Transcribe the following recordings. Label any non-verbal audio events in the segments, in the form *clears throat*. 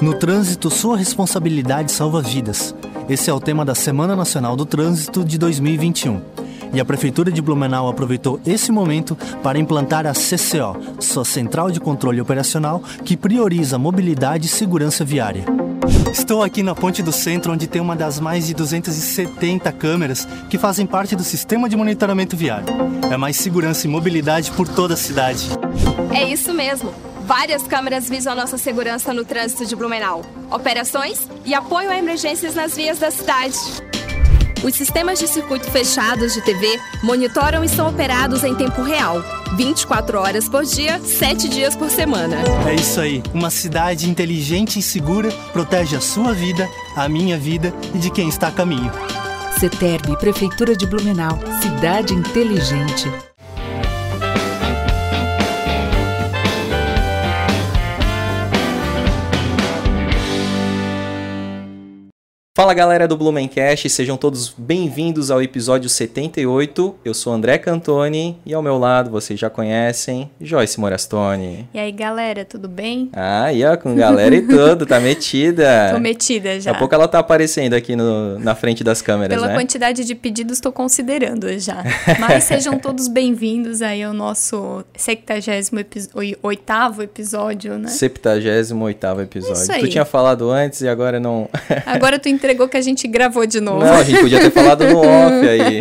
No trânsito, sua responsabilidade salva vidas. Esse é o tema da Semana Nacional do Trânsito de 2021. E a Prefeitura de Blumenau aproveitou esse momento para implantar a CCO, sua Central de Controle Operacional, que prioriza mobilidade e segurança viária. Estou aqui na Ponte do Centro, onde tem uma das mais de 270 câmeras que fazem parte do sistema de monitoramento viário. É mais segurança e mobilidade por toda a cidade. É isso mesmo. Várias câmeras visam a nossa segurança no trânsito de Blumenau. Operações e apoio a emergências nas vias da cidade. Os sistemas de circuito fechados de TV monitoram e são operados em tempo real, 24 horas por dia, 7 dias por semana. É isso aí. Uma cidade inteligente e segura protege a sua vida, a minha vida e de quem está a caminho. CETERB, Prefeitura de Blumenau. Cidade inteligente. Fala galera do Blumencast, sejam todos bem-vindos ao episódio 78. Eu sou André Cantoni e ao meu lado, vocês já conhecem, Joyce Morastone. E aí galera, tudo bem? Ah, e ó, com galera e tudo, tá *laughs* metida. Tô metida já. Daqui a pouco ela tá aparecendo aqui no, na frente das câmeras, Pela né? quantidade de pedidos, tô considerando já. *laughs* Mas sejam todos bem-vindos aí ao nosso 78º episódio, né? 78º episódio. Isso aí. Tu tinha falado antes e agora não... Agora tu *laughs* entregou que a gente gravou de novo. Não, a gente podia ter falado no *laughs* off aí.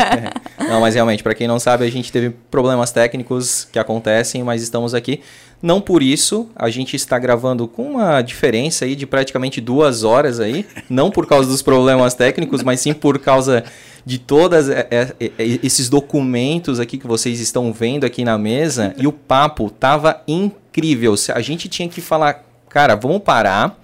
Não, mas realmente, para quem não sabe, a gente teve problemas técnicos que acontecem, mas estamos aqui. Não por isso, a gente está gravando com uma diferença aí de praticamente duas horas aí. Não por causa dos problemas técnicos, mas sim por causa de todos esses documentos aqui que vocês estão vendo aqui na mesa. E o papo tava incrível. A gente tinha que falar, cara, vamos parar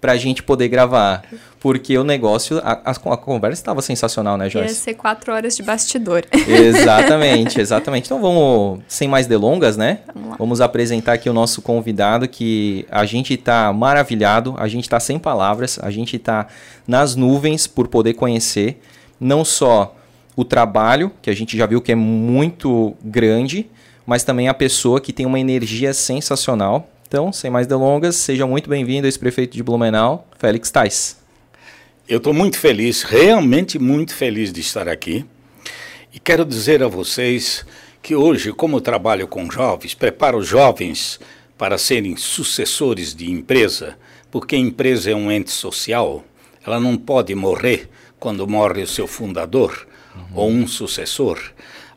pra gente poder gravar. Porque o negócio, a, a, a conversa estava sensacional, né, Joyce? Ia ser quatro horas de bastidor. Exatamente, *laughs* exatamente. Então vamos, sem mais delongas, né? Vamos lá. Vamos apresentar aqui o nosso convidado, que a gente tá maravilhado, a gente tá sem palavras, a gente tá nas nuvens por poder conhecer não só o trabalho, que a gente já viu que é muito grande, mas também a pessoa que tem uma energia sensacional. Então, sem mais delongas, seja muito bem-vindo, ex-prefeito de Blumenau, Félix Tais. Eu estou muito feliz, realmente muito feliz de estar aqui. E quero dizer a vocês que hoje, como trabalho com jovens, preparo jovens para serem sucessores de empresa, porque a empresa é um ente social, ela não pode morrer quando morre o seu fundador uhum. ou um sucessor.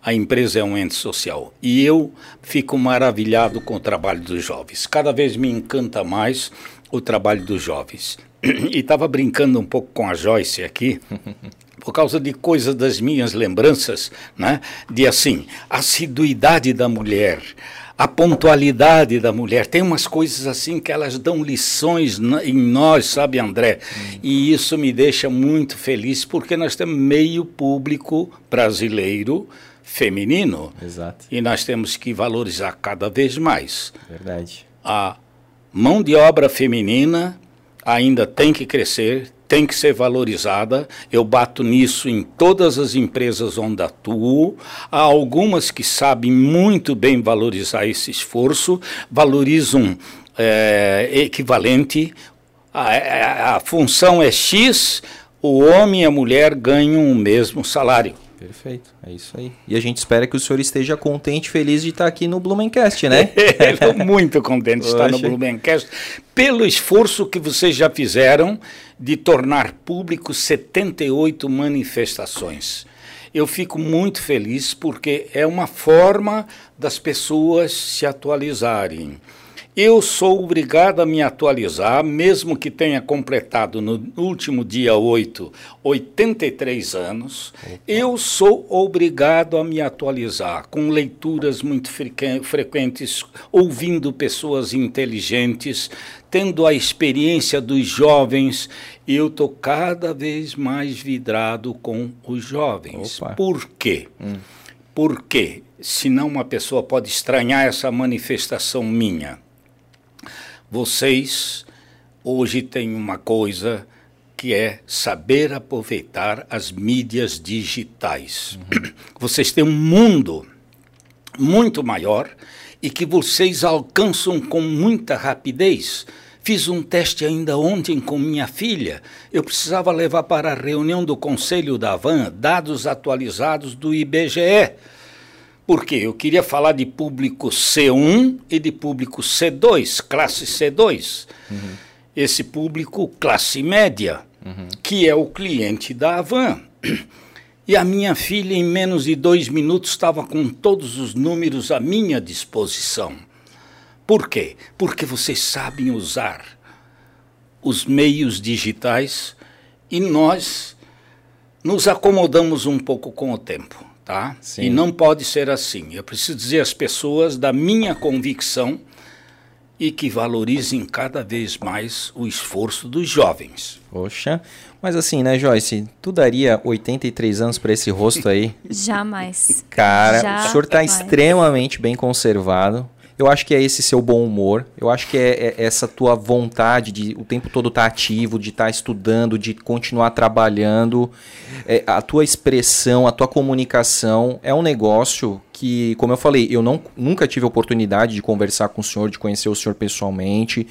A empresa é um ente social. E eu fico maravilhado com o trabalho dos jovens. Cada vez me encanta mais o trabalho dos jovens. E estava brincando um pouco com a Joyce aqui, por causa de coisas das minhas lembranças, né? De assim, a assiduidade da mulher, a pontualidade da mulher. Tem umas coisas assim que elas dão lições em nós, sabe, André? Hum. E isso me deixa muito feliz, porque nós temos meio público brasileiro feminino. Exato. E nós temos que valorizar cada vez mais. Verdade. A mão de obra feminina ainda tem que crescer, tem que ser valorizada. Eu bato nisso em todas as empresas onde atuo. Há algumas que sabem muito bem valorizar esse esforço, valorizam é, equivalente. A, a, a função é X, o homem e a mulher ganham o mesmo salário. Perfeito, é isso aí. E a gente espera que o senhor esteja contente e feliz de estar aqui no Blumencast, né? *laughs* Estou muito contente de estar no Blumencast, pelo esforço que vocês já fizeram de tornar público 78 manifestações. Eu fico muito feliz porque é uma forma das pessoas se atualizarem. Eu sou obrigado a me atualizar, mesmo que tenha completado no último dia 8, 83 anos. Eu sou obrigado a me atualizar, com leituras muito frequentes, ouvindo pessoas inteligentes, tendo a experiência dos jovens. Eu estou cada vez mais vidrado com os jovens. Opa. Por quê? Hum. Por quê? Senão uma pessoa pode estranhar essa manifestação minha. Vocês hoje têm uma coisa que é saber aproveitar as mídias digitais. Uhum. Vocês têm um mundo muito maior e que vocês alcançam com muita rapidez. Fiz um teste ainda ontem com minha filha. Eu precisava levar para a reunião do Conselho da Van dados atualizados do IBGE. Porque eu queria falar de público C1 e de público C2, classe C2. Uhum. Esse público classe média, uhum. que é o cliente da Avan. *clears throat* E a minha filha, em menos de dois minutos, estava com todos os números à minha disposição. Por quê? Porque vocês sabem usar os meios digitais e nós nos acomodamos um pouco com o tempo, tá? Sim. E não pode ser assim. Eu preciso dizer às pessoas da minha convicção e que valorizem cada vez mais o esforço dos jovens. Poxa, mas assim, né, Joyce? Tu daria 83 anos para esse rosto aí? *laughs* Jamais. Cara, Jamais. o senhor está extremamente bem conservado. Eu acho que é esse seu bom humor. Eu acho que é, é essa tua vontade de o tempo todo estar tá ativo, de estar tá estudando, de continuar trabalhando. É, a tua expressão, a tua comunicação é um negócio que, como eu falei, eu não, nunca tive oportunidade de conversar com o senhor, de conhecer o senhor pessoalmente.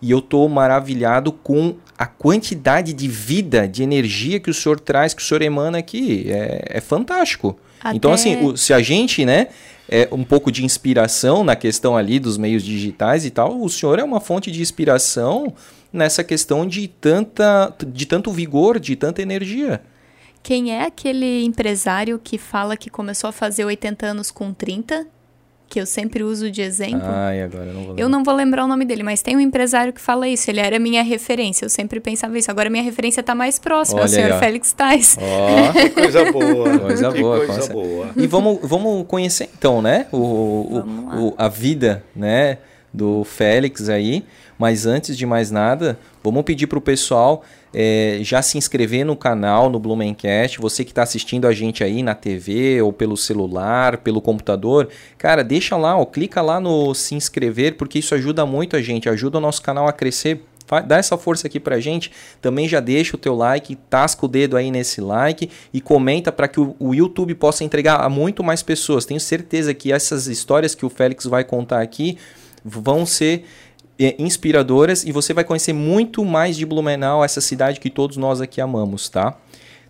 E eu tô maravilhado com a quantidade de vida, de energia que o senhor traz, que o senhor emana aqui. É, é fantástico. Até... Então, assim, o, se a gente, né, é, um pouco de inspiração na questão ali dos meios digitais e tal, o senhor é uma fonte de inspiração nessa questão de tanta de tanto vigor, de tanta energia. Quem é aquele empresário que fala que começou a fazer 80 anos com 30 que eu sempre uso de exemplo. Ai, agora eu não vou Eu não vou lembrar o nome dele, mas tem um empresário que fala isso. Ele era minha referência. Eu sempre pensava isso. Agora minha referência está mais próxima, Olha o senhor aí, Félix Tais. Oh. *laughs* que coisa boa. *laughs* Coisa que boa. Coisa boa. E vamos, vamos conhecer então, né? O, o, o, a vida, né? Do Félix aí. Mas antes de mais nada, vamos pedir para o pessoal é, já se inscrever no canal, no Blumencast. Você que está assistindo a gente aí na TV ou pelo celular, pelo computador, cara, deixa lá, ó, clica lá no se inscrever, porque isso ajuda muito a gente, ajuda o nosso canal a crescer dá essa força aqui pra gente. Também já deixa o teu like, tasca o dedo aí nesse like e comenta para que o, o, YouTube possa entregar a muito mais pessoas. Tenho certeza que essas histórias que o Félix vai contar aqui vão ser inspiradoras e você vai conhecer muito mais de Blumenau, essa cidade que todos nós aqui amamos, tá?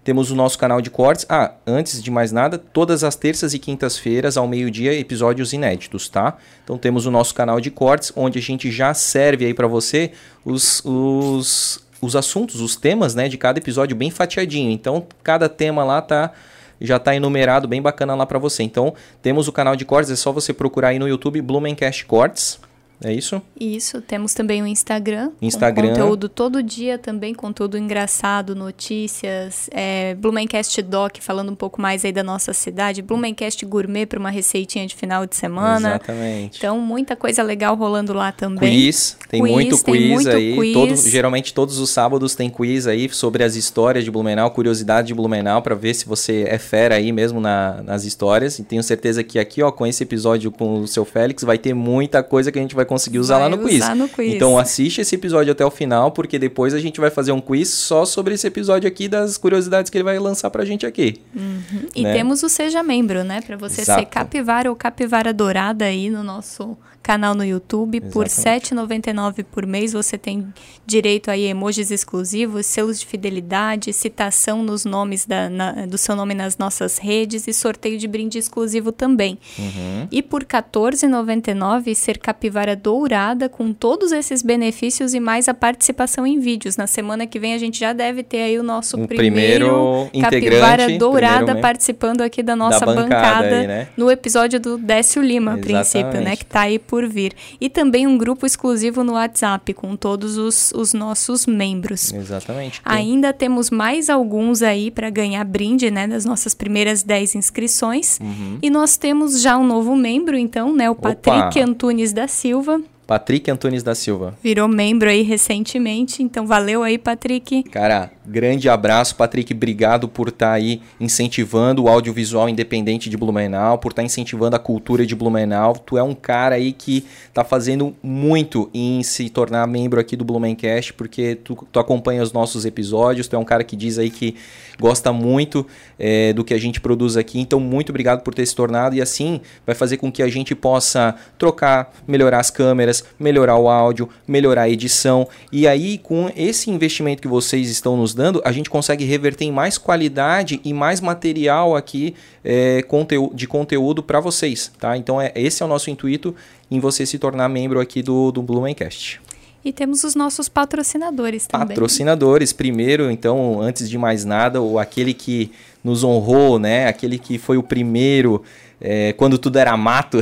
Temos o nosso canal de cortes. Ah, antes de mais nada, todas as terças e quintas-feiras, ao meio-dia, episódios inéditos, tá? Então temos o nosso canal de cortes, onde a gente já serve aí para você os, os, os assuntos, os temas, né, de cada episódio bem fatiadinho. Então, cada tema lá tá já está enumerado bem bacana lá para você. Então, temos o canal de cortes, é só você procurar aí no YouTube Blumencast Cortes. É isso? Isso. Temos também o Instagram. Instagram. Com conteúdo todo dia também, conteúdo engraçado, notícias. É, Blumencast Doc, falando um pouco mais aí da nossa cidade. Blumencast Gourmet para uma receitinha de final de semana. Exatamente. Então, muita coisa legal rolando lá também. Quiz. Tem quiz, muito quiz tem muito aí. Quiz. Todo, geralmente todos os sábados tem quiz aí sobre as histórias de Blumenau, curiosidade de Blumenau, para ver se você é fera aí mesmo na, nas histórias. E tenho certeza que aqui, ó, com esse episódio com o seu Félix, vai ter muita coisa que a gente vai conseguir usar vai lá no quiz. no quiz. Então assiste esse episódio até o final, porque depois a gente vai fazer um quiz só sobre esse episódio aqui das curiosidades que ele vai lançar pra gente aqui. Uhum. Né? E temos o Seja Membro, né? Pra você Exato. ser capivara ou capivara dourada aí no nosso canal no YouTube. Exatamente. Por R$ 7,99 por mês você tem direito a emojis exclusivos, selos de fidelidade, citação nos nomes da, na, do seu nome nas nossas redes e sorteio de brinde exclusivo também. Uhum. E por R$ 14,99 ser capivara dourada com todos esses benefícios e mais a participação em vídeos. Na semana que vem a gente já deve ter aí o nosso o primeiro, primeiro capivara dourada participando aqui da nossa da bancada, bancada aí, né? no episódio do Décio Lima, a princípio, né? Que está aí por vir. E também um grupo exclusivo no WhatsApp com todos os, os nossos membros. Exatamente. Ainda temos mais alguns aí para ganhar brinde, né? Das nossas primeiras 10 inscrições. Uhum. E nós temos já um novo membro, então, né? O Patrick Opa. Antunes da Silva. Patrick Antunes da Silva. Virou membro aí recentemente, então valeu aí, Patrick. Cara, grande abraço, Patrick. Obrigado por estar tá aí incentivando o audiovisual independente de Blumenau, por estar tá incentivando a cultura de Blumenau. Tu é um cara aí que tá fazendo muito em se tornar membro aqui do Blumencast, porque tu, tu acompanha os nossos episódios, tu é um cara que diz aí que gosta muito é, do que a gente produz aqui. Então, muito obrigado por ter se tornado e assim vai fazer com que a gente possa trocar, melhorar as câmeras sonoras, melhorar o áudio, melhorar a edição. E aí, com esse investimento que vocês estão nos dando, a gente consegue reverter em mais qualidade e mais material aqui é, de conteúdo para vocês, tá? Então, é, esse é o nosso intuito em você se tornar membro aqui do, do Blumencast. E temos os nossos patrocinadores também. Patrocinadores, primeiro, então, antes de mais nada, o aquele que nos honrou, né? Aquele que foi o primeiro é, quando tudo era mato,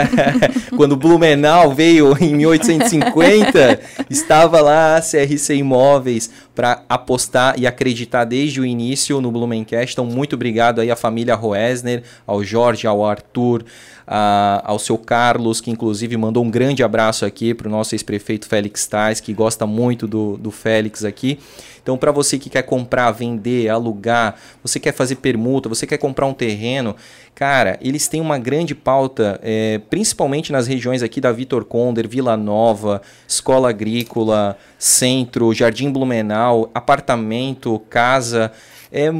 *laughs* quando Blumenau veio em 1850, estava lá a CRC Imóveis para apostar e acreditar desde o início no Blumencast. Então, muito obrigado aí à família Roesner, ao Jorge, ao Arthur, a, ao seu Carlos, que inclusive mandou um grande abraço aqui para o nosso ex-prefeito Félix Tais, que gosta muito do, do Félix aqui. Então, para você que quer comprar, vender, alugar, você quer fazer permuta, você quer comprar um terreno, cara, eles têm uma grande pauta, é, principalmente nas regiões aqui da Vitor Conder, Vila Nova, Escola Agrícola, Centro, Jardim Blumenau, apartamento, casa é,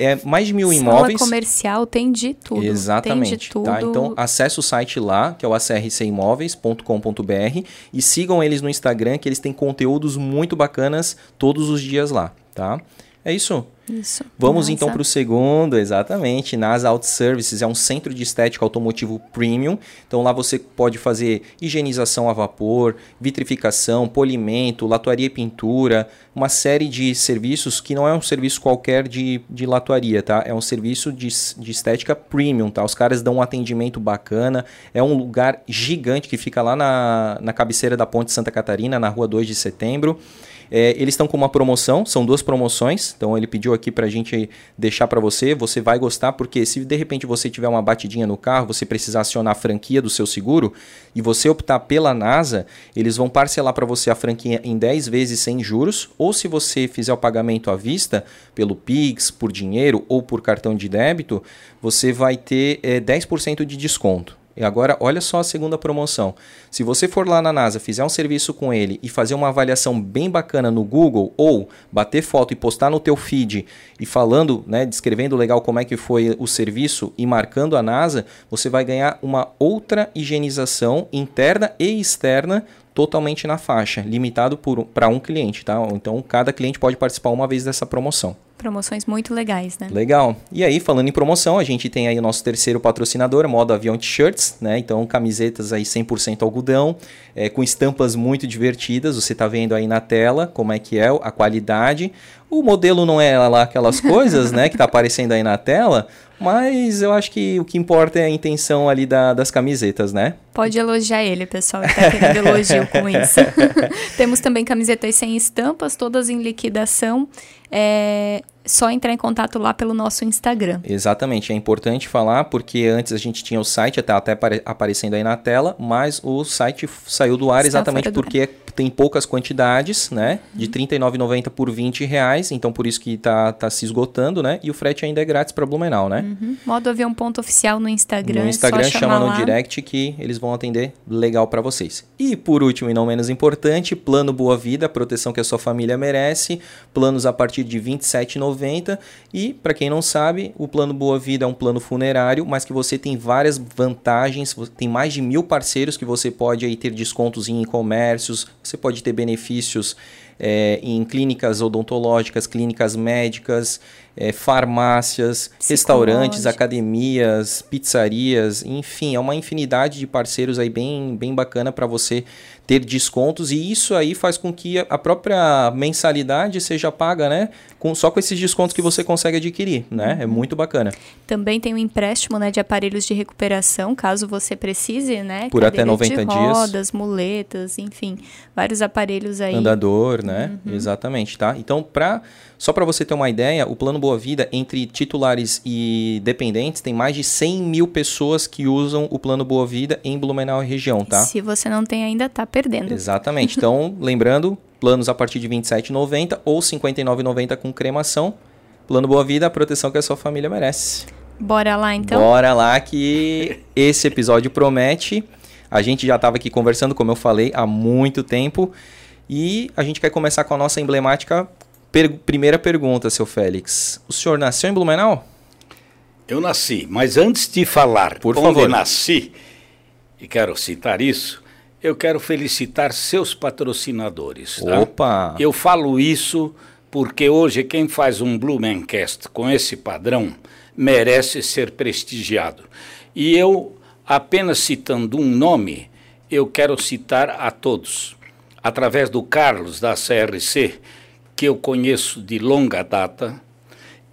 é mais de mil Escola imóveis. comercial tem de tudo. Exatamente. Tem de tudo. Tá? Então, acesse o site lá, que é o acrcimóveis.com.br e sigam eles no Instagram, que eles têm conteúdos muito bacanas todos os dias lá, tá? É isso? Isso. Vamos NASA. então para o segundo, exatamente. NASA Auto Services é um centro de estética automotivo premium. Então lá você pode fazer higienização a vapor, vitrificação, polimento, latuaria e pintura, uma série de serviços que não é um serviço qualquer de, de latuaria, tá? É um serviço de, de estética premium, tá? Os caras dão um atendimento bacana. É um lugar gigante que fica lá na, na cabeceira da Ponte Santa Catarina, na rua 2 de setembro. É, eles estão com uma promoção, são duas promoções, então ele pediu aqui para a gente deixar para você. Você vai gostar, porque se de repente você tiver uma batidinha no carro, você precisar acionar a franquia do seu seguro e você optar pela NASA, eles vão parcelar para você a franquia em 10 vezes sem juros, ou se você fizer o pagamento à vista, pelo Pix, por dinheiro ou por cartão de débito, você vai ter é, 10% de desconto. E agora, olha só a segunda promoção. Se você for lá na NASA, fizer um serviço com ele e fazer uma avaliação bem bacana no Google ou bater foto e postar no teu feed e falando, né, descrevendo legal como é que foi o serviço e marcando a NASA, você vai ganhar uma outra higienização interna e externa totalmente na faixa, limitado para um cliente, tá? Então cada cliente pode participar uma vez dessa promoção. Promoções muito legais, né? Legal. E aí, falando em promoção, a gente tem aí o nosso terceiro patrocinador, Modo Avião T-Shirts, né? Então, camisetas aí 100% algodão, é, com estampas muito divertidas. Você está vendo aí na tela como é que é a qualidade. O modelo não é lá aquelas *laughs* coisas, né, que está aparecendo aí na tela, mas eu acho que o que importa é a intenção ali da, das camisetas, né? Pode elogiar ele, pessoal, ele tá querendo elogio com isso. *laughs* *laughs* Temos também camisetas sem estampas, todas em liquidação. É, só entrar em contato lá pelo nosso Instagram. Exatamente, é importante falar porque antes a gente tinha o site, até, até aparecendo aí na tela, mas o site saiu do ar Está exatamente porque tem poucas quantidades, né? De R$ 39,90 por 20 reais, então por isso que tá, tá se esgotando, né? E o frete ainda é grátis para Blumenau, né? Uhum. Modo avião ponto oficial no Instagram. No Instagram chama no direct que eles vão atender legal para vocês. E por último e não menos importante, plano Boa Vida, proteção que a sua família merece, planos a partir de R$ 27,90 e para quem não sabe, o plano Boa Vida é um plano funerário, mas que você tem várias vantagens, tem mais de mil parceiros que você pode aí ter descontos em comércios, você pode ter benefícios é, em clínicas odontológicas, clínicas médicas, é, farmácias, restaurantes, academias, pizzarias, enfim, é uma infinidade de parceiros aí bem, bem bacana para você ter descontos e isso aí faz com que a própria mensalidade seja paga, né? Com, só com esses descontos que você consegue adquirir, né? É uhum. muito bacana. Também tem o um empréstimo né, de aparelhos de recuperação, caso você precise, né? Por até 90 de dias. rodas, muletas, enfim, vários aparelhos aí. Andador, né? Uhum. Exatamente, tá? Então, para só para você ter uma ideia, o Plano Boa Vida, entre titulares e dependentes, tem mais de 100 mil pessoas que usam o Plano Boa Vida em Blumenau e região, tá? Se você não tem ainda, tá perdendo. Exatamente. Então, *laughs* lembrando, planos a partir de R$ 27,90 ou R$ 59,90 com cremação. Plano Boa Vida, a proteção que a sua família merece. Bora lá, então? Bora lá que esse episódio promete. A gente já estava aqui conversando, como eu falei, há muito tempo. E a gente quer começar com a nossa emblemática Per primeira pergunta, seu Félix. O senhor nasceu em Blumenau? Eu nasci, mas antes de falar Por onde favor. nasci, e quero citar isso, eu quero felicitar seus patrocinadores. Tá? Opa! Eu falo isso porque hoje quem faz um Blumencast com esse padrão merece ser prestigiado. E eu, apenas citando um nome, eu quero citar a todos. Através do Carlos, da CRC, que eu conheço de longa data,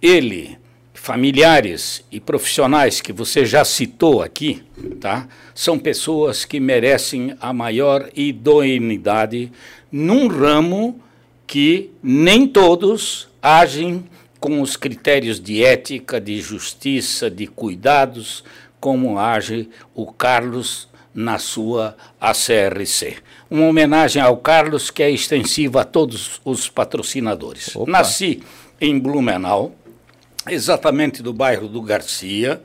ele familiares e profissionais que você já citou aqui, tá? São pessoas que merecem a maior idoneidade num ramo que nem todos agem com os critérios de ética, de justiça, de cuidados, como age o Carlos na sua ACRC. Uma homenagem ao Carlos que é extensiva a todos os patrocinadores. Opa. Nasci em Blumenau, exatamente do bairro do Garcia,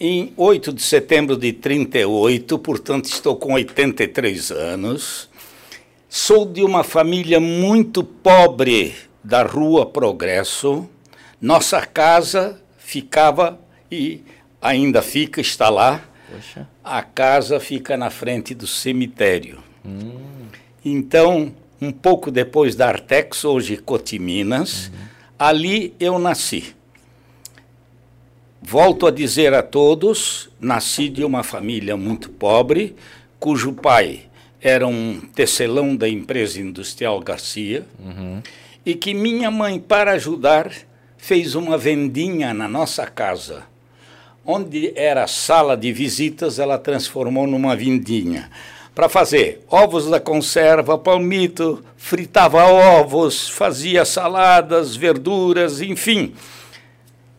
em 8 de setembro de 38, portanto estou com 83 anos. Sou de uma família muito pobre da Rua Progresso. Nossa casa ficava e ainda fica, está lá. Poxa. A casa fica na frente do cemitério. Hum. Então, um pouco depois da Artex, hoje Cotiminas, uhum. Ali eu nasci. Volto a dizer a todos: nasci de uma família muito pobre, cujo pai era um tecelão da empresa industrial Garcia, uhum. e que minha mãe, para ajudar, fez uma vendinha na nossa casa. Onde era sala de visitas, ela transformou numa vendinha para fazer ovos da conserva, palmito, fritava ovos, fazia saladas, verduras, enfim.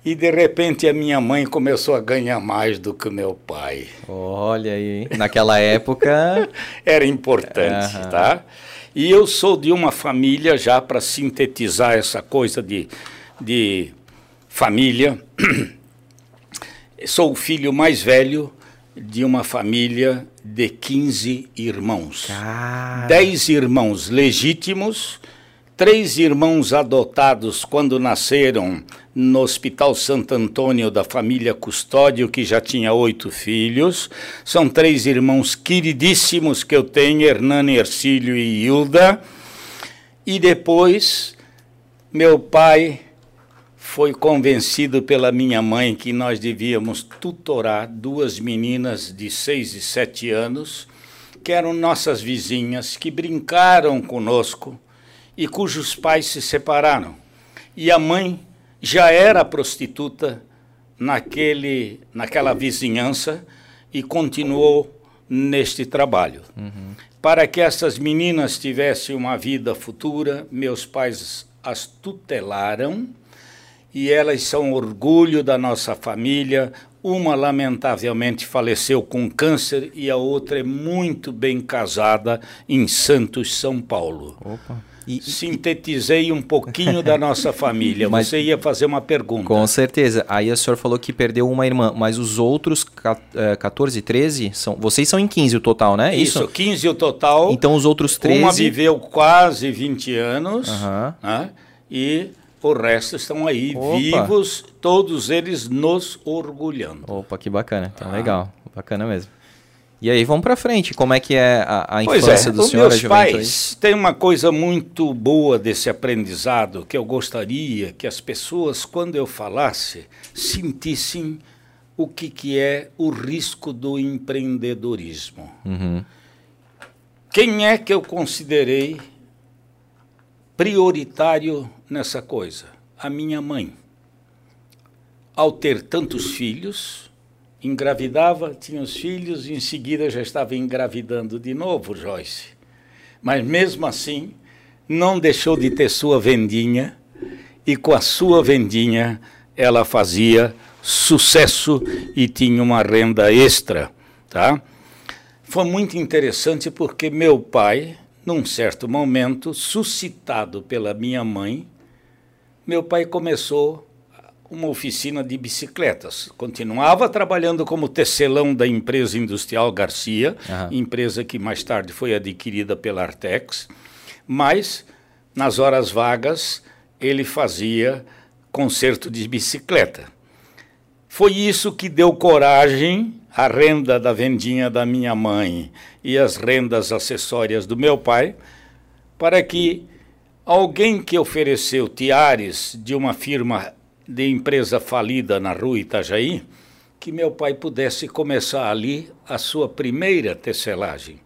E de repente a minha mãe começou a ganhar mais do que o meu pai. Olha aí, naquela época *laughs* era importante, uhum. tá? E eu sou de uma família já para sintetizar essa coisa de, de família. *clears throat* sou o filho mais velho de uma família de 15 irmãos. Cara. Dez irmãos legítimos, três irmãos adotados quando nasceram no Hospital Santo Antônio da família Custódio, que já tinha oito filhos. São três irmãos queridíssimos que eu tenho, Hernani, Ercílio e Hilda. E depois, meu pai foi convencido pela minha mãe que nós devíamos tutorar duas meninas de seis e sete anos, que eram nossas vizinhas, que brincaram conosco e cujos pais se separaram. E a mãe já era prostituta naquele, naquela vizinhança e continuou neste trabalho. Uhum. Para que essas meninas tivessem uma vida futura, meus pais as tutelaram e elas são orgulho da nossa família. Uma, lamentavelmente, faleceu com câncer e a outra é muito bem casada em Santos, São Paulo. Opa. E, Sintetizei um pouquinho da nossa família. *laughs* Mas, Você ia fazer uma pergunta. Com certeza. Aí o senhor falou que perdeu uma irmã, mas os outros 14, 13, é, são, vocês são em 15 o total, né? Isso, Isso 15 o total. Então os outros 13... Uma viveu quase 20 anos, uhum. né? E o resto estão aí Opa. vivos, todos eles nos orgulhando. Opa, que bacana. Então, ah. legal. Bacana mesmo. E aí, vamos para frente. Como é que é a, a infância é, do senhor? Meus pais têm uma coisa muito boa desse aprendizado que eu gostaria que as pessoas, quando eu falasse, sentissem o que, que é o risco do empreendedorismo. Uhum. Quem é que eu considerei prioritário nessa coisa? A minha mãe. Ao ter tantos filhos, engravidava, tinha os filhos e em seguida já estava engravidando de novo, Joyce. Mas mesmo assim, não deixou de ter sua vendinha e com a sua vendinha ela fazia sucesso e tinha uma renda extra, tá? Foi muito interessante porque meu pai num certo momento, suscitado pela minha mãe, meu pai começou uma oficina de bicicletas. Continuava trabalhando como tecelão da empresa industrial Garcia, uhum. empresa que mais tarde foi adquirida pela Artex, mas nas horas vagas ele fazia concerto de bicicleta. Foi isso que deu coragem a renda da vendinha da minha mãe e as rendas acessórias do meu pai, para que alguém que ofereceu tiares de uma firma de empresa falida na rua Itajaí, que meu pai pudesse começar ali a sua primeira tecelagem.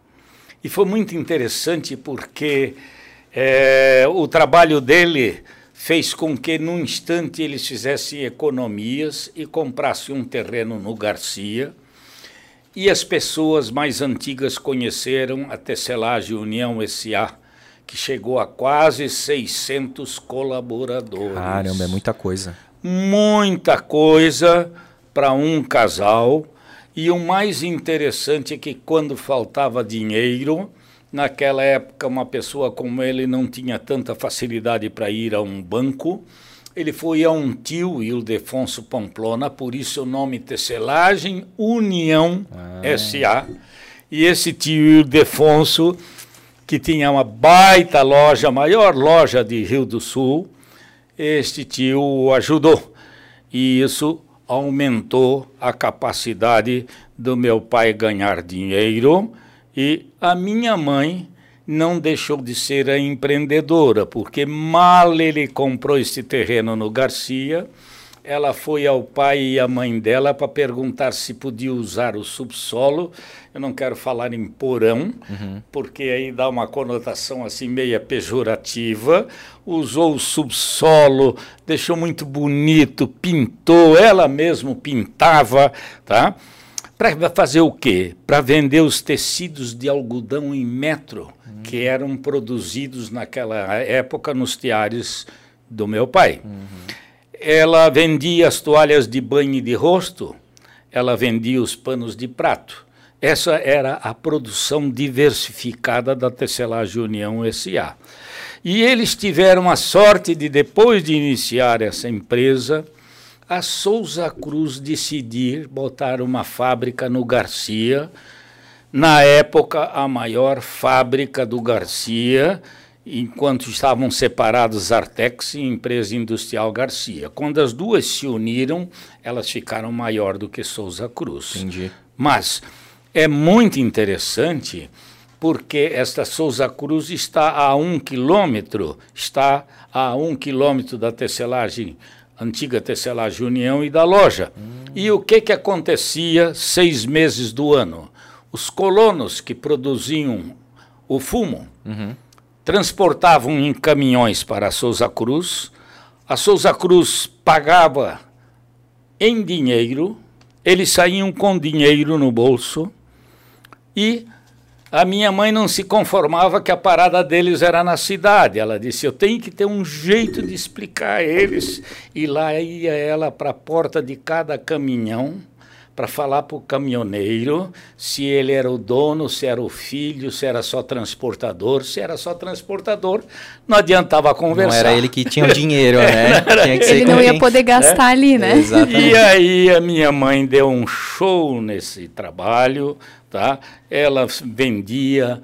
E foi muito interessante porque é, o trabalho dele fez com que, num instante, eles fizessem economias e comprassem um terreno no Garcia. E as pessoas mais antigas conheceram a Tecelagem União S.A., que chegou a quase 600 colaboradores. Caramba, é muita coisa. Muita coisa para um casal. E o mais interessante é que quando faltava dinheiro, Naquela época, uma pessoa como ele não tinha tanta facilidade para ir a um banco. Ele foi a um tio, Ildefonso Pamplona, por isso o nome Tecelagem União ah. S.A. E esse tio Ildefonso, que tinha uma baita loja, a maior loja de Rio do Sul, este tio o ajudou. E isso aumentou a capacidade do meu pai ganhar dinheiro e a minha mãe não deixou de ser a empreendedora, porque mal ele comprou esse terreno no Garcia, ela foi ao pai e à mãe dela para perguntar se podia usar o subsolo. Eu não quero falar em porão, uhum. porque aí dá uma conotação assim meia pejorativa. Usou o subsolo, deixou muito bonito, pintou, ela mesma pintava, tá? Para fazer o quê? Para vender os tecidos de algodão em metro, uhum. que eram produzidos naquela época nos tiares do meu pai. Uhum. Ela vendia as toalhas de banho e de rosto, ela vendia os panos de prato. Essa era a produção diversificada da Tecelagem União S.A. E eles tiveram a sorte de, depois de iniciar essa empresa, a Souza Cruz decidir botar uma fábrica no Garcia, na época a maior fábrica do Garcia, enquanto estavam separados Artex e Empresa Industrial Garcia. Quando as duas se uniram, elas ficaram maior do que Souza Cruz. Entendi. Mas é muito interessante porque esta Souza Cruz está a um quilômetro, está a um quilômetro da tecelagem antiga tecelagem União e da loja. Hum. E o que, que acontecia seis meses do ano? Os colonos que produziam o fumo uhum. Transportavam em caminhões para a Souza Cruz. A Souza Cruz pagava em dinheiro, eles saíam com dinheiro no bolso e a minha mãe não se conformava que a parada deles era na cidade. Ela disse: Eu tenho que ter um jeito de explicar a eles. E lá ia ela para a porta de cada caminhão para falar para o caminhoneiro se ele era o dono, se era o filho, se era só transportador. Se era só transportador, não adiantava conversar. Não era ele que tinha o *laughs* dinheiro, né? ele não ia poder gastar é? ali, né? Exatamente. E aí a minha mãe deu um show nesse trabalho, tá? Ela vendia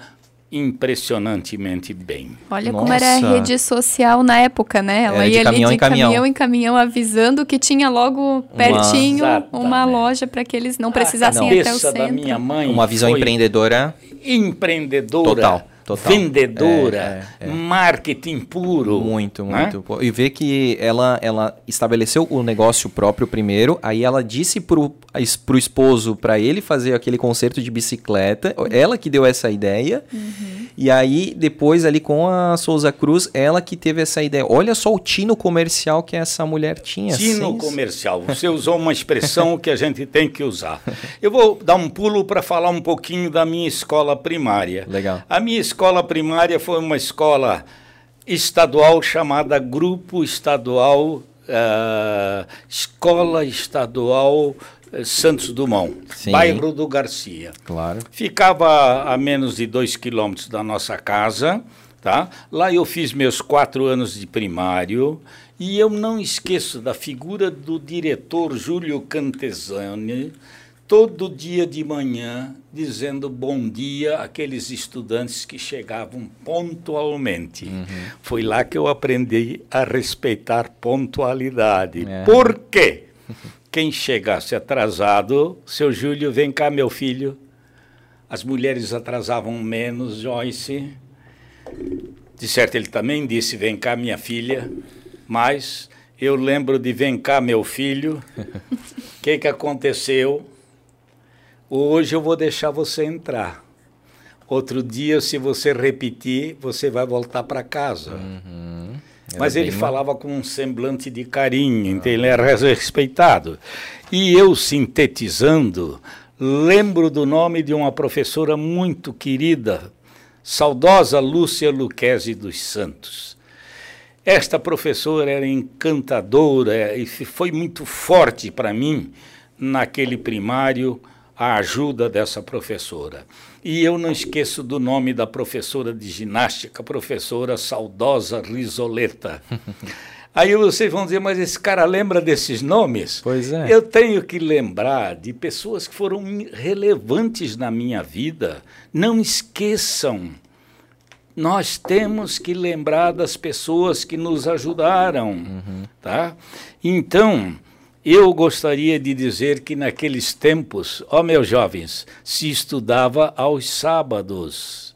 impressionantemente bem. Olha Nossa. como era a rede social na época, né? Ela ia caminhão ali de caminhão. caminhão em caminhão avisando que tinha logo pertinho uma, uma loja para que eles não precisassem ir até o centro. Da minha mãe uma visão empreendedora. Empreendedora. Total. Total. vendedora, é, é, é. marketing puro. Muito, né? muito. Né? E ver que ela, ela estabeleceu o negócio próprio primeiro, aí ela disse pro, pro esposo para ele fazer aquele concerto de bicicleta, ela que deu essa ideia. Uhum. E aí, depois, ali com a Souza Cruz, ela que teve essa ideia. Olha só o tino comercial que essa mulher tinha. Tino comercial. Você usou uma *laughs* expressão que a gente tem que usar. Eu vou dar um pulo para falar um pouquinho da minha escola primária. Legal. A minha escola primária foi uma escola estadual chamada Grupo Estadual, uh, Escola Estadual eh, Santos Dumont, Sim. bairro do Garcia. Claro. Ficava a menos de dois quilômetros da nossa casa, tá? Lá eu fiz meus quatro anos de primário e eu não esqueço da figura do diretor Júlio Cantesani, todo dia de manhã dizendo bom dia àqueles estudantes que chegavam pontualmente. Uhum. Foi lá que eu aprendi a respeitar pontualidade. É. Por quê? *laughs* quem chegasse atrasado, seu Júlio, vem cá, meu filho. As mulheres atrasavam menos, Joyce. De certo, ele também disse: Vem cá, minha filha. Mas eu lembro de: Vem cá, meu filho. O *laughs* que, que aconteceu? Hoje eu vou deixar você entrar. Outro dia, se você repetir, você vai voltar para casa. Uhum. Mas ele falava com um semblante de carinho, então ele era respeitado. E eu, sintetizando, lembro do nome de uma professora muito querida, saudosa Lúcia Luquezzi dos Santos. Esta professora era encantadora e foi muito forte para mim naquele primário a ajuda dessa professora. E eu não esqueço do nome da professora de ginástica, professora saudosa Risoleta. *laughs* Aí vocês vão dizer, mas esse cara lembra desses nomes? Pois é. Eu tenho que lembrar de pessoas que foram relevantes na minha vida. Não esqueçam. Nós temos que lembrar das pessoas que nos ajudaram, uhum. tá? Então, eu gostaria de dizer que naqueles tempos, ó meus jovens, se estudava aos sábados.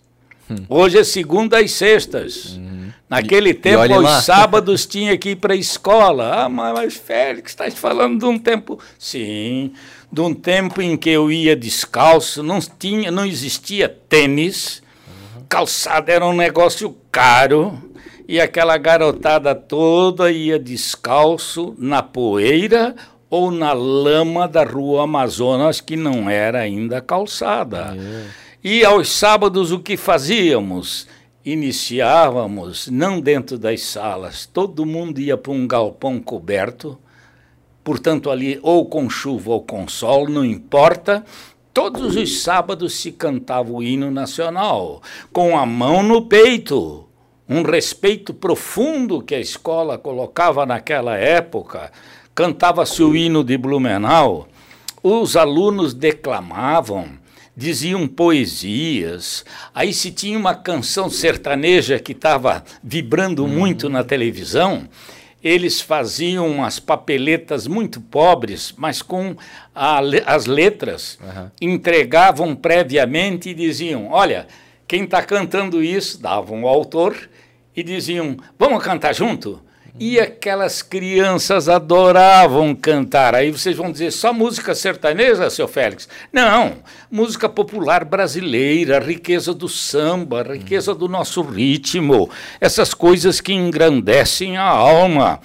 Hum. Hoje é segunda e sextas. Uhum. Naquele e, tempo, e aos sábados *laughs* tinha que ir para a escola. Ah, mas Félix, está falando de um tempo. Sim, de um tempo em que eu ia descalço, não, tinha, não existia tênis, uhum. calçada era um negócio caro e aquela garotada toda ia descalço na poeira ou na lama da rua Amazonas, que não era ainda calçada. É. E aos sábados o que fazíamos? Iniciávamos, não dentro das salas, todo mundo ia para um galpão coberto, portanto, ali ou com chuva ou com sol, não importa. Todos os sábados se cantava o hino nacional, com a mão no peito um respeito profundo que a escola colocava naquela época. Cantava-se o hino de Blumenau, os alunos declamavam, diziam poesias. Aí se tinha uma canção sertaneja que estava vibrando muito na televisão, eles faziam umas papeletas muito pobres, mas com a, as letras, uhum. entregavam previamente e diziam: Olha, quem está cantando isso, davam o autor, e diziam: Vamos cantar junto? E aquelas crianças adoravam cantar. Aí vocês vão dizer: só música sertaneja, seu Félix? Não, música popular brasileira, riqueza do samba, riqueza do nosso ritmo, essas coisas que engrandecem a alma.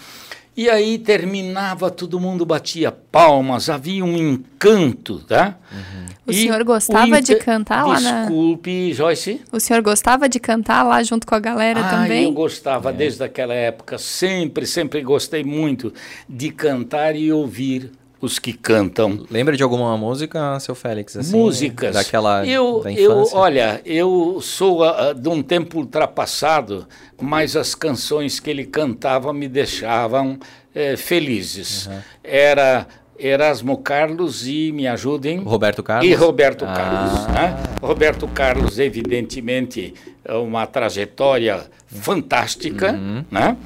E aí terminava, todo mundo batia palmas, havia um encanto, tá? Uhum. O e senhor gostava o de cantar lá na... Desculpe, Joyce. O senhor gostava de cantar lá junto com a galera ah, também? eu gostava é. desde aquela época, sempre, sempre gostei muito de cantar e ouvir os que cantam. Lembra de alguma música, seu Félix? Assim, Músicas. Daquela eu, da eu, olha, eu sou uh, de um tempo ultrapassado, mas as canções que ele cantava me deixavam eh, felizes. Uhum. Era Erasmo Carlos e me ajudem. Roberto Carlos. E Roberto ah. Carlos. Né? Roberto Carlos, evidentemente, é uma trajetória fantástica, uhum. né?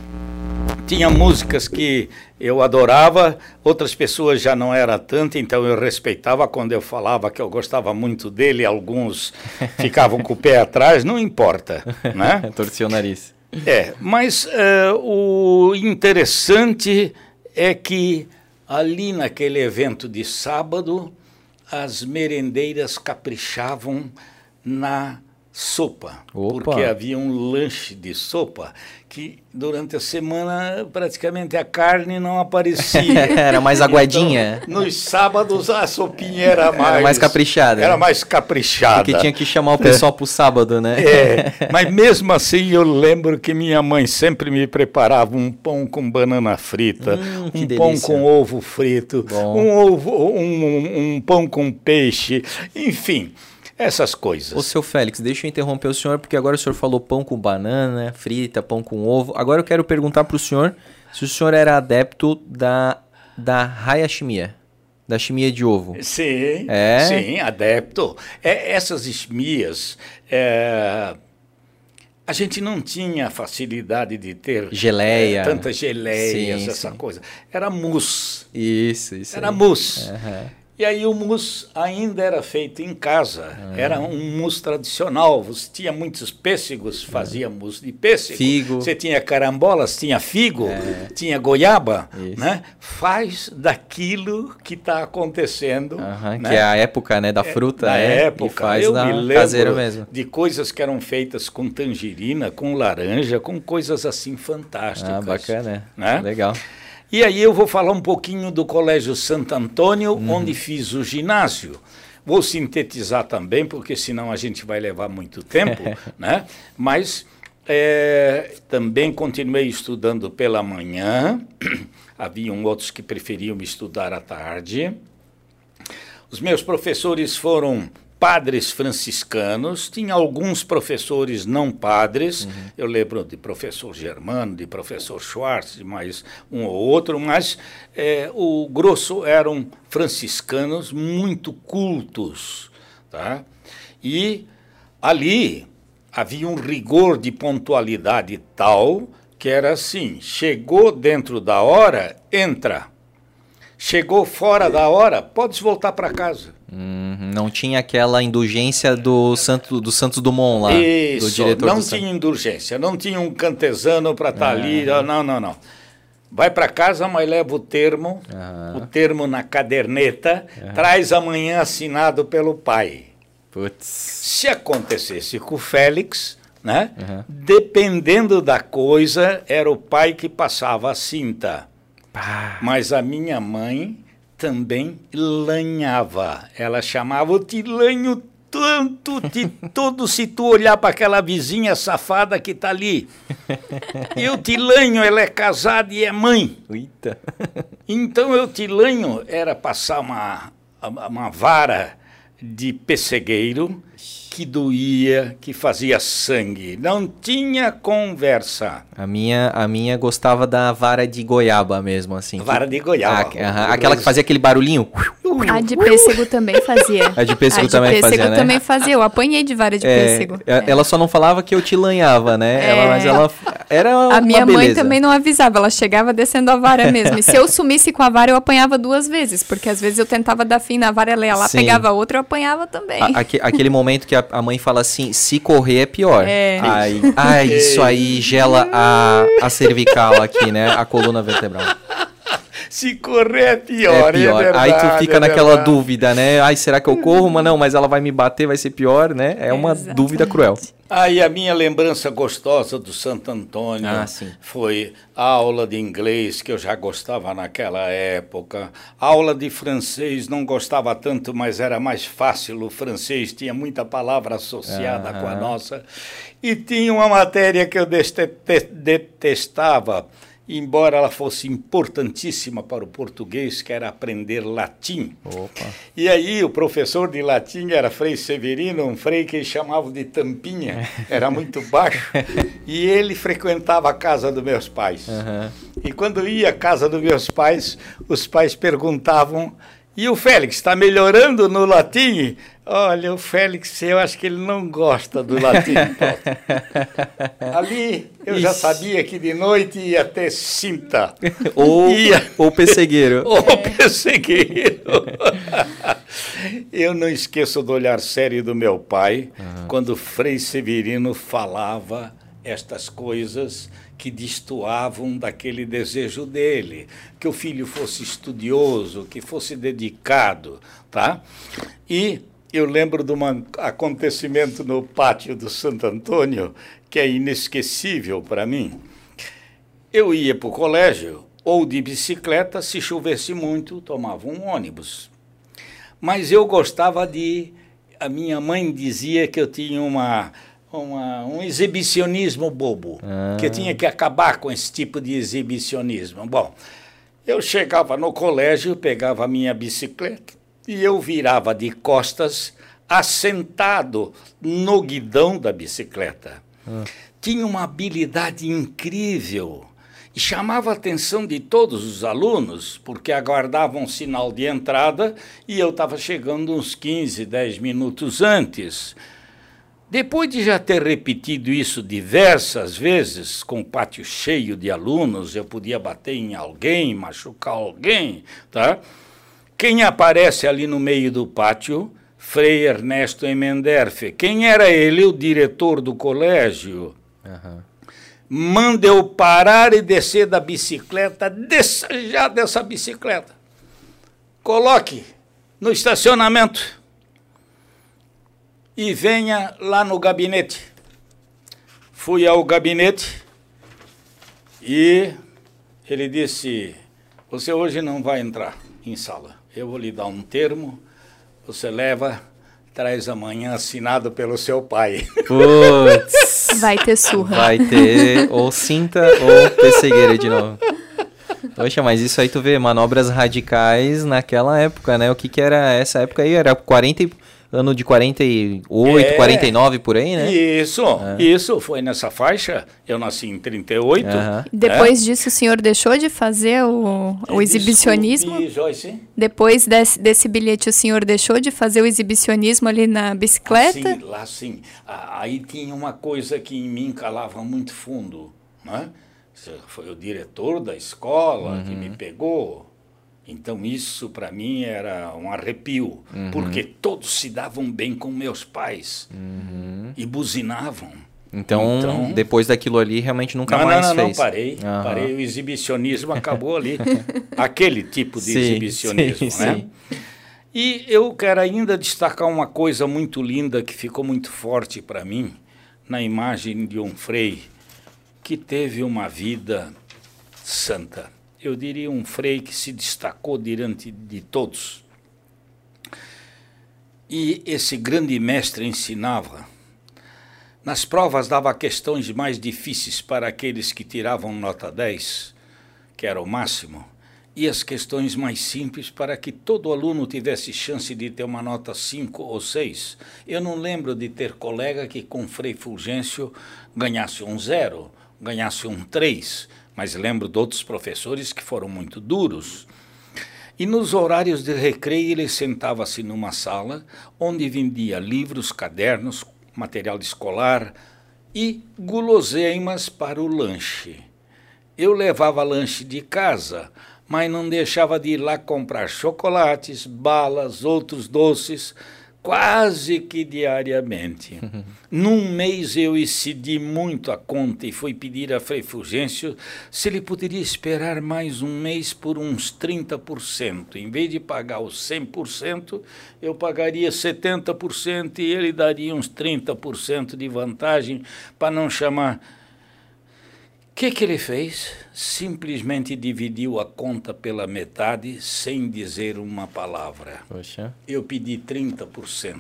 Tinha músicas que eu adorava, outras pessoas já não era tanto, então eu respeitava quando eu falava que eu gostava muito dele, alguns *laughs* ficavam com o pé atrás, não importa, né? *laughs* Torcia o nariz. É, mas uh, o interessante é que ali naquele evento de sábado, as merendeiras caprichavam na sopa, Opa. porque havia um lanche de sopa que durante a semana praticamente a carne não aparecia. *laughs* era mais aguadinha. Então, nos sábados a sopinha era mais, era mais caprichada. Era mais caprichada. Porque tinha que chamar o pessoal para o sábado, né? É, *laughs* mas mesmo assim eu lembro que minha mãe sempre me preparava um pão com banana frita, hum, um delícia. pão com ovo frito, um, ovo, um, um pão com peixe, enfim essas coisas. Ô, seu Félix, deixa eu interromper o senhor, porque agora o senhor falou pão com banana, frita, pão com ovo. Agora eu quero perguntar para o senhor se o senhor era adepto da, da Hayashimiya, da chimia de ovo. Sim, é? sim, adepto. É, essas esmias, é, a gente não tinha facilidade de ter geleia, é, tantas geleias, sim, essa sim. coisa. Era mousse. Isso, isso. Era aí. mousse. Uhum. E aí o mousse ainda era feito em casa. Ah. Era um mousse tradicional. Você tinha muitos pêssegos, fazia ah. mousse de pêssego. Figo. Você tinha carambolas, tinha figo, é. tinha goiaba. Né? Faz daquilo que está acontecendo. Né? Que é a época né, da é, fruta. Da é, época. E faz Eu me lembro mesmo. de coisas que eram feitas com tangerina, com laranja, com coisas assim fantásticas. Ah, bacana. Né? Legal. E aí eu vou falar um pouquinho do Colégio Santo Antônio, uhum. onde fiz o ginásio. Vou sintetizar também, porque senão a gente vai levar muito tempo, *laughs* né? Mas é, também continuei estudando pela manhã. *clears throat* Haviam outros que preferiam estudar à tarde. Os meus professores foram padres franciscanos, tinha alguns professores não padres, uhum. eu lembro de professor Germano, de professor Schwartz, de mais um ou outro, mas é, o grosso eram franciscanos muito cultos. Tá? E ali havia um rigor de pontualidade tal que era assim: chegou dentro da hora, entra. Chegou fora da hora, podes voltar para casa. Hum, não tinha aquela indulgência do Santo do Santos Dumont lá, Isso, do diretor não do tinha indulgência, não tinha um cantesano para estar tá ali, ah. não, não, não. Vai para casa, mas leva o termo, ah. o termo na caderneta, ah. traz amanhã assinado pelo pai. Putz. Se acontecesse com o Félix, né? Uhum. Dependendo da coisa, era o pai que passava a cinta. Pá. Mas a minha mãe também lanhava. Ela chamava, o te lanho tanto de todo se tu olhar para aquela vizinha safada que está ali. *laughs* Eu te lanho, ela é casada e é mãe. Eita. Então eu te lanho era passar uma, uma vara de pessegueiro que doía, que fazia sangue. Não tinha conversa. A minha, a minha gostava da vara de goiaba mesmo, assim. Vara de goiaba. A, aquela que fazia aquele barulhinho. A de pêssego também fazia. A de pêssego a de também pêssego fazia, né? também fazia. Eu apanhei de vara de é, pêssego. É. Ela só não falava que eu te lanhava, né? É. Ela, mas ela era A minha mãe também não avisava. Ela chegava descendo a vara mesmo. E se eu sumisse com a vara, eu apanhava duas vezes. Porque às vezes eu tentava dar fim na vara, ela ia lá, Sim. pegava outra, eu apanhava também. A, aquele momento que a, a mãe fala assim, assim, se correr é pior. É. Ai, ai isso aí gela a, a cervical aqui, né? A coluna vertebral. Se correr é pior, é pior. É verdade, Aí tu fica é naquela dúvida, né? Ai, será que eu corro? Mas não, mas ela vai me bater, vai ser pior, né? É uma Exatamente. dúvida cruel. Aí a minha lembrança gostosa do Santo Antônio ah, foi a aula de inglês, que eu já gostava naquela época. A aula de francês não gostava tanto, mas era mais fácil. O francês tinha muita palavra associada com a nossa. E tinha uma matéria que eu detestava embora ela fosse importantíssima para o português, que era aprender latim. Opa. E aí o professor de latim era Frei Severino, um frei que chamavam de Tampinha, era muito baixo, *laughs* e ele frequentava a casa dos meus pais. Uhum. E quando ia à casa dos meus pais, os pais perguntavam e o Félix está melhorando no latim? Olha, o Félix, eu acho que ele não gosta do latim. *laughs* Ali eu Isso. já sabia que de noite ia ter cinta. ou, *laughs* ia... ou pessegueiro. *laughs* ou pessegueiro. eu não esqueço do olhar sério do meu pai uhum. quando Frei Severino falava estas coisas que destoavam daquele desejo dele, que o filho fosse estudioso, que fosse dedicado, tá? E eu lembro de um acontecimento no pátio do Santo Antônio que é inesquecível para mim. Eu ia para o colégio ou de bicicleta, se chovesse muito, tomava um ônibus. Mas eu gostava de. A minha mãe dizia que eu tinha uma uma, um exibicionismo bobo, ah. que tinha que acabar com esse tipo de exibicionismo. Bom, eu chegava no colégio, pegava a minha bicicleta e eu virava de costas, assentado no guidão da bicicleta. Ah. Tinha uma habilidade incrível e chamava a atenção de todos os alunos, porque aguardavam um sinal de entrada e eu estava chegando uns 15, 10 minutos antes. Depois de já ter repetido isso diversas vezes, com o pátio cheio de alunos, eu podia bater em alguém, machucar alguém, tá? Quem aparece ali no meio do pátio? Frei Ernesto Emenderfe. Quem era ele? O diretor do colégio. Uhum. Manda eu parar e descer da bicicleta, desça já dessa bicicleta. Coloque no estacionamento e venha lá no gabinete. Fui ao gabinete e ele disse: Você hoje não vai entrar em sala. Eu vou lhe dar um termo, você leva, traz amanhã assinado pelo seu pai. *laughs* Putz! Vai ter surra. Vai ter ou cinta ou pessegueira de novo. Poxa, mas isso aí tu vê, manobras radicais naquela época, né? O que que era essa época aí? Era 40 e ano de 48, é, 49 por aí, né? Isso, é. isso, foi nessa faixa. Eu nasci em 38. Uhum. Depois é. disso, o senhor deixou de fazer o, o exibicionismo? Desculpe, Joyce. Depois desse, desse bilhete, o senhor deixou de fazer o exibicionismo ali na bicicleta? Sim, lá sim. Aí tinha uma coisa que em mim calava muito fundo, né? Foi o diretor da escola uhum. que me pegou então isso para mim era um arrepio, uhum. porque todos se davam bem com meus pais uhum. e buzinavam. Então, então, depois daquilo ali, realmente nunca não, mais não, não, fez. Não, parei, uhum. parei. O exibicionismo acabou ali. *laughs* Aquele tipo de sim, exibicionismo, sim, né? Sim. E eu quero ainda destacar uma coisa muito linda que ficou muito forte para mim na imagem de um frei que teve uma vida santa eu diria, um frei que se destacou diante de todos. E esse grande mestre ensinava. Nas provas dava questões mais difíceis para aqueles que tiravam nota 10, que era o máximo, e as questões mais simples para que todo aluno tivesse chance de ter uma nota 5 ou 6. Eu não lembro de ter colega que com Frei Fulgêncio ganhasse um zero, ganhasse um 3 mas lembro de outros professores que foram muito duros. E nos horários de recreio ele sentava-se numa sala onde vendia livros, cadernos, material escolar e guloseimas para o lanche. Eu levava lanche de casa, mas não deixava de ir lá comprar chocolates, balas, outros doces quase que diariamente. *laughs* Num mês eu excedi muito a conta e fui pedir a Frei Fulgêncio se ele poderia esperar mais um mês por uns 30%. Em vez de pagar os 100%, eu pagaria 70% e ele daria uns 30% de vantagem para não chamar o que, que ele fez? Simplesmente dividiu a conta pela metade sem dizer uma palavra. Poxa. Eu pedi 30%.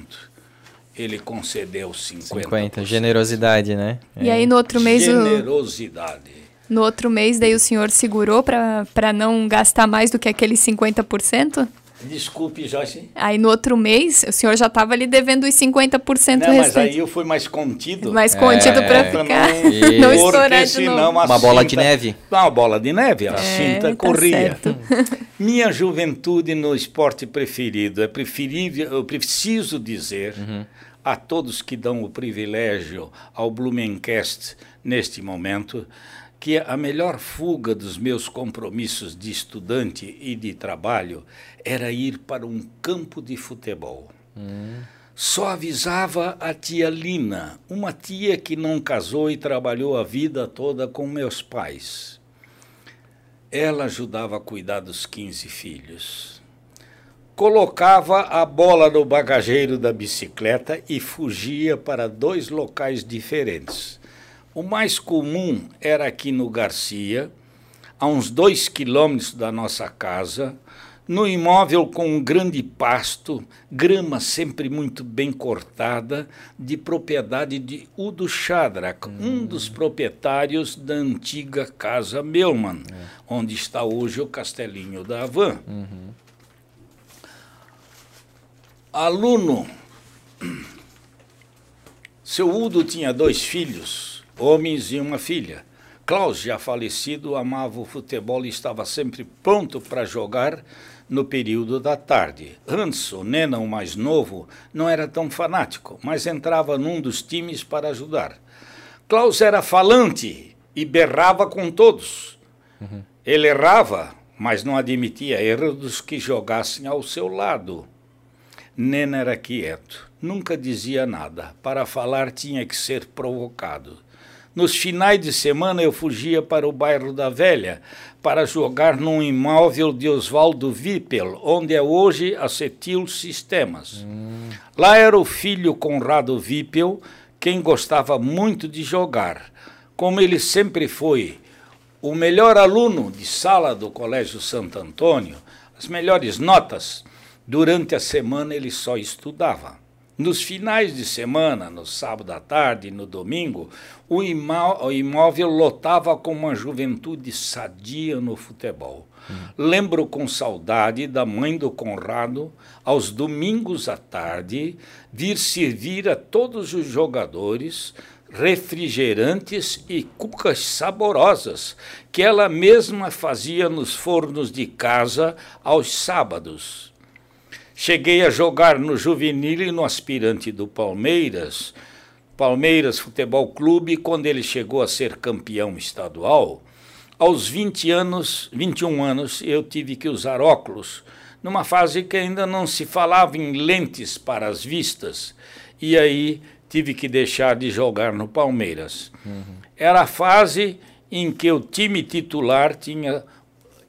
Ele concedeu 50%. 50%. Generosidade, né? E é. aí no outro mês. Generosidade. O... No outro mês, daí o senhor segurou para não gastar mais do que aqueles 50%? Desculpe, Joyce. Aí no outro mês, o senhor já estava ali devendo os 50% Não, mas aí eu fui mais contido. Mais contido é, para ficar, não, *laughs* não estourar de novo. Uma bola de neve. Uma bola de neve, a é, cinta tá corria. *laughs* Minha juventude no esporte preferido. É preferível, eu preciso dizer uhum. a todos que dão o privilégio ao Blumencast neste momento que a melhor fuga dos meus compromissos de estudante e de trabalho era ir para um campo de futebol. Hum. Só avisava a tia Lina, uma tia que não casou e trabalhou a vida toda com meus pais. Ela ajudava a cuidar dos 15 filhos. Colocava a bola no bagageiro da bicicleta e fugia para dois locais diferentes o mais comum era aqui no Garcia, a uns dois quilômetros da nossa casa, no imóvel com um grande pasto, grama sempre muito bem cortada, de propriedade de Udo Shadrach, uhum. um dos proprietários da antiga Casa Melman, é. onde está hoje o Castelinho da Havan. Uhum. Aluno, seu Udo tinha dois filhos, homens e uma filha. Klaus, já falecido, amava o futebol e estava sempre pronto para jogar no período da tarde. Hans, o Nena, o mais novo, não era tão fanático, mas entrava num dos times para ajudar. Klaus era falante e berrava com todos. Uhum. Ele errava, mas não admitia erros dos que jogassem ao seu lado. Nena era quieto, nunca dizia nada. Para falar tinha que ser provocado. Nos finais de semana eu fugia para o bairro da Velha para jogar num imóvel de Oswaldo Wippel, onde é hoje a Cetil Sistemas. Hum. Lá era o filho Conrado Wippel quem gostava muito de jogar. Como ele sempre foi o melhor aluno de sala do Colégio Santo Antônio, as melhores notas, durante a semana ele só estudava. Nos finais de semana, no sábado à tarde e no domingo, o, imóvel lotava com uma juventude sadia no futebol. Hum. Lembro com saudade da mãe do Conrado, aos domingos à tarde, vir servir a todos os jogadores refrigerantes e cucas saborosas que ela mesma fazia nos fornos de casa aos sábados. Cheguei a jogar no juvenil e no aspirante do Palmeiras, Palmeiras Futebol Clube, quando ele chegou a ser campeão estadual. Aos 20 anos, 21 anos, eu tive que usar óculos, numa fase que ainda não se falava em lentes para as vistas, e aí tive que deixar de jogar no Palmeiras. Uhum. Era a fase em que o time titular tinha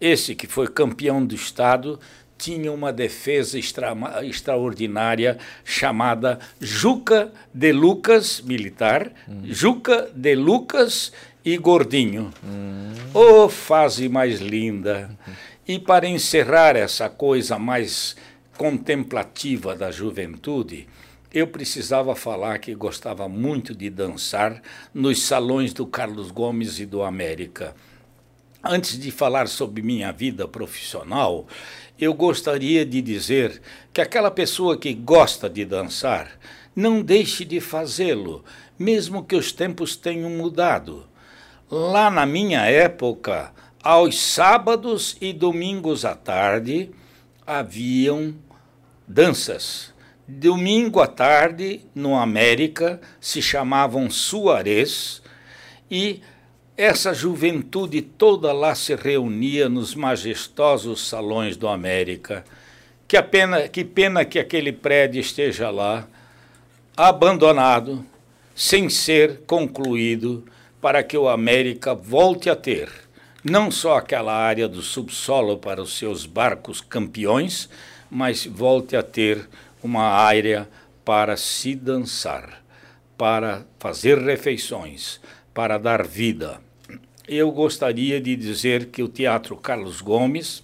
esse que foi campeão do estado tinha uma defesa extra, extraordinária chamada Juca de Lucas, militar, hum. Juca de Lucas e Gordinho. Hum. Oh, fase mais linda! *laughs* E para encerrar essa coisa mais contemplativa da juventude, eu precisava falar que gostava muito de dançar nos salões do Carlos Gomes e do América. Antes de falar sobre minha vida profissional, eu gostaria de dizer que aquela pessoa que gosta de dançar, não deixe de fazê-lo, mesmo que os tempos tenham mudado. Lá na minha época, aos sábados e domingos à tarde, haviam danças. Domingo à tarde, no América, se chamavam suarés e essa juventude toda lá se reunia nos majestosos salões do América. Que, pena, que pena que aquele prédio esteja lá, abandonado, sem ser concluído, para que o América volte a ter não só aquela área do subsolo para os seus barcos campeões, mas volte a ter uma área para se dançar, para fazer refeições, para dar vida. Eu gostaria de dizer que o Teatro Carlos Gomes,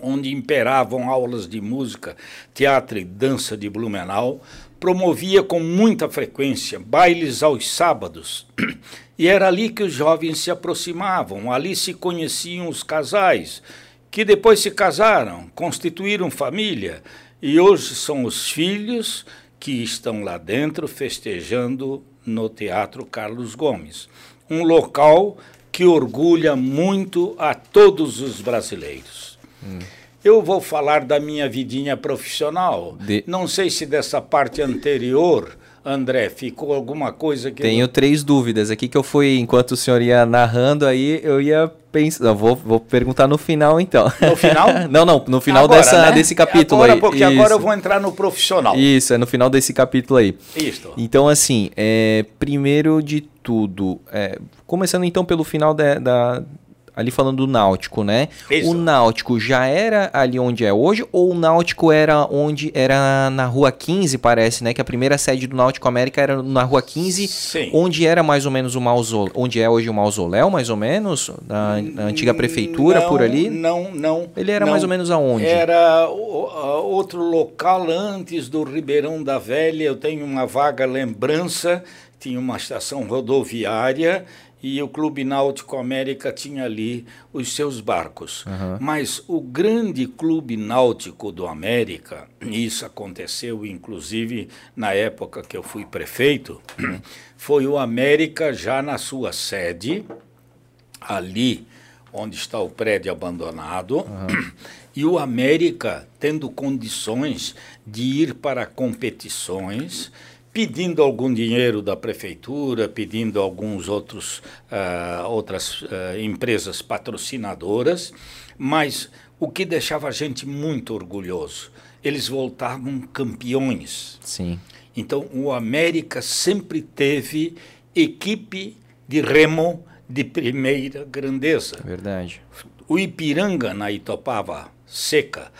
onde imperavam aulas de música, teatro e dança de Blumenau, promovia com muita frequência bailes aos sábados. *clears throat* E era ali que os jovens se aproximavam, ali se conheciam os casais, que depois se casaram, constituíram família, e hoje são os filhos que estão lá dentro festejando no Teatro Carlos Gomes um local que orgulha muito a todos os brasileiros. Hum. Eu vou falar da minha vidinha profissional. De... Não sei se dessa parte anterior, André, ficou alguma coisa que. Tenho eu... três dúvidas aqui que eu fui, enquanto o senhor ia narrando, aí eu ia pensar. Vou, vou perguntar no final, então. No final? *laughs* não, não, no final agora, dessa, né? desse capítulo agora, aí. Porque Isso. agora eu vou entrar no profissional. Isso, é no final desse capítulo aí. Isso. Então, assim, é, primeiro de tudo, é, começando então pelo final da, da ali falando do Náutico, né? Isso. O Náutico já era ali onde é hoje ou o Náutico era onde era na Rua 15, parece, né? Que a primeira sede do Náutico América era na Rua 15, Sim. onde era mais ou menos o mausoléu, onde é hoje o mausoléu, mais ou menos, da, antiga prefeitura não, por ali? Não, não. Ele era não. mais ou menos aonde? Era outro local antes do Ribeirão da Velha, eu tenho uma vaga lembrança, tinha uma estação rodoviária e o Clube Náutico América tinha ali os seus barcos. Uhum. Mas o grande Clube Náutico do América, isso aconteceu inclusive na época que eu fui prefeito, *clears throat* foi o América já na sua sede, ali onde está o prédio abandonado, uhum. *clears throat* e o América tendo condições de ir para competições, pedindo algum dinheiro da prefeitura, pedindo alguns outros uh, outras uh, empresas patrocinadoras, mas o que deixava a gente muito orgulhoso, eles voltavam campeões. Sim. Então o América sempre teve equipe de remo de primeira grandeza. Verdade. O Ipiranga, na Itopava Seca,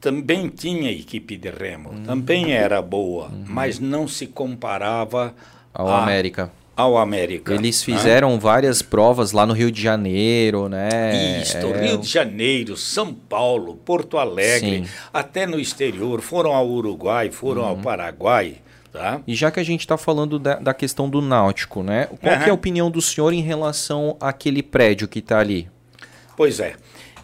também tinha equipe de remo, uhum. também era boa, uhum. mas não se comparava ao a, América. Ao América. Eles né? fizeram né? várias provas lá no Rio de Janeiro, né? Isso, é... Rio de Janeiro, São Paulo, Porto Alegre, Sim. até no exterior, foram ao Uruguai, foram uhum. ao Paraguai. Tá. E já que a gente está falando da, da, questão do náutico, né? Qual uhum. é a opinião do senhor em relação àquele prédio que está ali? Pois é,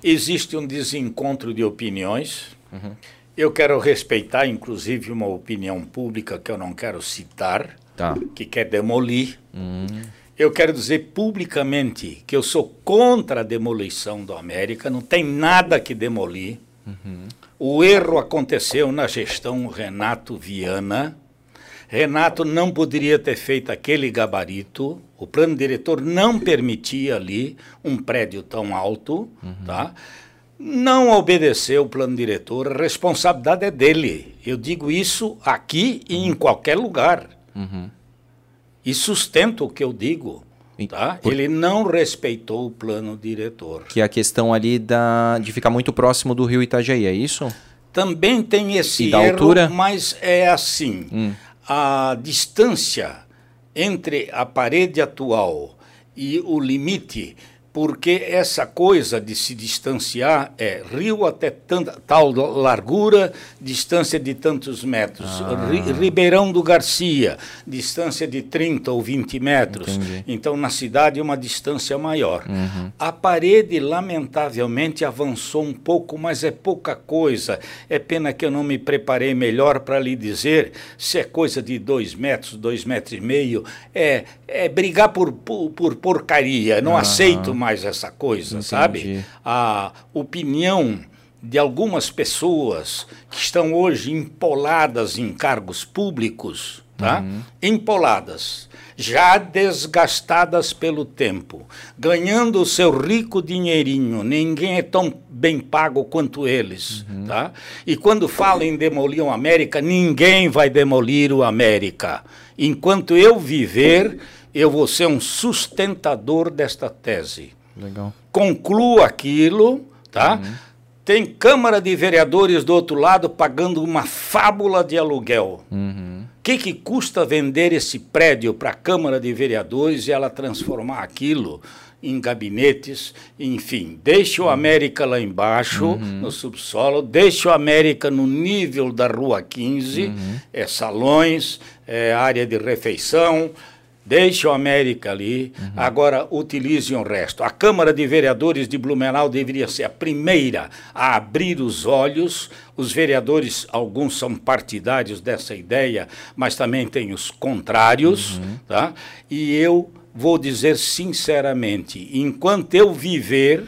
existe um desencontro de opiniões. Uhum. Eu quero respeitar, inclusive, uma opinião pública que eu não quero citar, tá. que quer demolir. Uhum. Eu quero dizer publicamente que eu sou contra a demolição do América, não tem nada que demolir. Uhum. O erro aconteceu na gestão Renato Viana Renato não poderia ter feito aquele gabarito, o plano diretor não permitia ali um prédio tão alto, uhum. tá? Não obedeceu o plano diretor, a responsabilidade é dele. Eu digo isso aqui e em qualquer lugar. Uhum. E sustento o que eu digo. Tá? Por... Ele não respeitou o plano diretor. Que é a questão ali da, de ficar muito próximo do rio Itajaí, é isso? Também tem esse e da erro, altura? mas é assim. Hum a distância entre a parede atual e o limite porque essa coisa de se distanciar é rio até tanta, tal largura, distância de tantos metros. Ah. Ribeirão do Garcia, distância de 30 ou 20 metros. Entendi. Então, na cidade, uma distância maior. Uhum. A parede, lamentavelmente, avançou um pouco, mas é pouca coisa. É pena que eu não me preparei melhor para lhe dizer se é coisa de dois metros, dois metros e meio. É, é brigar por, por, por porcaria. Não aceito mais mais essa coisa, Entendi. sabe? A opinião de algumas pessoas que estão hoje empoladas em cargos públicos, tá? Uhum. Empoladas, já desgastadas pelo tempo, ganhando o seu rico dinheirinho. Ninguém é tão bem pago quanto eles, uhum. tá? E quando falam em demolir o América, ninguém vai demolir o América. Enquanto eu viver, eu vou ser um sustentador desta tese. Legal. Conclua aquilo, tá? Uhum. Tem Câmara de Vereadores do outro lado pagando uma fábula de aluguel. O uhum. que, que custa vender esse prédio para a Câmara de Vereadores e ela transformar aquilo em gabinetes, enfim, deixa o América lá embaixo, uhum. no subsolo, deixa o América no nível da Rua 15, uhum. é salões, é área de refeição, Deixe o América ali, uhum. agora utilizem o resto. A Câmara de Vereadores de Blumenau deveria ser a primeira a abrir os olhos. Os vereadores, alguns são partidários dessa ideia, mas também tem os contrários. Uhum. Tá? E eu vou dizer sinceramente: enquanto eu viver,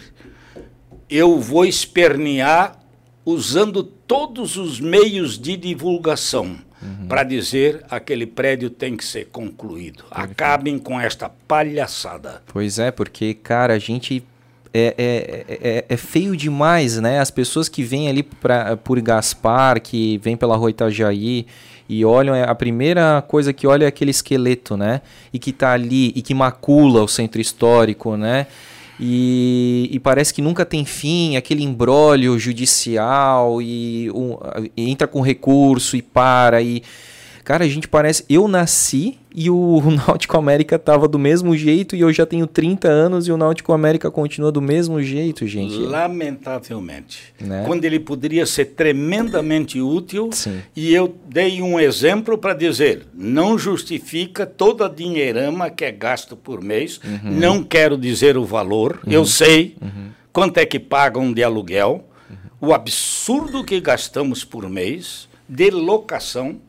eu vou espernear usando todos os meios de divulgação uhum. para dizer aquele prédio tem que ser concluído. Perfeito. Acabem com esta palhaçada. Pois é, porque, cara, a gente é, é, é, é, feio demais, né? As pessoas que vêm ali pra, por Gaspar, que vêm pela rua Itajaí e olham, é, a primeira coisa que olha é aquele esqueleto, né? E que tá ali e que macula o centro histórico, né? E, e, parece que nunca tem fim, aquele embrólio judicial e, um, e, entra com recurso e para e cara, a gente parece, eu nasci e *laughs* o Náutico América tava do mesmo jeito e eu já tenho 30 anos e o Náutico América continua do mesmo jeito, gente. Lamentavelmente. Né? Quando ele poderia ser tremendamente útil Sim. e eu dei um exemplo para dizer, não justifica toda a dinheirama que é gasto por mês, uhum. não quero dizer o valor, uhum. eu sei uhum. quanto é que pagam de aluguel, uhum. o absurdo que gastamos por mês de locação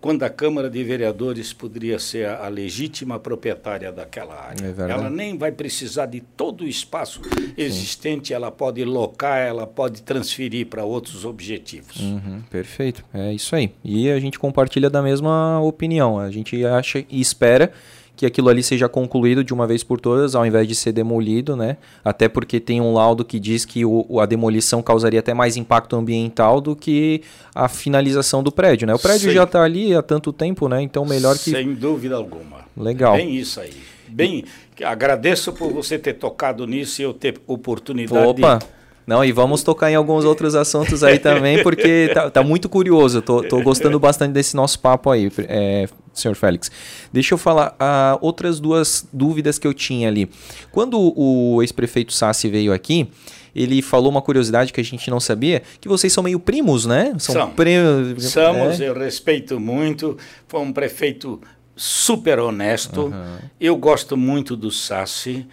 quando a Câmara de Vereadores poderia ser a, a legítima proprietária daquela área. É ela nem vai precisar de todo o espaço existente, Sim. ela pode locar, ela pode transferir para outros objetivos. Uhum, perfeito, é isso aí. E a gente compartilha da mesma opinião. A gente acha e espera que aquilo ali seja concluído de uma vez por todas, ao invés de ser demolido, né? Até porque tem um laudo que diz que o, a demolição causaria até mais impacto ambiental do que a finalização do prédio, né? O prédio Sim. já está ali há tanto tempo, né? Então melhor que... Sem dúvida alguma. Legal. Bem isso aí. Bem, agradeço por você ter tocado nisso e eu ter oportunidade Opa. de não, e vamos tocar em alguns outros assuntos aí também, porque tá, tá muito curioso. Tô, tô gostando bastante desse nosso papo aí, é, senhor Félix. Deixa eu falar uh, outras duas dúvidas que eu tinha ali. Quando o ex-prefeito Sassi veio aqui, ele falou uma curiosidade que a gente não sabia, que vocês são meio primos, né? São primos. Somos, é. eu respeito muito. Foi um prefeito super honesto. Uhum. Eu gosto muito do Sassi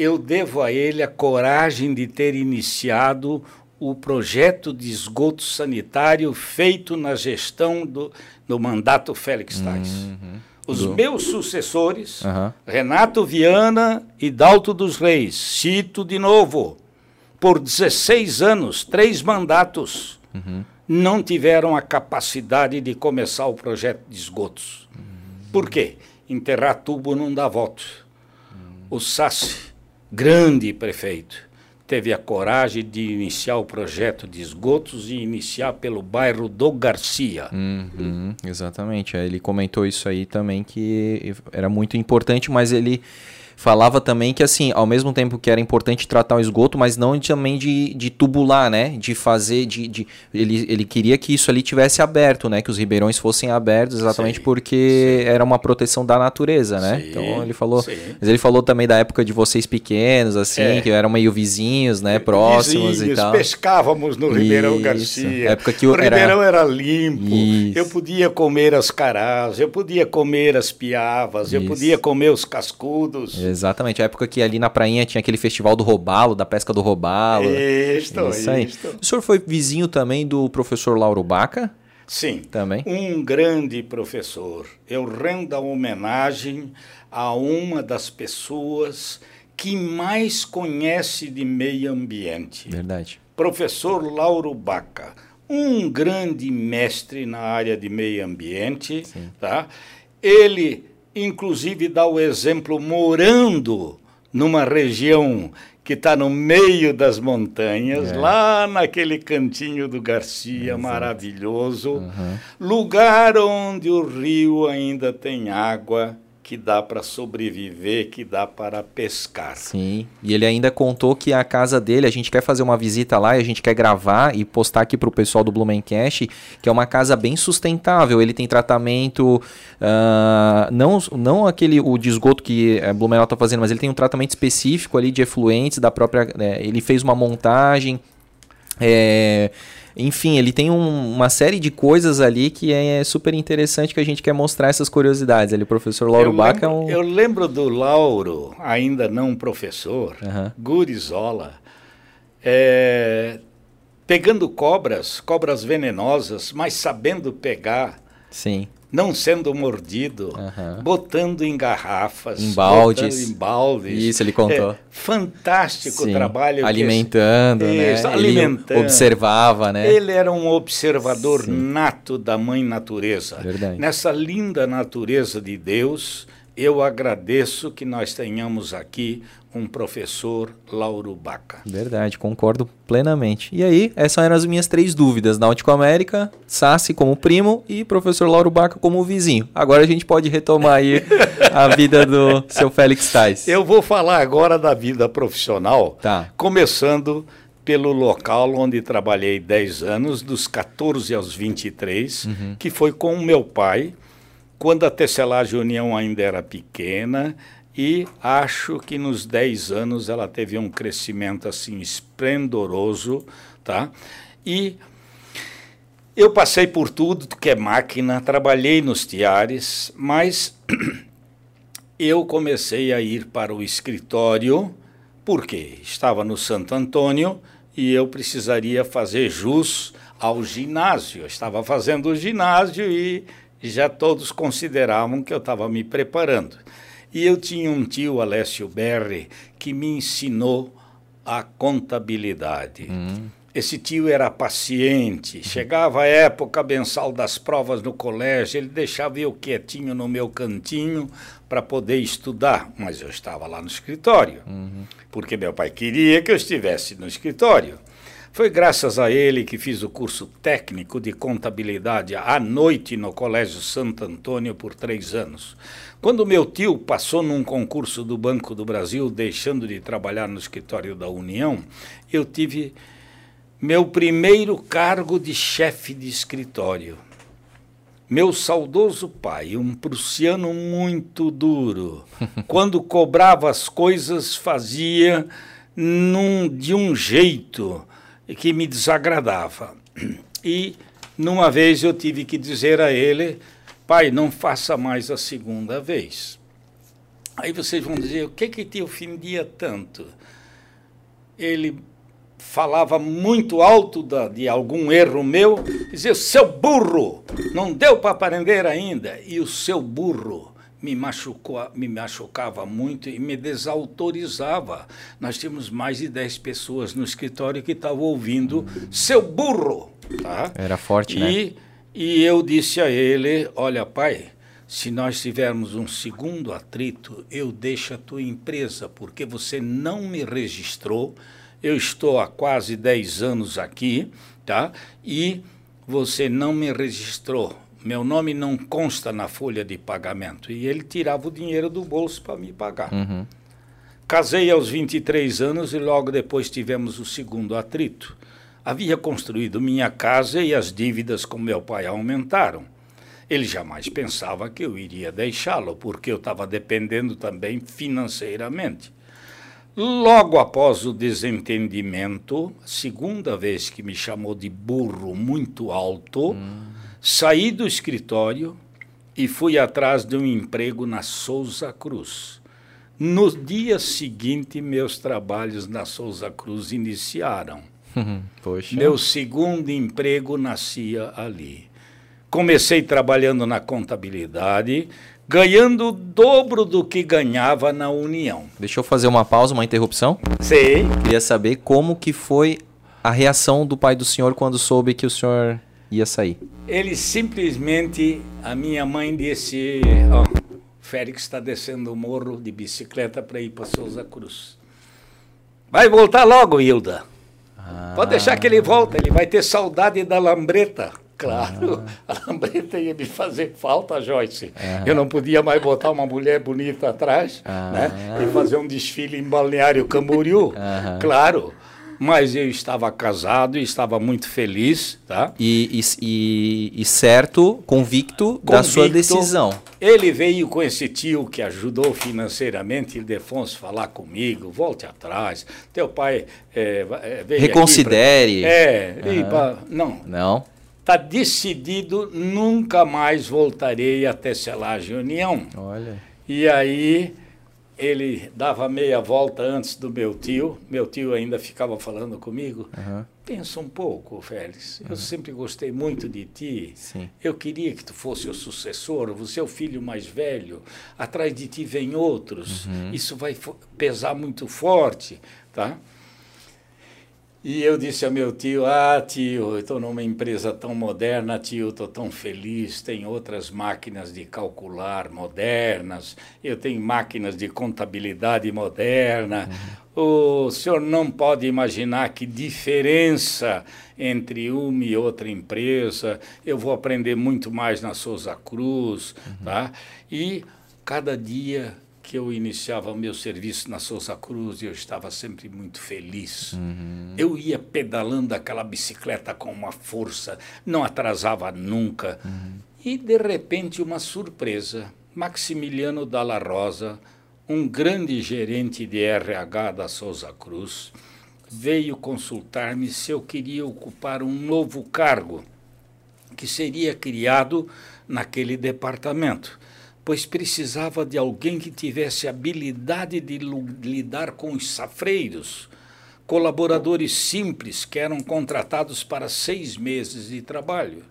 eu devo a ele a coragem de ter iniciado o projeto de esgoto sanitário feito na gestão do, do mandato Félix Tais. Uhum. Os do... meus sucessores, uhum. Renato Viana e Dalto dos Reis, cito de novo, por 16 anos, três mandatos, uhum. não tiveram a capacidade de começar o projeto de esgotos. Por quê? Enterrar tubo não dá voto. O SASSI grande prefeito, teve a coragem de iniciar o projeto de esgotos e iniciar pelo bairro do Garcia. Uhum, exatamente. Ele comentou isso aí também que era muito importante, mas ele falava também que, assim, ao mesmo tempo que era importante tratar o esgoto, mas não também de, de tubular, né? De fazer, de, de, ele, ele queria que isso ali tivesse aberto, né? Que os ribeirões fossem abertos, exatamente sim, porque sim. era uma proteção da natureza, né? Sim, então ele falou, mas ele falou também da época de vocês pequenos, assim, é. que eram meio vizinhos, né? Próximos vizinhos, e tal. pescávamos no Ribeirão isso. Garcia. Época que o, o Ribeirão era, era limpo. Isso. Eu podia comer as carás, eu podia comer as piavas, isso. eu podia comer os cascudos. Exatamente, a época que ali na prainha tinha aquele festival do robalo, da pesca do robalo. Isto, isso aí. Isto. O senhor foi vizinho também do professor Lauro Baca? Sim. Também? Um grande professor. Eu rendo a homenagem a uma das pessoas que mais conhece de meio ambiente. Verdade. Professor Lauro Baca, um grande mestre na área de meio ambiente, Sim. tá? Ele inclusive dá o exemplo morando numa região que está no meio das montanhas, é. lá naquele cantinho do Garcia Exato. maravilhoso, uhum. lugar onde o rio ainda tem água que dá para sobreviver, que dá para pescar. Sim, e ele ainda contou que a casa dele, a gente quer fazer uma visita lá e a gente quer gravar e postar aqui para o pessoal do Blumencast, que é uma casa bem sustentável. Ele tem tratamento, uh, não, não aquele o de esgoto que a Blumenau está fazendo, mas ele tem um tratamento específico ali de efluentes da própria. Né, ele fez uma montagem. É, enfim, ele tem um, uma série de coisas ali que é super interessante que a gente quer mostrar essas curiosidades. Ele, o professor Lauro Baca é um... Eu lembro do Lauro, ainda não professor, uhum. Gurizola, é, pegando cobras, cobras venenosas, mas sabendo pegar. Sim não sendo mordido, uhum. botando em garrafas, em baldes. em baldes. Isso ele contou. É, fantástico o trabalho. Alimentando, né? Isso, alimentando. Ele observava, né? Ele era um observador Sim. nato da mãe natureza. Verdade. Nessa linda natureza de Deus, eu agradeço que nós tenhamos aqui um professor Lauro Baca. Verdade, concordo plenamente. E aí, essas eram as minhas três dúvidas. Náutico América, Sassi como primo e professor Lauro Baca como vizinho. Agora a gente pode retomar aí a vida do seu Félix Tais. Eu vou falar agora da vida profissional, tá. começando pelo local onde trabalhei 10 anos, dos 14 aos 23, uhum. que foi com o meu pai, quando a Tecelagem União ainda era pequena, e acho que nos 10 anos ela teve um crescimento assim esplendoroso, tá? E eu passei por tudo que é máquina, trabalhei nos tiares, mas *clears throat* eu comecei a ir para o escritório porque estava no Santo Antônio e eu precisaria fazer jus ao ginásio. Eu estava fazendo o ginásio e já todos consideravam que eu estava me preparando. E eu tinha um tio, Alessio Berri, que me ensinou a contabilidade. Hum. Esse tio era paciente. Chegava a época mensal das provas no colégio, ele deixava eu quietinho no meu cantinho para poder estudar, mas eu estava lá no escritório, uhum. porque meu pai queria que eu estivesse no escritório. Foi graças a ele que fiz o curso técnico de contabilidade à noite no Colégio Santo Antônio por três anos. Quando meu tio passou num concurso do Banco do Brasil, deixando de trabalhar no escritório da União, eu tive meu primeiro cargo de chefe de escritório. Meu saudoso pai, um prussiano muito duro, *laughs* quando cobrava as coisas, fazia num, de um jeito que me desagradava. E numa vez eu tive que dizer a ele: pai, não faça mais a segunda vez. Aí vocês vão dizer: o que que te ofendia tanto? Ele falava muito alto da, de algum erro meu, dizia, seu burro, não deu para aprender ainda. E o seu burro me, machucou, me machucava muito e me desautorizava. Nós tínhamos mais de 10 pessoas no escritório que estavam ouvindo, seu burro. Tá? Era forte, e, né? E eu disse a ele, olha pai, se nós tivermos um segundo atrito, eu deixo a tua empresa, porque você não me registrou, eu estou há quase 10 anos aqui, tá? E você não me registrou. Meu nome não consta na folha de pagamento. E ele tirava o dinheiro do bolso para me pagar. Uhum. Casei aos 23 anos e logo depois tivemos o segundo atrito. Havia construído minha casa e as dívidas com meu pai aumentaram. Ele jamais pensava que eu iria deixá-lo, porque eu estava dependendo também financeiramente. Logo após o desentendimento, segunda vez que me chamou de burro muito alto, hum. Saí do escritório e fui atrás de um emprego na Souza Cruz. No dia seguinte, meus trabalhos na Souza Cruz iniciaram. Poxa. Meu segundo emprego nascia ali. Comecei trabalhando na contabilidade, ganhando o dobro do que ganhava na União. Deixa eu fazer uma pausa, uma interrupção. Sei. Queria saber como que foi a reação do pai do senhor quando soube que o senhor ia sair. Ele simplesmente, a minha mãe disse, ó, oh, Félix está descendo o morro de bicicleta para ir para Souza Cruz. Vai voltar logo, Hilda. Ah. Pode deixar que ele volta, ele vai ter saudade da lambreta. Claro, ah. a lambreta ia me fazer falta, Joyce. Ah. Eu não podia mais botar uma mulher bonita atrás ah. né, e fazer um desfile em Balneário Camboriú. Claro, mas eu estava casado e estava muito feliz. Tá? E, e, e certo, convicto, convicto, da sua decisão. Ele veio com esse tio que ajudou financeiramente, Ildefonso, falar comigo, volte atrás. Teu pai é, veio Reconsidere. Pra, é, veio pra, não. Não está decidido, nunca mais voltarei até Selagem União. Olha. E aí ele dava meia volta antes do meu tio, meu tio ainda ficava falando comigo. Uhum. Pensa um pouco, Félix. Uhum. Eu sempre gostei muito de ti. Sim. Eu queria que tu fosse o sucessor, você é o filho mais velho. Atrás de ti vem outros. Uhum. Isso vai pesar muito forte, tá? E eu disse ao meu tio: Ah, tio, eu estou numa empresa tão moderna, tio, estou tão feliz. Tem outras máquinas de calcular modernas, eu tenho máquinas de contabilidade moderna. Uhum. O senhor não pode imaginar que diferença entre uma e outra empresa. Eu vou aprender muito mais na Souza Cruz, uhum. tá? E cada dia que eu iniciava o meu serviço na Souza Cruz e eu estava sempre muito feliz. Uhum. Eu ia pedalando aquela bicicleta com uma força, não atrasava nunca. Uhum. E, de repente, uma surpresa. Maximiliano Dalla Rosa, um grande gerente de RH da Souza Cruz, veio consultar-me se eu queria ocupar um novo cargo que seria criado naquele departamento pois precisava de alguém que tivesse habilidade de lidar com os safreiros, colaboradores simples que eram contratados para seis meses de trabalho.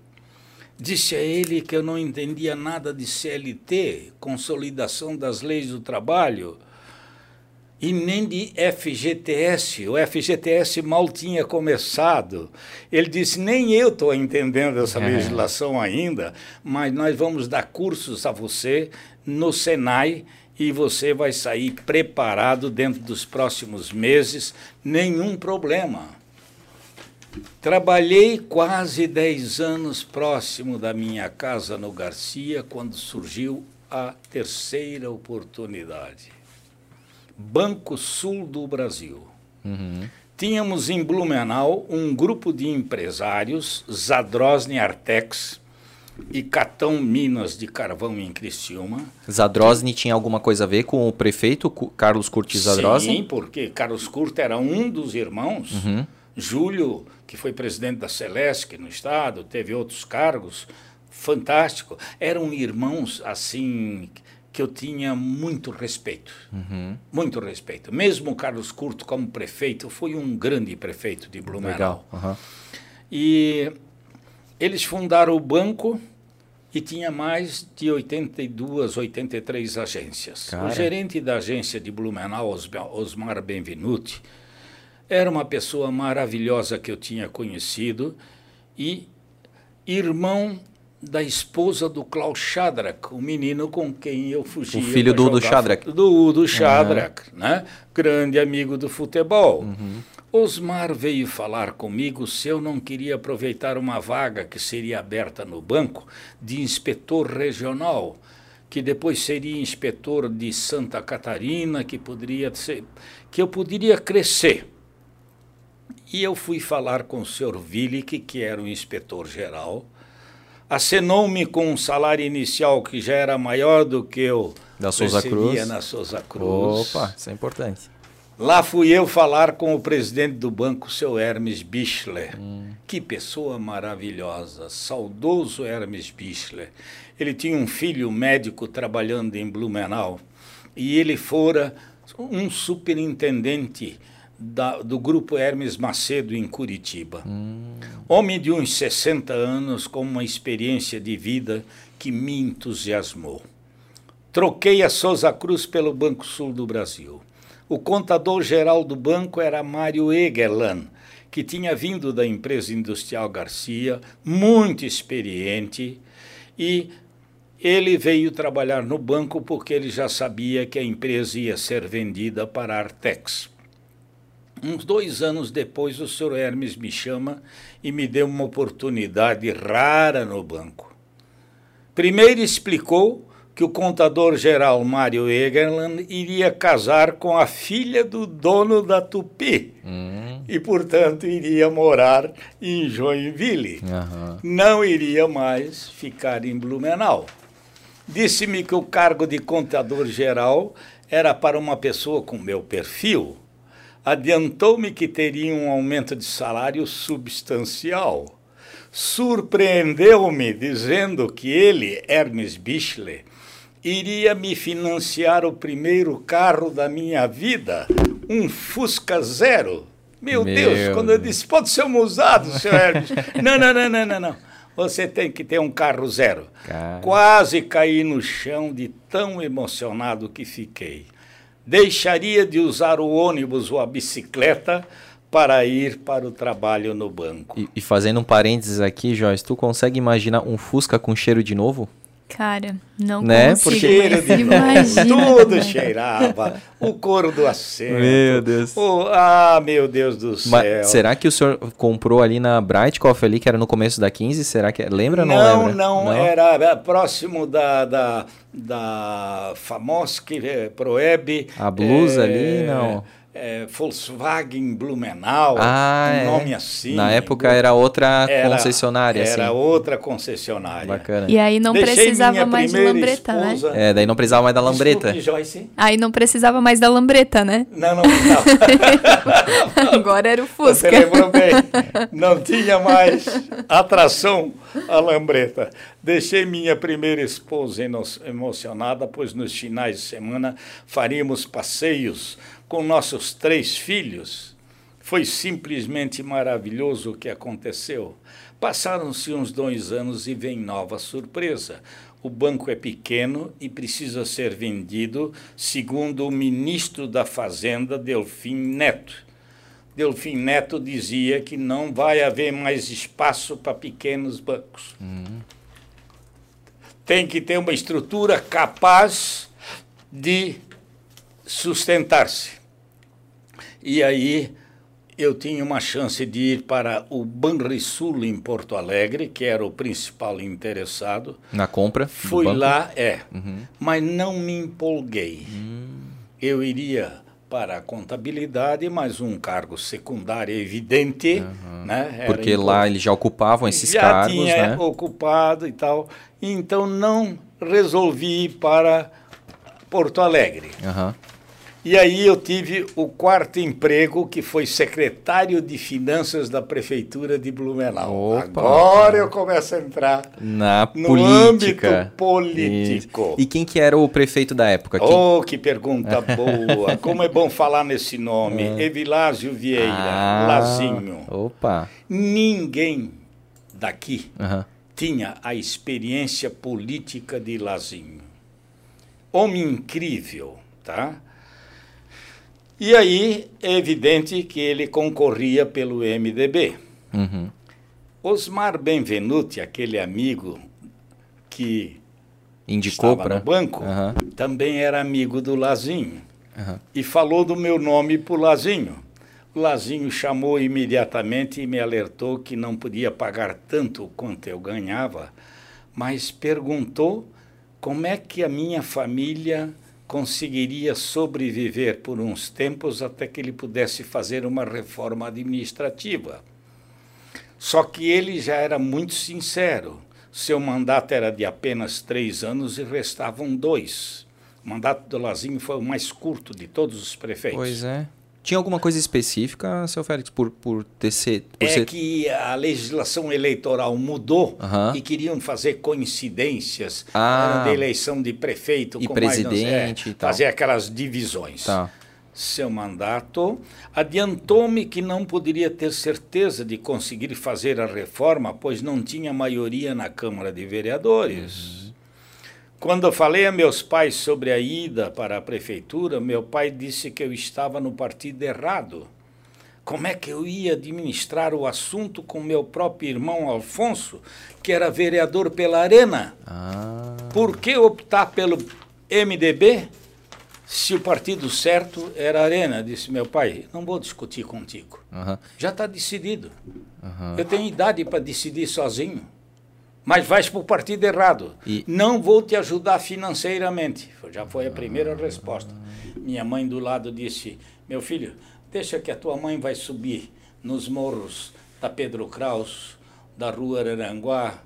Disse a ele que eu não entendia nada de CLT, consolidação das leis do trabalho, e nem de FGTS. O FGTS mal tinha começado. Ele disse: nem eu estou entendendo essa é. legislação ainda, mas nós vamos dar cursos a você no Senai e você vai sair preparado dentro dos próximos meses, nenhum problema. Trabalhei quase 10 anos próximo da minha casa no Garcia quando surgiu a terceira oportunidade. Banco Sul do Brasil. Uhum. Tínhamos em Blumenau um grupo de empresários, Zadrosny Artex e Catão Minas de Carvão em Criciúma. Zadrosny tinha alguma coisa a ver com o prefeito Carlos Curtis Zadrosny? Sim, porque Carlos Curtis era um dos irmãos. Uhum. Júlio, que foi presidente da Celesc no estado, teve outros cargos, fantástico. Eram irmãos assim que eu tinha muito respeito. Uhum. Muito respeito. Mesmo Carlos Curto, como prefeito, foi um grande prefeito de Blumenau. Legal. Uhum. E eles fundaram o banco e tinha mais de 82, 83 agências. Cara. O gerente da agência de Blumenau, Osmar Benvenuti, era uma pessoa maravilhosa que eu tinha conhecido e irmão da esposa do Klaus Shadrach, o menino com quem eu fugia. O filho do Udo Shadrach. Do Udo Shadrach, uhum. né? grande amigo do futebol. Uhum. Osmar veio falar comigo se eu não queria aproveitar uma vaga que seria aberta no banco de inspetor regional, que depois seria inspetor de Santa Catarina, que poderia ser, que eu poderia crescer. E eu fui falar com o senhor Willick, que era o inspetor geral, acenou-me com um salário inicial que já era maior do que eu da Souza Cruz. na Souza Cruz. Opa, isso é importante. Lá fui eu falar com o presidente do banco, seu Hermes Bichler. Hum. Que pessoa maravilhosa, saudoso Hermes Bichler. Ele tinha um filho médico trabalhando em Blumenau e ele fora um superintendente da, do grupo Hermes Macedo em Curitiba. Hum. Homem de uns 60 anos com uma experiência de vida que me entusiasmou. Troquei a Souza Cruz pelo Banco Sul do Brasil. O contador-geral do banco era Mário Egelan, que tinha vindo da empresa industrial Garcia, muito experiente, e ele veio trabalhar no banco porque ele já sabia que a empresa ia ser vendida para a Artex. Uns dois anos depois, o senhor Hermes me chama e me deu uma oportunidade rara no banco. Primeiro explicou que o contador-geral Mário Egerland iria casar com a filha do dono da Tupi hum. e, portanto, iria morar em Joinville. Uhum. Não iria mais ficar em Blumenau. Disse-me que o cargo de contador-geral era para uma pessoa com meu perfil adiantou-me que teria um aumento de salário substancial. Surpreendeu-me dizendo que ele, Hermes Bichler, iria me financiar o primeiro carro da minha vida, um Fusca Zero. Meu, Meu Deus, quando eu disse, pode ser um usado, seu *laughs* Hermes. não, não, não, não, não, não. Você tem que ter um carro zero. Cara. Quase caí no chão de tão emocionado que fiquei deixaria de usar o ônibus ou a bicicleta para ir para o trabalho no banco. E, e fazendo um parênteses aqui, Joyce, tu consegue imaginar um Fusca com cheiro de novo? Cara, não né? consigo. Porque cheiro de Imagina. Tudo cheirava. O couro do assento. Meu Deus. O, ah, meu Deus do céu. Mas será que o senhor comprou ali na Brightcoff ali, que era no começo da 15? Será que... Lembra ou não, não lembra? Não, não. Era próximo da, da, da Famoski Proeb. A blusa é, ali, não é, Volkswagen Blumenau, ah, um é. nome assim. Na época era outra era, concessionária. Era assim. outra concessionária. Bacana. E aí não Deixei precisava mais de lambreta, né? esposa... né? É, daí não precisava mais da lambreta. Desculpe, Joyce. Aí não precisava mais da lambreta, né? Não, não precisava. *laughs* Agora era o Fusca. Você lembrou bem. Não tinha mais atração a lambreta. Deixei minha primeira esposa emocionada, pois nos finais de semana faríamos passeios com nossos três filhos, Foi simplesmente maravilhoso o que aconteceu. Passaram-se uns dois anos e vem nova surpresa. O banco é pequeno e precisa ser vendido, segundo o ministro da Fazenda, Delfim Neto. Delfim Neto dizia que não vai haver mais espaço para pequenos bancos. Uhum. Tem que ter uma estrutura capaz de sustentar-se. E aí eu tinha uma chance de ir para o Banrisul em Porto Alegre, que era o principal interessado. Na compra? Fui lá, é, uhum. mas não me empolguei. Uhum. Eu iria para a contabilidade, mas um cargo secundário evidente, uhum. né? Porque lá eles já ocupavam esses já cargos, tinha né? ocupado e tal. Então não resolvi ir para Porto Alegre. Uhum. E aí eu tive o quarto emprego, que foi secretário de finanças da prefeitura de Blumenau. Opa. Agora eu começo a entrar na no política. âmbito político. E quem que era o prefeito da época? Quem? Oh, que pergunta *laughs* boa. Como é bom falar nesse nome. É. Evilásio Vieira, ah, Lazinho. Opa. Ninguém daqui uhum. tinha a experiência política de Lazinho. Homem incrível, tá? E aí é evidente que ele concorria pelo MDB. Uhum. Osmar Benvenuti, aquele amigo que indicou para o banco, uhum. também era amigo do Lazinho. Uhum. E falou do meu nome para o Lazinho. O Lazinho chamou imediatamente e me alertou que não podia pagar tanto quanto eu ganhava, mas perguntou como é que a minha família conseguiria sobreviver por uns tempos até que ele pudesse fazer uma reforma administrativa. Só que ele já era muito sincero. Seu mandato era de apenas três anos e restavam dois. O mandato do Lazinho foi o mais curto de todos os prefeitos. Pois é. Tinha alguma coisa específica, seu Félix, por, por ter ser, por é ser... que a legislação eleitoral mudou e queriam fazer coincidências ah, de eleição de prefeito e com presidente mais, é, e tal. fazer aquelas divisões. Tá. Seu mandato adiantou-me que não poderia ter certeza de conseguir fazer a reforma, pois não tinha maioria na Câmara de Vereadores. Uhum. Quando eu falei a meus pais sobre a ida para a prefeitura, meu pai disse que eu estava no partido errado. Como é que eu ia administrar o assunto com meu próprio irmão Alfonso, que era vereador pela Arena? Ah. Por que optar pelo MDB se o partido certo era a Arena? Disse meu pai. Não vou discutir contigo. Uhum. Já está decidido. Uhum. Eu tenho idade para decidir sozinho mas vais para o partido errado. E... Não vou te ajudar financeiramente. Já foi a primeira resposta. Minha mãe do lado disse: Meu filho, deixa que a tua mãe vai subir nos morros da Pedro Kraus, da Rua Aranguá,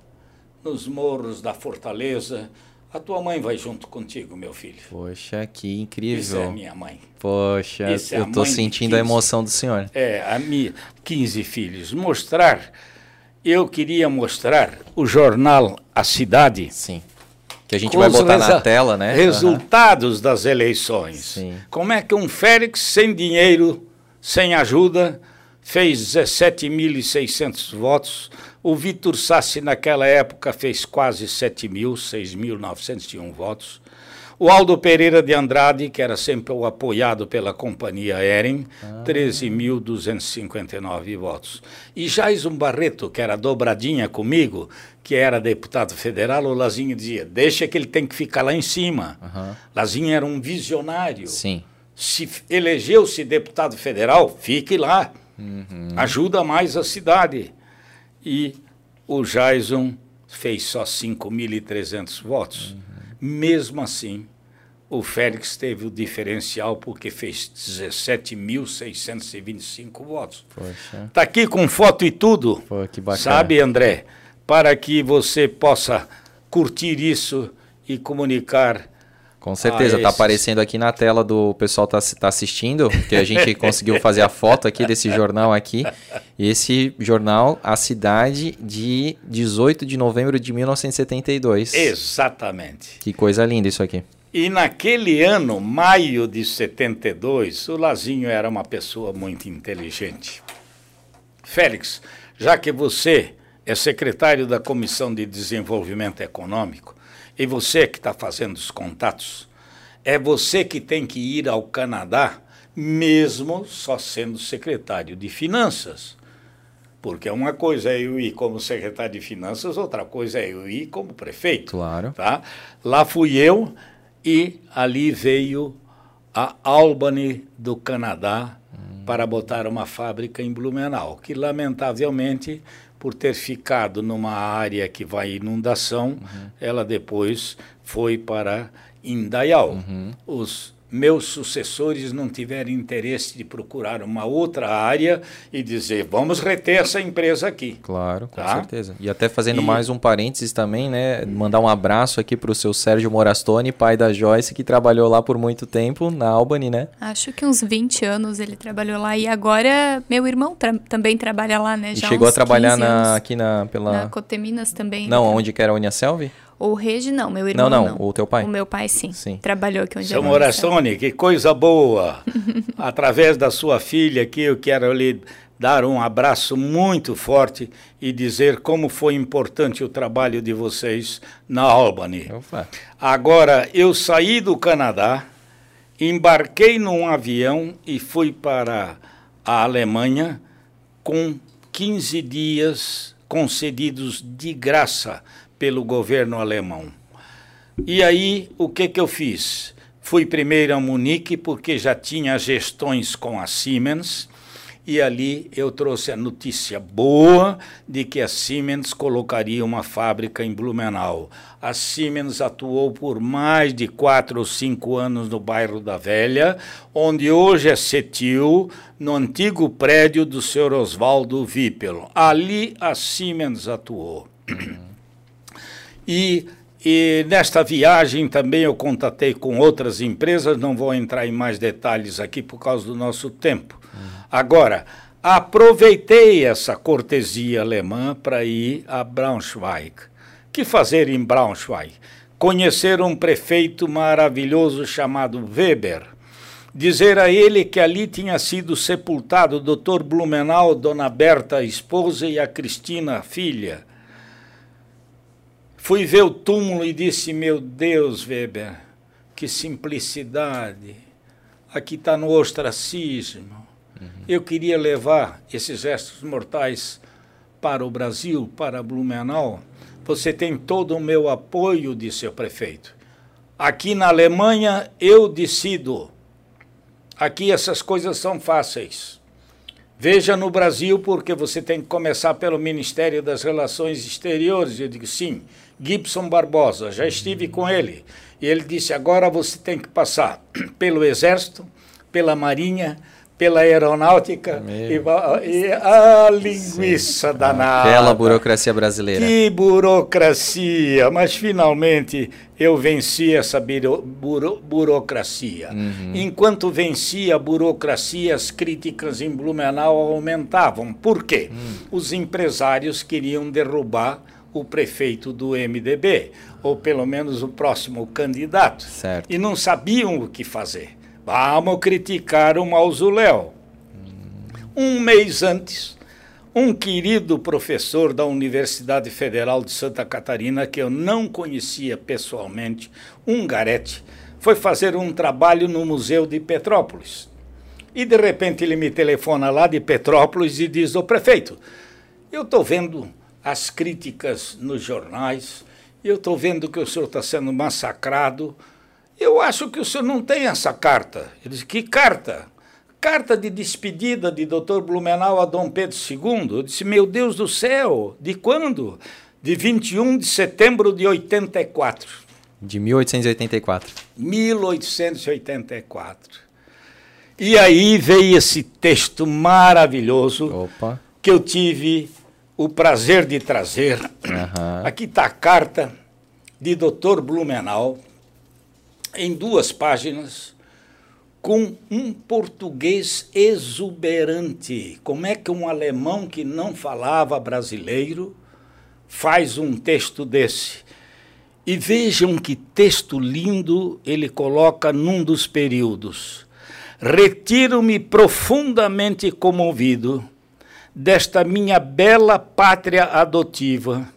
nos morros da Fortaleza. A tua mãe vai junto contigo, meu filho. Poxa, que incrível. Isso é minha mãe. Poxa, é eu estou sentindo a emoção do senhor. É, a minha 15 filhos. Mostrar eu queria mostrar o jornal A Cidade. Sim. Que a gente vai botar na tela, né? Resultados uhum. das eleições. Sim. Como é que um Félix sem dinheiro, sem ajuda, fez 17.600 votos. O Vitor Sassi, naquela época, fez quase 7 mil, 6.901 votos. O Aldo Pereira de Andrade, que era sempre o apoiado pela companhia Eren, ah. 13.259 votos. E Jaison Barreto, que era dobradinha comigo, que era deputado federal, o Lazinho dizia: deixa que ele tem que ficar lá em cima. Uhum. Lazinho era um visionário. Sim. Se elegeu-se deputado federal, fique lá. Uhum. Ajuda mais a cidade. E o Jason fez só 5.300 votos. Uhum. Mesmo assim, o Félix teve o diferencial porque fez 17.625 votos. Está aqui com foto e tudo. Pô, que bacana. Sabe, André? Para que você possa curtir isso e comunicar. Com certeza, está aparecendo aqui na tela do pessoal tá, tá assistindo, que a gente *laughs* conseguiu fazer a foto aqui desse jornal aqui. Esse jornal, A Cidade, de 18 de novembro de 1972. Exatamente. Que coisa linda isso aqui. E naquele ano, maio de 72, o Lazinho era uma pessoa muito inteligente. Félix, já que você é secretário da Comissão de Desenvolvimento Econômico e você que está fazendo os contatos, é você que tem que ir ao Canadá, mesmo só sendo secretário de Finanças. Porque uma coisa é eu ir como secretário de Finanças, outra coisa é eu ir como prefeito. Claro. Tá? Lá fui eu e ali veio a Albany do Canadá hum. para botar uma fábrica em Blumenau, que lamentavelmente por ter ficado numa área que vai inundação, uhum. ela depois foi para Indaial. Uhum. Os meus sucessores não tiverem interesse de procurar uma outra área e dizer, vamos reter essa empresa aqui. Claro, com tá? certeza. E até fazendo e... mais um parênteses também, né? Mandar um abraço aqui para o seu Sérgio Morastone, pai da Joyce, que trabalhou lá por muito tempo na Albany, né? Acho que uns 20 anos ele trabalhou lá. E agora meu irmão tra também trabalha lá, né? Já e chegou a trabalhar na, aqui na, pela... Na Coteminas também. Não, né? onde que era a Uniaselv? O Regi não, meu irmão não. Não, não, o teu pai? O meu pai sim. sim. Trabalhou aqui onde Seu Morastone, que coisa boa. *laughs* Através da sua filha aqui, eu quero lhe dar um abraço muito forte e dizer como foi importante o trabalho de vocês na Albany. Opa. Agora, eu saí do Canadá, embarquei num avião e fui para a Alemanha com 15 dias concedidos de graça pelo governo alemão. E aí, o que, que eu fiz? Fui primeiro a Munique, porque já tinha gestões com a Siemens, e ali eu trouxe a notícia boa de que a Siemens colocaria uma fábrica em Blumenau. A Siemens atuou por mais de quatro ou cinco anos no bairro da Velha, onde hoje é Cetil, no antigo prédio do Sr. Oswaldo Wippel. Ali a Siemens atuou. *clears throat* E, e nesta viagem também eu contatei com outras empresas, não vou entrar em mais detalhes aqui por causa do nosso tempo. Agora, aproveitei essa cortesia alemã para ir a Braunschweig. Que fazer em Braunschweig? Conhecer um prefeito maravilhoso chamado Weber. Dizer a ele que ali tinha sido sepultado o Dr. Blumenau, Dona Berta, esposa, e a Cristina, filha Fui ver o túmulo e disse: Meu Deus, Weber, que simplicidade. Aqui está no ostracismo. Uhum. Eu queria levar esses restos mortais para o Brasil, para Blumenau. Você tem todo o meu apoio, disse o prefeito. Aqui na Alemanha eu decido. Aqui essas coisas são fáceis. Veja no Brasil, porque você tem que começar pelo Ministério das Relações Exteriores. Eu digo, sim, Gibson Barbosa, já estive com ele. E ele disse: agora você tem que passar *clears throat* pelo Exército, pela Marinha, pela aeronáutica e, e, a linguiça Sim. danada. Bela burocracia brasileira. Que burocracia! Mas finalmente eu venci essa buro, buro, burocracia. Uhum. Enquanto vencia a burocracia, as críticas em Blumenau aumentavam. Por quê? Uhum. Os empresários queriam derrubar o prefeito do MDB, ou pelo menos o próximo candidato. Certo. E não sabiam o que fazer. Vamos criticar o mausoléu. Um mês antes, um querido professor da Universidade Federal de Santa Catarina, que eu não conhecia pessoalmente, um garete, foi fazer um trabalho no Museu de Petrópolis. E de repente ele me telefona lá de Petrópolis e diz: Ô prefeito, eu estou vendo as críticas nos jornais, eu estou vendo que o senhor está sendo massacrado. Eu acho que o senhor não tem essa carta. Ele disse: Que carta? Carta de despedida de Dr. Blumenau a Dom Pedro II. Eu disse: Meu Deus do céu, de quando? De 21 de setembro de 84. De 1884. 1884. E aí veio esse texto maravilhoso Opa. que eu tive o prazer de trazer. Uhum. Aqui está a carta de Dr. Blumenau, em duas páginas, com um português exuberante. Como é que um alemão que não falava brasileiro faz um texto desse? E vejam que texto lindo ele coloca num dos períodos. Retiro-me profundamente comovido desta minha bela pátria adotiva,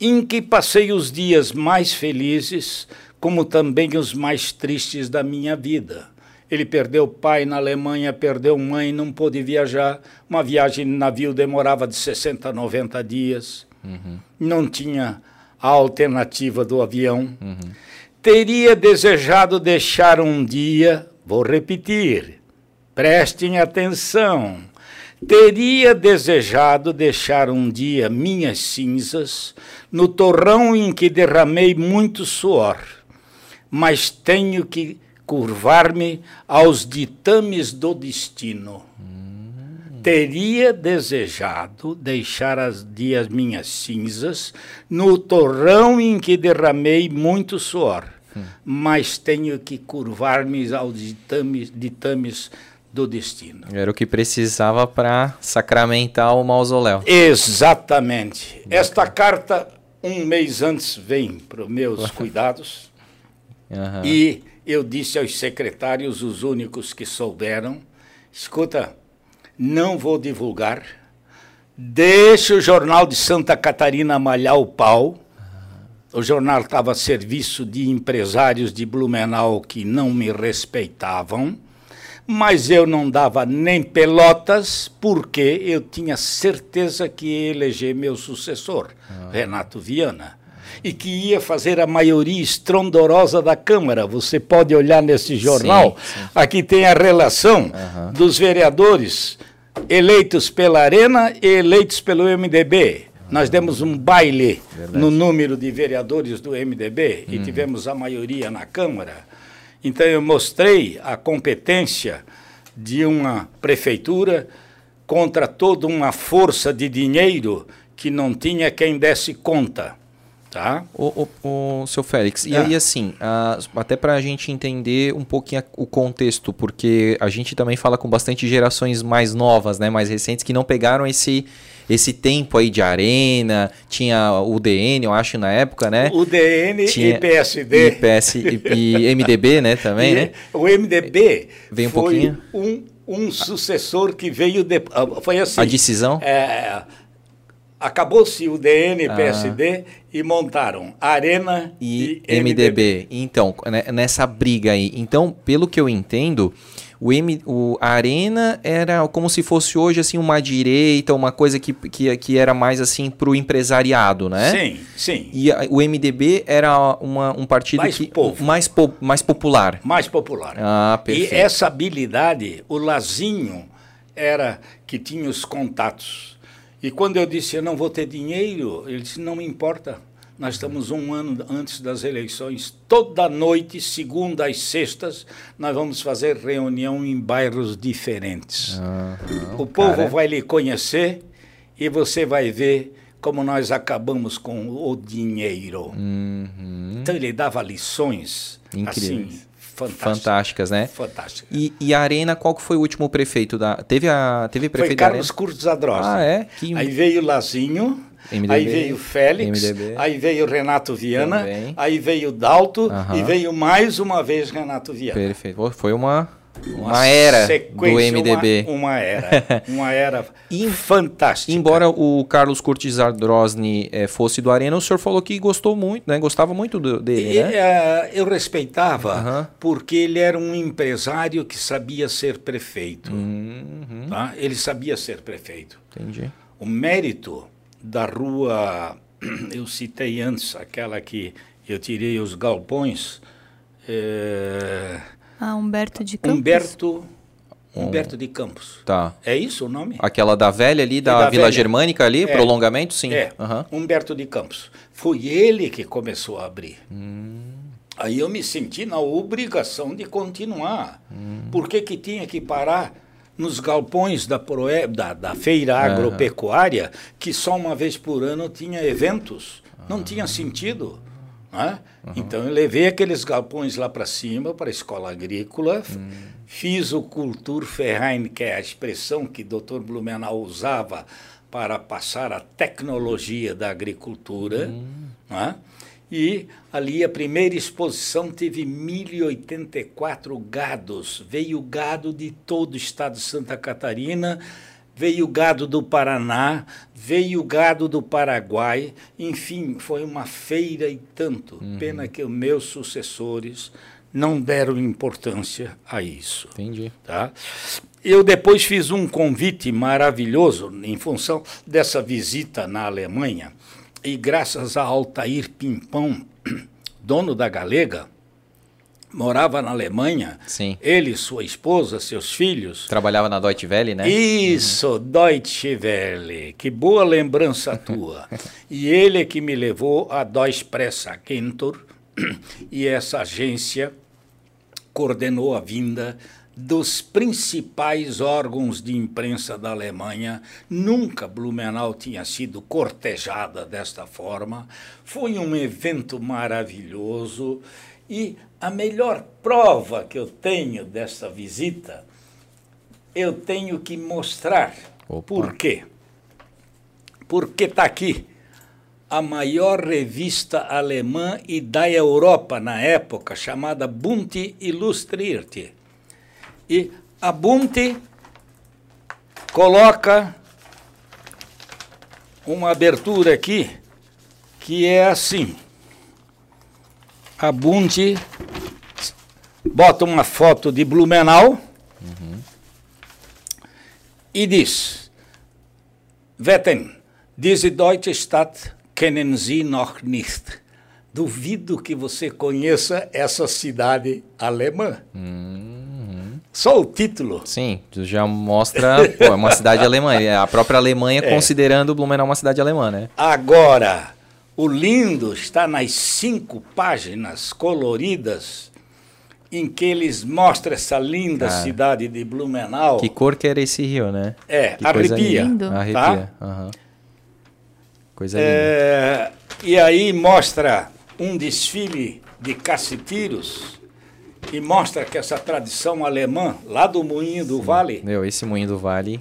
em que passei os dias mais felizes, como também os mais tristes da minha vida. Ele perdeu pai na Alemanha, perdeu mãe, não pôde viajar. Uma viagem de navio demorava de 60 a 90 dias. Uhum. Não tinha a alternativa do avião. Uhum. Teria desejado deixar um dia, vou repetir, prestem atenção. Teria desejado deixar um dia minhas cinzas no torrão em que derramei muito suor, mas tenho que curvar-me aos ditames do destino. Hum. Teria desejado deixar as dias minhas cinzas no torrão em que derramei muito suor, hum. mas tenho que curvar-me aos ditames, ditames do destino. Era o que precisava para sacramentar o mausoléu. Exatamente. Esta carta, um mês antes, vem para os meus *laughs* cuidados. Uhum. E eu disse aos secretários, os únicos que souberam, escuta, não vou divulgar, deixa o jornal de Santa Catarina malhar o pau. O jornal estava a serviço de empresários de Blumenau que não me respeitavam, mas eu não dava nem pelotas, porque eu tinha certeza que ia eleger meu sucessor, ah. Renato Viana e que ia fazer a maioria estrondorosa da Câmara. Você pode olhar nesse jornal, sim, sim. aqui tem a relação uhum. dos vereadores eleitos pela Arena e eleitos pelo MDB. Nós demos um baile Verdade. no número de vereadores do MDB e uhum. tivemos a maioria na Câmara. Então eu mostrei a competência de uma prefeitura contra toda uma força de dinheiro que não tinha quem desse conta. Tá. O, o, o seu Félix, e aí assim, a, até para a gente entender um pouquinho o contexto, porque a gente também fala com bastante gerações mais novas, né, mais recentes, que não pegaram esse, esse tempo aí de arena, tinha o DN, eu acho, na época, né? O DN tinha e PSD. E, PS, e, e *laughs* MDB, né, também, e, né? O MDB Vem um foi pouquinho. Um, um sucessor que veio... De, foi assim... A decisão? É acabou-se o DN PSD ah. e montaram Arena e, e MDB. MDB. Então, né, nessa briga aí. Então, pelo que eu entendo, o, M, o a Arena era como se fosse hoje assim uma direita, uma coisa que, que, que era mais assim para o empresariado, né? Sim, sim. E a, o MDB era uma, um partido mais que, povo. mais po, mais popular. Mais popular. Ah, perfeito. E essa habilidade, o Lazinho era que tinha os contatos e quando eu disse eu não vou ter dinheiro, ele disse não me importa. Nós estamos um ano antes das eleições. Toda noite, segunda às sextas, nós vamos fazer reunião em bairros diferentes. Uhum, o povo cara... vai lhe conhecer e você vai ver como nós acabamos com o dinheiro. Uhum. Então ele dava lições Incrível. assim fantásticas, né? Fantástica. E, e, a Arena, qual que foi o último prefeito da... Teve, a, teve prefeito Foi Carlos Curtis Adrosa. Ah, é? Que... Aí veio Lazinho, MDB, aí veio Félix, MDB, aí veio Renato Viana, também. aí veio Dalto e veio mais uma vez Renato Viana. Perfeito. Foi uma uma, uma era do MDB. Uma, uma era. *laughs* Uma era fantástica. Embora o Carlos Curtis Ardrosni eh, fosse do Arena, o senhor falou que gostou muito, né? Gostava muito do, dele, e, né? Uh, eu respeitava, uhum. porque ele era um empresário que sabia ser prefeito. Uhum. Tá? Ele sabia ser prefeito. Entendi. O mérito da rua, *clears throat* eu citei antes, aquela que eu tirei os galpões... É, ah, Humberto de Campos. Humberto, Humberto de Campos. Tá. É isso o nome? Aquela da velha ali, da, da Vila velha. Germânica ali, é. prolongamento, sim. É, uhum. Humberto de Campos. Foi ele que começou a abrir. Hum. Aí eu me senti na obrigação de continuar. Hum. Por que, que tinha que parar nos galpões da, Proe, da, da feira agropecuária, que só uma vez por ano tinha eventos? Não tinha sentido. Né? Uhum. Então eu levei aqueles galpões lá para cima, para a escola agrícola, uhum. fiz o Kulturverein, que é a expressão que o Dr. Blumenau usava para passar a tecnologia da agricultura, uhum. né? E ali a primeira exposição teve 1084 gados. Veio gado de todo o estado de Santa Catarina, veio gado do Paraná, veio gado do Paraguai. Enfim, foi uma feira e tanto. Uhum. Pena que os meus sucessores não deram importância a isso. Entendi. Tá? Eu depois fiz um convite maravilhoso em função dessa visita na Alemanha e graças a Altair Pimpão, *clears throat* dono da Galega, morava na Alemanha. Sim. Ele, sua esposa, seus filhos. Trabalhava na Deutsche Welle, né? Isso, uhum. Deutsche Welle. Que boa lembrança *laughs* tua. e ele é que me levou a Deutsche Presse Agentur *clears throat* e essa agência coordenou a vinda dos principais órgãos de imprensa da Alemanha. Nunca Blumenau tinha sido cortejada desta forma. Foi um evento maravilhoso e a melhor prova que eu tenho dessa visita, eu tenho que mostrar. Opa. Por quê? Porque está aqui a maior revista alemã e da Europa na época, chamada Bunte Illustrierte e a Bunte coloca uma abertura aqui que é assim. A Bunte bota uma foto de Blumenau uhum. e diz: Wetten, diese deutsche Stadt kennen Sie noch nicht. Duvido que você conheça essa cidade alemã. Hum. Só o título. Sim, já mostra pô, é uma cidade alemã. É a própria Alemanha é. considerando Blumenau uma cidade alemã, né? Agora, o lindo está nas cinco páginas coloridas em que eles mostram essa linda Cara, cidade de Blumenau. Que cor que era esse rio, né? É, que arrepia. Lindo. Tá? Arrepia. Uhum. Coisa é, linda. E aí mostra um desfile de cacetiros e mostra que essa tradição alemã, lá do Moinho do Sim. Vale. Meu, esse Moinho do Vale.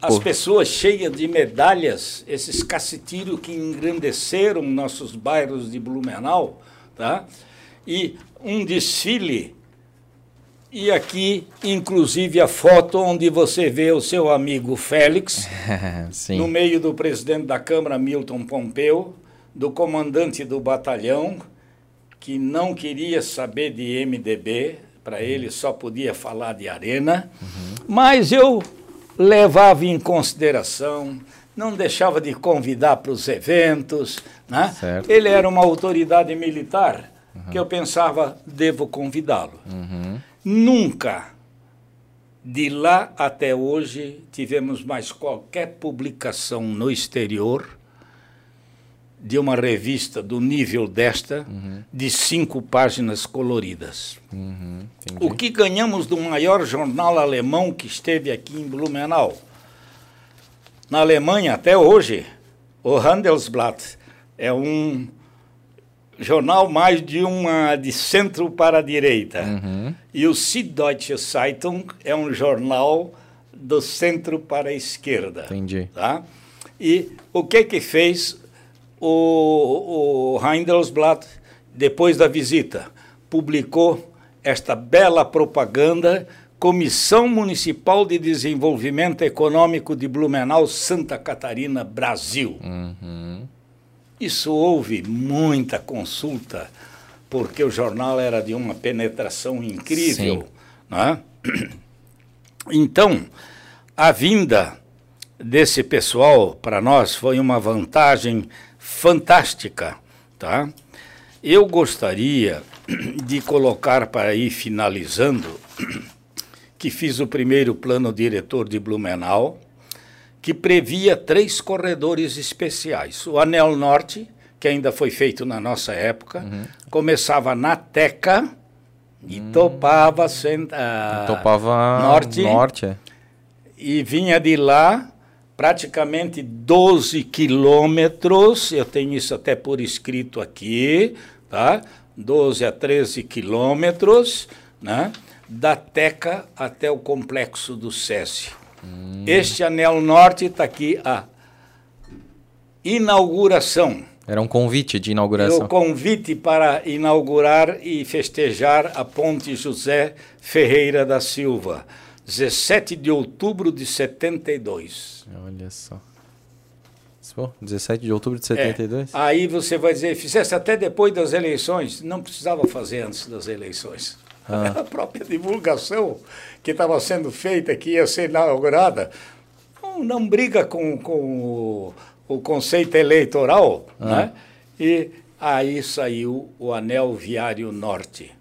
As Pô. pessoas cheias de medalhas, esses cacetiros que engrandeceram nossos bairros de Blumenau, tá? E um desfile. E aqui, inclusive, a foto onde você vê o seu amigo Félix, *laughs* no meio do presidente da Câmara, Milton Pompeu, do comandante do batalhão, que não queria saber de MDB, para ele só podia falar de arena, uhum. mas eu levava em consideração, não deixava de convidar para os eventos. Né? Ele era uma autoridade militar uhum. que eu pensava, devo convidá-lo. Uhum. Nunca, de lá até hoje, tivemos mais qualquer publicação no exterior de uma revista do nível desta, uhum. de cinco páginas coloridas. Uhum, o que ganhamos do maior jornal alemão que esteve aqui em Blumenau? Na Alemanha, até hoje, o Handelsblatt é um jornal mais de uma de centro para a direita. Uhum. E o Süddeutsche Zeitung é um jornal do centro para a esquerda. Entendi. Tá? E o que que fez o, o Handelsblatt, depois da visita, publicou esta bela propaganda Comissão Municipal de Desenvolvimento Econômico de Blumenau, Santa Catarina, Brasil. Uhum. Isso houve muita consulta, porque o jornal era de uma penetração incrível. Né? *clears throat* Então, a vinda desse pessoal para nós foi uma vantagem fantástica, tá? Eu gostaria *clears throat* de colocar para ir finalizando *clears throat* que fiz o primeiro plano diretor de Blumenau, que previa três corredores especiais. O Anel Norte, que ainda foi feito na nossa época, uhum. começava na Teca e hum. topava, uh, topava norte, norte é. e vinha de lá praticamente 12 quilômetros, eu tenho isso até por escrito aqui, tá? 12 a 13 quilômetros, né? Da Teca até o complexo do SESI. Hum. Este anel norte está aqui a inauguração. Era um convite de inauguração. O convite para inaugurar e festejar a Ponte José Ferreira da Silva, 17 de outubro de 72. Olha só. Pô, 17 de outubro de 72? É. Aí você vai dizer, fizesse até depois das eleições. Não precisava fazer antes das eleições. Ah. *laughs* A própria divulgação que estava sendo feita, que ia ser inaugurada, não, não briga com, com o, o conceito eleitoral. Ah. Né? E aí saiu o Anel Viário Norte.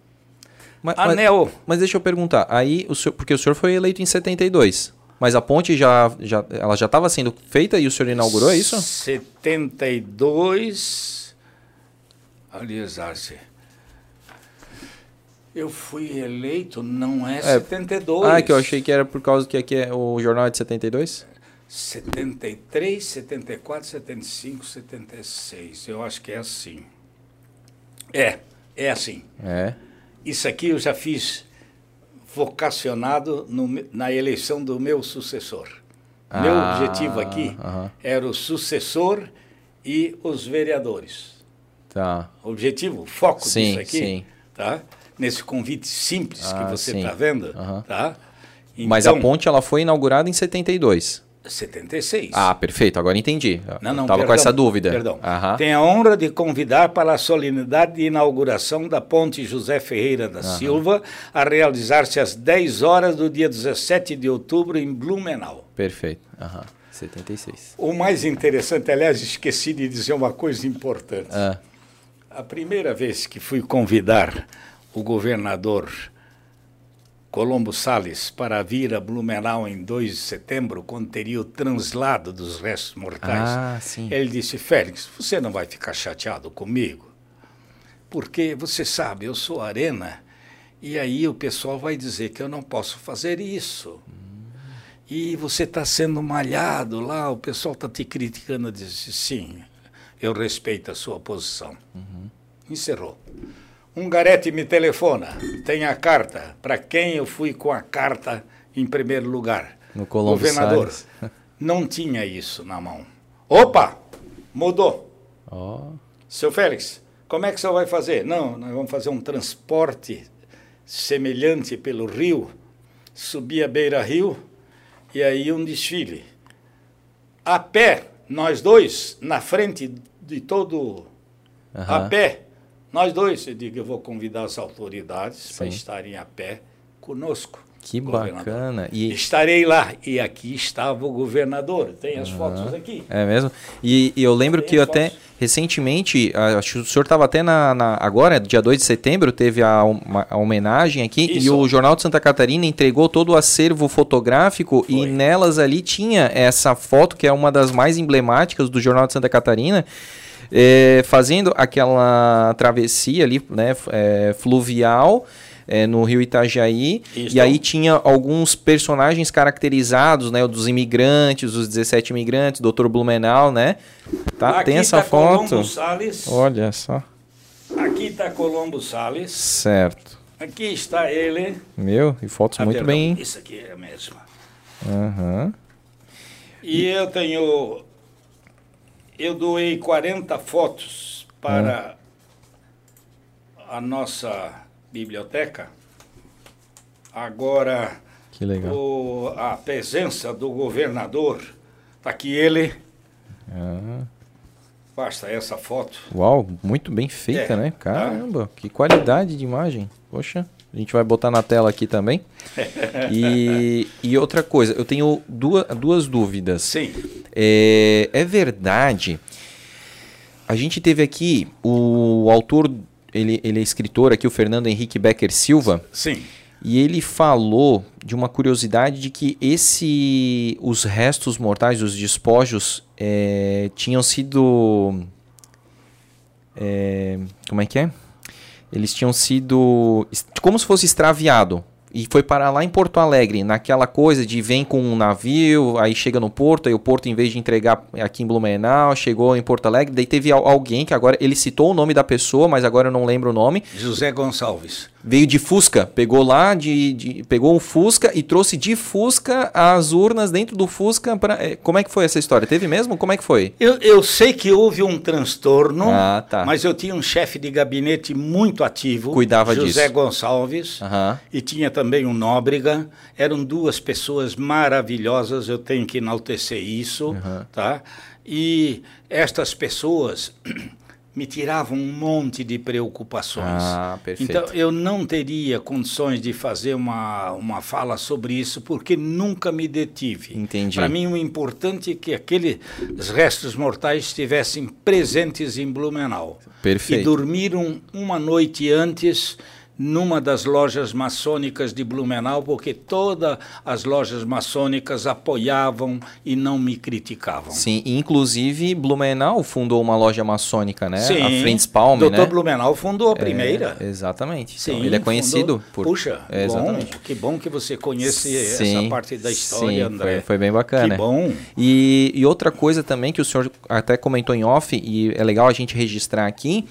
Mas, Anel. Mas, mas deixa eu perguntar, aí o senhor, porque o senhor foi eleito em 72. Mas a ponte já, já ela já estava sendo feita e o senhor inaugurou, é isso? 72. Aliás, Arce. Eu fui eleito, não é, é 72. Ah, que eu achei que era por causa que aqui é, o jornal é de 72? 73, 74, 75, 76. Eu acho que é assim. É, é assim. É. Isso aqui eu já fiz vocacionado no, na eleição do meu sucessor. Ah, meu objetivo aqui era o sucessor e os vereadores. Tá. Objetivo, foco sim, disso aqui, sim. tá? Nesse convite simples ah, que você está vendo, tá? Então, Mas a então ponte ela foi inaugurada em 72. 76. Ah, perfeito, agora entendi. Não, não, Estava com essa dúvida. Perdão. Tenho a honra de convidar para a solenidade de inauguração da Ponte José Ferreira da. Silva, a realizar-se às 10 horas do dia 17 de outubro em Blumenau. Perfeito. Aham. 76. O mais interessante, aliás, esqueci de dizer uma coisa importante. Ah. A primeira vez que fui convidar o governador Colombo Sales para vir a Blumenau em 2 de setembro, quando teria o translado dos restos mortais. Ah, sim. Ele disse: Félix, você não vai ficar chateado comigo? Porque você sabe, eu sou arena, e aí o pessoal vai dizer que eu não posso fazer isso. Hum. E você está sendo malhado lá, o pessoal está te criticando. Eu disse: sim, eu respeito a sua posição. Uhum. Encerrou. Um garete me telefona, tem a carta. Para quem eu fui com a carta em primeiro lugar? No Colombo Governador. Salles. *laughs* Não tinha isso na mão. Opa! Mudou. Oh. Seu Félix, como é que o senhor vai fazer? Não, nós vamos fazer um transporte semelhante pelo rio, subir a beira-rio e aí um desfile. A pé, nós dois, na frente de todo. Uhum. A pé nós dois, eu digo, eu vou convidar as autoridades para estarem a pé conosco. Que bacana. E... Estarei lá. E aqui estava o governador. Tem as uhum. fotos aqui. É mesmo? E, e eu lembro Tem que até recentemente, acho que o senhor estava até na, na, Agora, dia 2 de setembro, teve a, uma, a homenagem aqui. Isso. E o Jornal de Santa Catarina entregou todo o acervo fotográfico. Foi. E nelas ali tinha essa foto, que é uma das mais emblemáticas do Jornal de Santa Catarina é, fazendo aquela travessia ali, né, é, fluvial. É, no Rio Itajaí. Isso. E aí tinha alguns personagens caracterizados, né? Dos imigrantes, os 17 imigrantes, Dr. Blumenau, né? Tá, Aqui tem essa tá foto. Colombo Salles. Olha só. Aqui está Colombo Salles. Certo. Aqui está ele. Meu, e fotos ah, muito perdão, bem. Isso aqui é a mesma. Uhum. E eu tenho eu doei 40 fotos para a nossa biblioteca. Agora. O, a presença do governador, está aqui ele. Ah. Basta essa foto. Uau, muito bem feita, é, né? Tá. Caramba, tá? que qualidade de imagem. Poxa, a gente vai botar na tela aqui também. *laughs* e, e outra coisa, eu tenho duas, duas dúvidas. Sim. É, é verdade. A gente teve aqui o autor, ele, ele é escritor aqui, o Fernando Henrique Becker Silva. Sim. E ele falou de uma curiosidade de que esse, os restos mortais, os despojos, é, tinham sido. É, como é que é? Eles tinham sido. como se fosse extraviado e foi parar lá em Porto Alegre, naquela coisa de vem com um navio, aí chega no porto, aí o porto, em vez de entregar aqui em Blumenau, chegou em Porto Alegre, daí teve alguém que agora, ele citou o nome da pessoa, mas agora eu não lembro o nome. José Gonçalves. Veio de Fusca, pegou lá, de, de, pegou um Fusca e trouxe de Fusca as urnas dentro do Fusca. Pra, é, como é que foi essa história? Teve mesmo? Como é que foi? Eu, eu sei que houve um transtorno, ah, tá. mas eu tinha um chefe de gabinete muito ativo, Cuidava José disso. Gonçalves, uhum. e tinha também um Nóbrega. Eram duas pessoas maravilhosas, eu tenho que enaltecer isso, uhum. tá? E estas pessoas me tiravam um monte de preocupações. Ah, perfeito. Então eu não teria condições de fazer uma, uma fala sobre isso porque nunca me detive. Entendi. Para mim o importante é que aqueles restos mortais estivessem presentes em Blumenau. Perfeito. E dormiram uma noite antes numa das lojas maçônicas de Blumenau, porque todas as lojas maçônicas apoiavam e não me criticavam. Sim, inclusive Blumenau fundou uma loja maçônica, né? Sim, a Friends Palm, Dr. né? Blumenau fundou a primeira. É, exatamente. Sim, então, ele é conhecido fundou. por... Puxa, é. Bom, que bom que você conhece sim, essa parte da história, sim, André. Foi, foi bem bacana. Que bom. E, e outra coisa também que o senhor até comentou em off, e é legal a gente registrar aqui,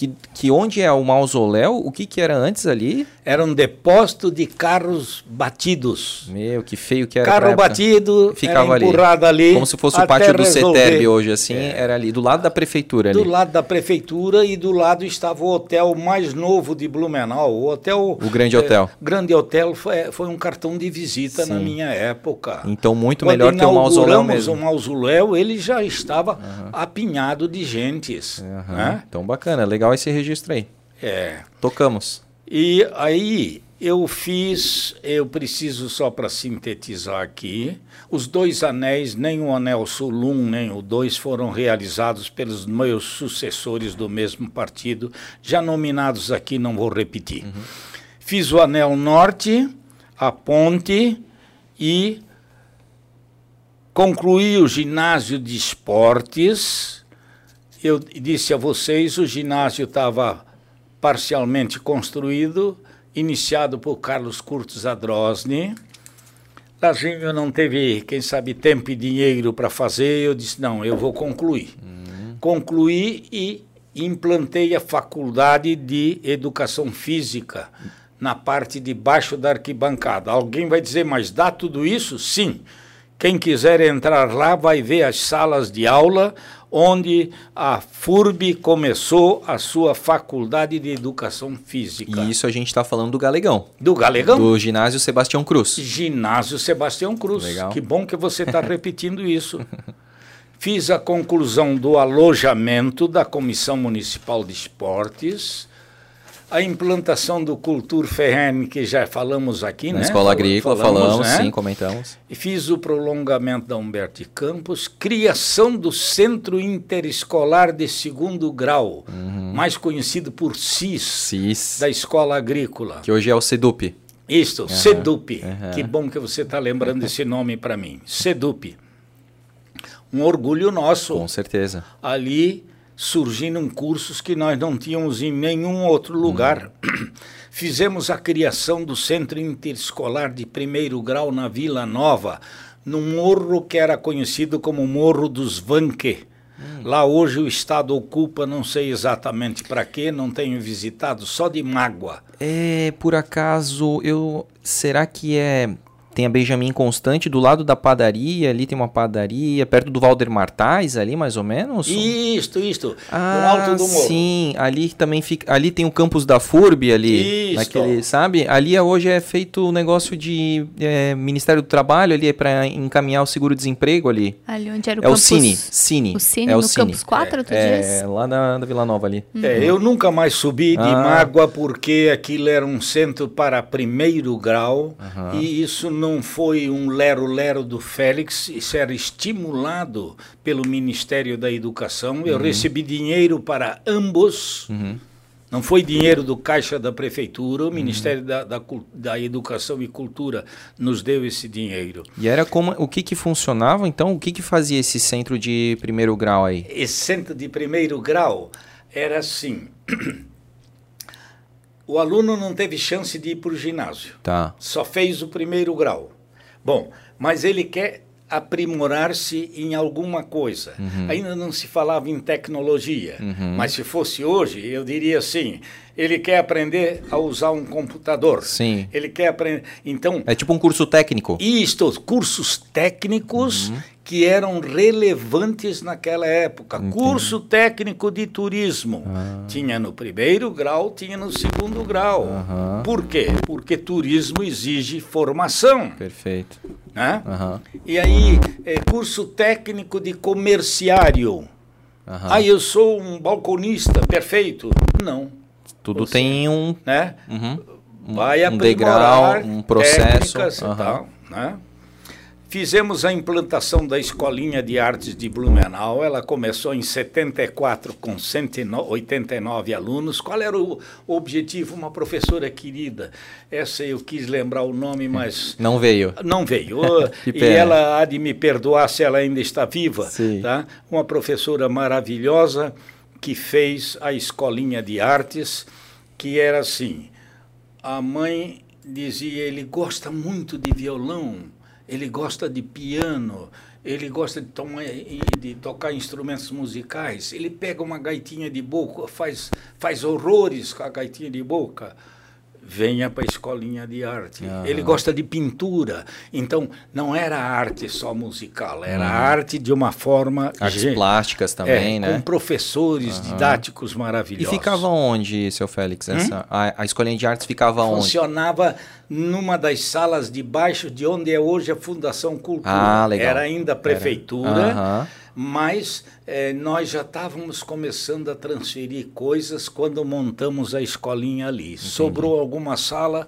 que, que onde é o mausoléu, o que, que era antes ali? Era um depósito de carros batidos. Meu, que feio que era. Carro batido, ficava ali, ali. Como se fosse o pátio do CETERB hoje, assim, é. era ali, do lado da prefeitura. Do ali. lado da prefeitura e do lado estava o hotel mais novo de Blumenau, o hotel... O Grande Hotel. É, Grande Hotel foi, foi um cartão de visita Sim. na minha época. Então, muito Quando melhor que o mausoléu mesmo. o mausoléu, ele já estava uhum. apinhado de gentes. Uhum. Né? Então, bacana, legal esse registro aí. É. Tocamos. E aí eu fiz, eu preciso só para sintetizar aqui, os dois anéis, nem o anel sul 1 nem o 2 foram realizados pelos meus sucessores do mesmo partido, já nominados aqui, não vou repetir. Uhum. Fiz o anel norte, a ponte e concluí o ginásio de esportes. Eu disse a vocês, o ginásio estava parcialmente construído, iniciado por Carlos Curtis Adrosny. Lazinho não teve, quem sabe, tempo e dinheiro para fazer. Eu disse: não, eu vou concluir. Uhum. Concluí e implantei a faculdade de educação física na parte de baixo da arquibancada. Alguém vai dizer, mas dá tudo isso? Sim. Quem quiser entrar lá vai ver as salas de aula onde a FURB começou a sua faculdade de educação física. E isso a gente está falando do Galegão. Do Galegão? Do ginásio Sebastião Cruz. Ginásio Sebastião Cruz. Legal. Que bom que você está *laughs* repetindo isso. Fiz a conclusão do alojamento da Comissão Municipal de Esportes a implantação do Cultur Ferren, que já falamos aqui, Na né? escola agrícola, falamos, falamos né? sim, comentamos. E fiz o prolongamento da Humberto Campos, criação do Centro Interescolar de Segundo Grau, uhum. mais conhecido por CIS, CIS, da Escola Agrícola. Que hoje é o CEDUP. Isto, uhum. CEDUP. Uhum. Que bom que você está lembrando esse nome para mim. CEDUP. Um orgulho nosso. Com certeza. Ali surgindo cursos que nós não tínhamos em nenhum outro lugar. Hum. Fizemos a criação do Centro Interescolar de Primeiro Grau na Vila Nova, num morro que era conhecido como Morro dos Vanque. Hum. Lá hoje o Estado ocupa, não sei exatamente para quê, não tenho visitado, só de mágoa. É, por acaso, eu será que é tem a Benjamin Constante do lado da padaria, ali tem uma padaria, perto do Valder Martais, ali mais ou menos? Isto, isto. Ah, no alto do morro. Sim, ali também fica. Ali tem o campus da FURB ali. Isto. Naquele, sabe? Ali hoje é feito o negócio de é, Ministério do Trabalho ali, é para encaminhar o seguro-desemprego ali. Ali onde era o é campus. o Cine. Cine. O Cine é no o Cine. campus 4, tu é, diz? É, lá na, na Vila Nova ali. Uhum. É, eu nunca mais subi de ah. mágoa porque aquilo era um centro para primeiro grau uhum. e isso não foi um lero-lero do Félix, isso era estimulado pelo Ministério da Educação. Eu uhum. recebi dinheiro para ambos. Uhum. Não foi dinheiro do caixa da prefeitura, o Ministério da, da, da, Educação e Cultura nos deu esse dinheiro. E era como o que que funcionava então? O que que fazia esse centro de primeiro grau aí? Esse centro de primeiro grau era assim. *clears throat* o aluno não teve chance de ir para o ginásio. Tá. Só fez o primeiro grau. Bom, mas ele quer aprimorar-se em alguma coisa. Uhum. Ainda não se falava em tecnologia, uhum. mas se fosse hoje, eu diria assim: ele quer aprender a usar um computador. Sim. Ele quer aprender. Então. É tipo um curso técnico. Isto, cursos técnicos uhum. Que eram relevantes naquela época. Entendi. Curso técnico de turismo. Ah. Tinha no primeiro grau, tinha no segundo grau. Uhum. Por quê? Porque turismo exige formação. Perfeito. Né? Uhum. E aí, é, curso técnico de comerciário. Uhum. Ah, eu sou um balconista, perfeito. Não. Tudo Você, tem um, né? Uhum, um, Vai um degrau, um processo. Uhum. E tal, né? Fizemos a implantação da Escolinha de Artes de Blumenau. Ela começou em 74 com 189 alunos. Qual era o objetivo? Uma professora querida. Essa eu quis lembrar o nome, mas. *laughs* Não veio. Não veio. *laughs* e ela há de me perdoar se ela ainda está viva. Sim. Tá? Uma professora maravilhosa que fez a Escolinha de Artes, que era assim. A mãe dizia: ele gosta muito de violão ele gosta de piano, ele gosta de, de, tocar instrumentos musicais, ele pega uma gaitinha de boca, faz, faz horrores com a gaitinha de boca venha para a escolinha de arte. Uhum. Ele gosta de pintura, então não era arte só musical, era uhum. arte de uma forma... Artes plásticas também, é, né? Com professores uhum. didáticos maravilhosos. E ficava onde, seu Félix? Hum? Essa, hum? a, a escolinha de artes ficava onde? Funcionava numa das salas de baixo de onde é hoje a Fundação Cultura. Ah, legal. Era ainda a prefeitura. Era mas eh, nós já estávamos começando a transferir coisas quando montamos a escolinha ali. Entendi. Sobrou alguma sala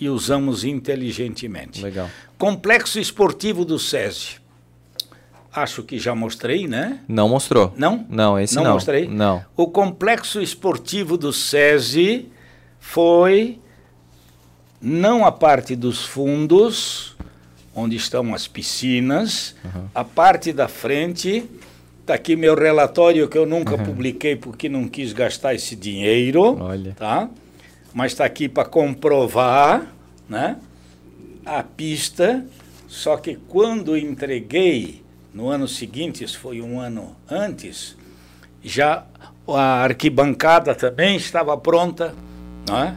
e usamos inteligentemente. Legal. Complexo esportivo do SESI. Acho que já mostrei, né? Não mostrou. Não? Não, esse não. Não mostrei? Não. O complexo esportivo do SESI foi não a parte dos fundos, onde estão as piscinas. Uhum. A parte da frente, está aqui meu relatório que eu nunca uhum. publiquei porque não quis gastar esse dinheiro. Olha. Tá? Mas está aqui para comprovar né? a pista. Só que quando entreguei, no ano seguinte, isso foi um ano antes, já a arquibancada também estava pronta. Né?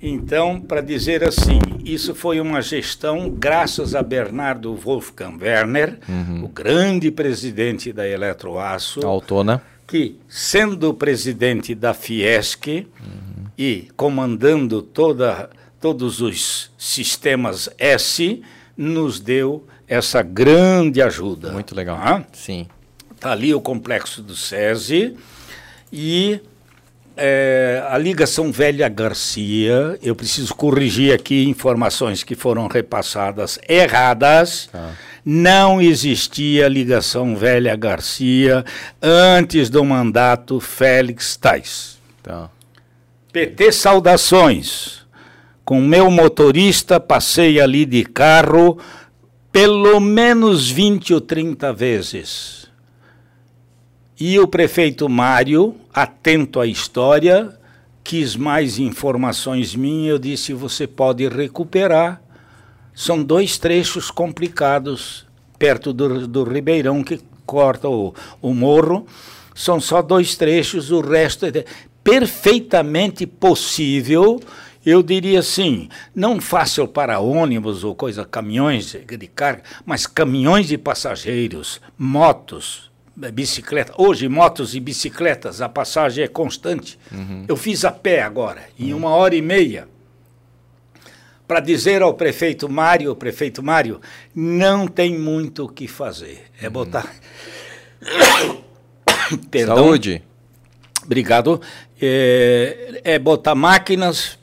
Então, para dizer assim, isso foi uma gestão graças a Bernardo Wolfgang Werner, uhum. o grande presidente da Eletroaço. Autona. Que, sendo presidente da Fiesc uhum. e comandando toda, todos os sistemas S, nos deu essa grande ajuda. Muito legal. Ah? Sim. Está ali o complexo do SESI e é, a ligação Velha Garcia, eu preciso corrigir aqui informações que foram repassadas erradas. Ah. Não existia ligação Velha Garcia antes do mandato Félix Tais. Tá. PT Saudações. Com meu motorista, passei ali de carro pelo menos 20 ou 30 vezes e o prefeito Mário, atento à história, quis mais informações minhas. Eu disse: você pode recuperar. São dois trechos complicados perto do, do Ribeirão que corta o, o morro. São só dois trechos, o resto é perfeitamente possível eu diria assim, não fácil para ônibus ou coisa, caminhões de carga, mas caminhões de passageiros, motos, bicicleta. Hoje, motos e bicicletas, a passagem é constante. Uhum. Eu fiz a pé agora, em uma hora e meia, para dizer ao prefeito Mário, prefeito Mário, não tem muito o que fazer. É uhum. botar. *coughs* Perdão. Saúde. Obrigado. É, é botar máquinas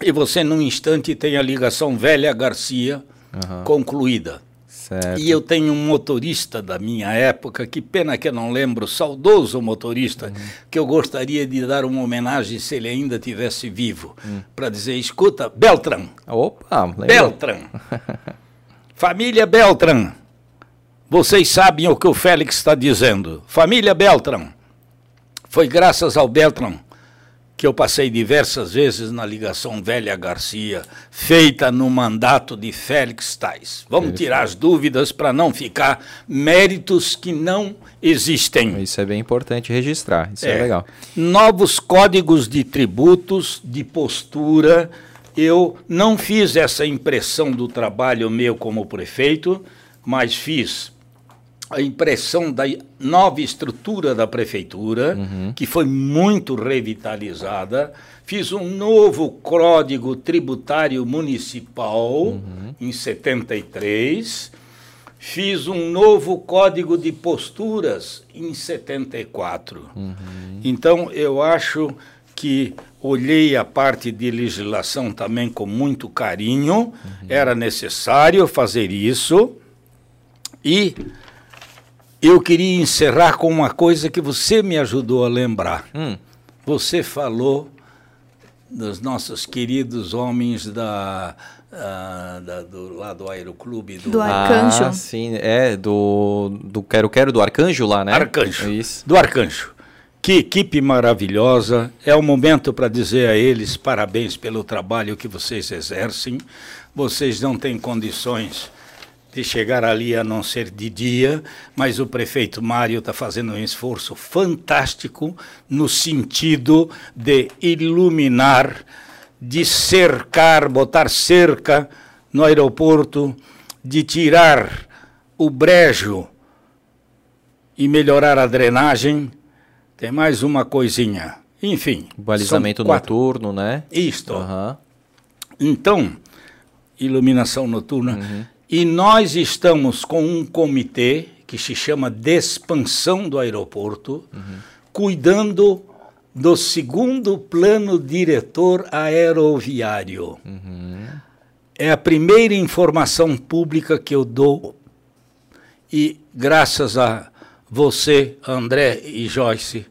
e você, num instante, tem a ligação velha Garcia uhum. concluída. Certo. E eu tenho um motorista da minha época, que pena que eu não lembro, saudoso motorista, uhum. que eu gostaria de dar uma homenagem se ele ainda tivesse vivo, uhum. para dizer, escuta, Beltran. Opa, lembra? Beltran. *laughs* Família Beltran. Vocês sabem o que o Félix está dizendo. Família Beltran. Foi graças ao Beltran que eu passei diversas vezes na ligação Velha Garcia, feita no mandato de Félix Tais. Vamos tirar as dúvidas para não ficar méritos que não existem. Isso é bem importante registrar, isso é, é legal. Novos códigos de tributos, de postura. Eu não fiz essa impressão do trabalho meu como prefeito, mas fiz a impressão da nova estrutura da prefeitura, uhum. que foi muito revitalizada. Fiz um novo código tributário municipal uhum. em 73. Fiz um novo código de posturas em 74. Uhum. Então, eu acho que olhei a parte de legislação também com muito carinho. Uhum. Era necessário fazer isso. E eu queria encerrar com uma coisa que você me ajudou a lembrar. Hum. Você falou dos nossos queridos homens da, uh, da do, lá do Aeroclube. Do, do Arcanjo. Ah, sim, é, do, do Quero Quero do Arcanjo lá, né? Arcanjo. Isso. Do Arcanjo. Que equipe maravilhosa. É o momento para dizer a eles parabéns pelo trabalho que vocês exercem. Vocês não têm condições de chegar ali a não ser de dia, mas o prefeito Mário está fazendo um esforço fantástico no sentido de iluminar, de cercar, botar cerca no aeroporto, de tirar o brejo e melhorar a drenagem. Tem mais uma coisinha. Enfim. Balizamento noturno, né? Isto. Uhum. Então, iluminação noturna. Uhum. E nós estamos com um comitê que se chama de expansão do aeroporto, uhum. cuidando do segundo plano diretor aeroviário. Uhum. É a primeira informação pública que eu dou e graças a você, André e Joyce,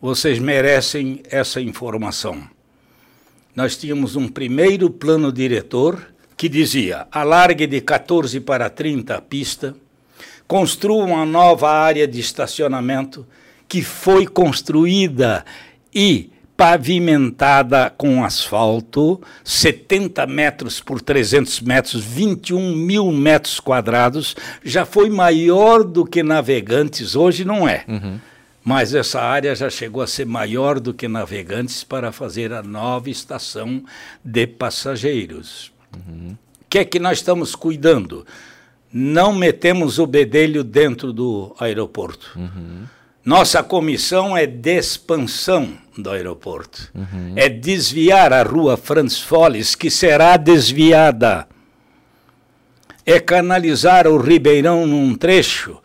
vocês merecem essa informação. Nós tínhamos um primeiro plano diretor que dizia: alargue de 14 para 30 a pista, construa uma nova área de estacionamento que foi construída e pavimentada com asfalto, 70 metros por 300 metros, 21 mil metros quadrados, já foi maior do que Navegantes, hoje não é. Uhum. Mas essa área já chegou a ser maior do que Navegantes para fazer a nova estação de passageiros. O que é que nós estamos cuidando? Não metemos o bedelho dentro do aeroporto. Uhum. Nossa comissão é de expansão do aeroporto. Uhum. É desviar a rua Franz Folles, que será desviada. É canalizar o Ribeirão num trecho.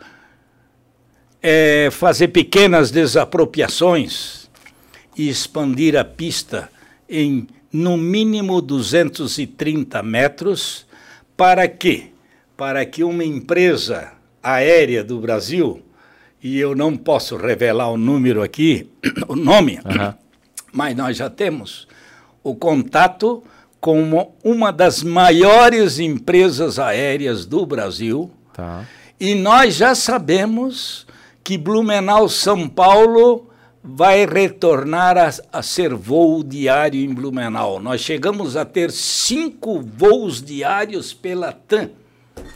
É fazer pequenas desapropriações e expandir a pista em no mínimo 230 metros, para que? Para que uma empresa aérea do Brasil, e eu não posso revelar o número aqui, *coughs* o nome, uhum. *coughs* mas nós já temos o contato com uma das maiores empresas aéreas do Brasil. Tá. E nós já sabemos que Blumenau, São Paulo, vai retornar a, a, ser voo diário em Blumenau. Nós chegamos a ter cinco voos diários pela TAM.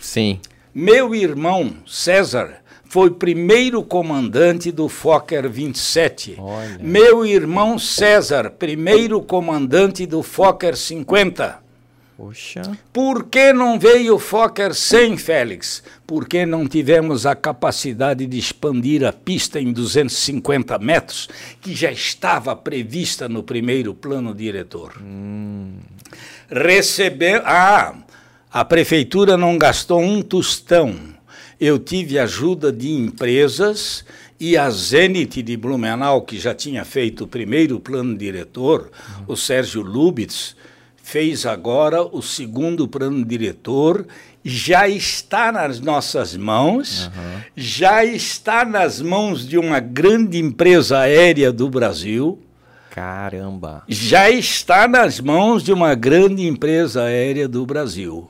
Sim. Meu irmão César foi primeiro comandante do Fokker 27. Olha. Meu irmão César, primeiro comandante do Fokker 50. Poxa. Por que não veio o Fokker 100, Félix? Porque não tivemos a capacidade de expandir a pista em 250 metros, que já estava prevista no primeiro plano diretor. Hum. Recebeu. Ah, a prefeitura não gastou um tostão. Eu tive ajuda de empresas e a Zenit de Blumenau, que já tinha feito o primeiro plano diretor, uhum. o Sérgio Lubitz, fez agora o segundo plano diretor, já está nas nossas mãos, uhum. já está nas mãos de uma grande empresa aérea do Brasil. Caramba! Já está nas mãos de uma grande empresa aérea do Brasil.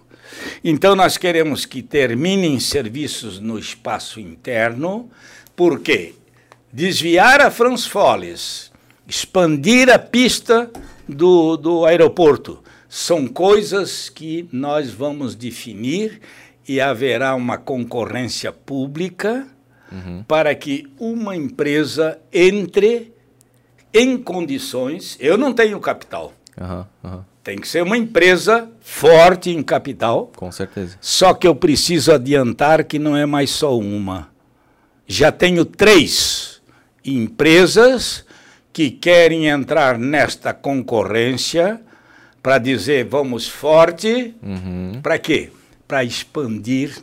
Então nós queremos que terminem serviços no espaço interno, porque desviar a Franz Folles expandir a pista do, do aeroporto. São coisas que nós vamos definir e haverá uma concorrência pública uhum. para que uma empresa entre em condições. Eu não tenho capital. Uhum, uhum. Tem que ser uma empresa forte em capital. Com certeza. Só que eu preciso adiantar que não é mais só uma. Já tenho três empresas que querem entrar nesta concorrência para dizer vamos forte. Uhum. Para quê? Para expandir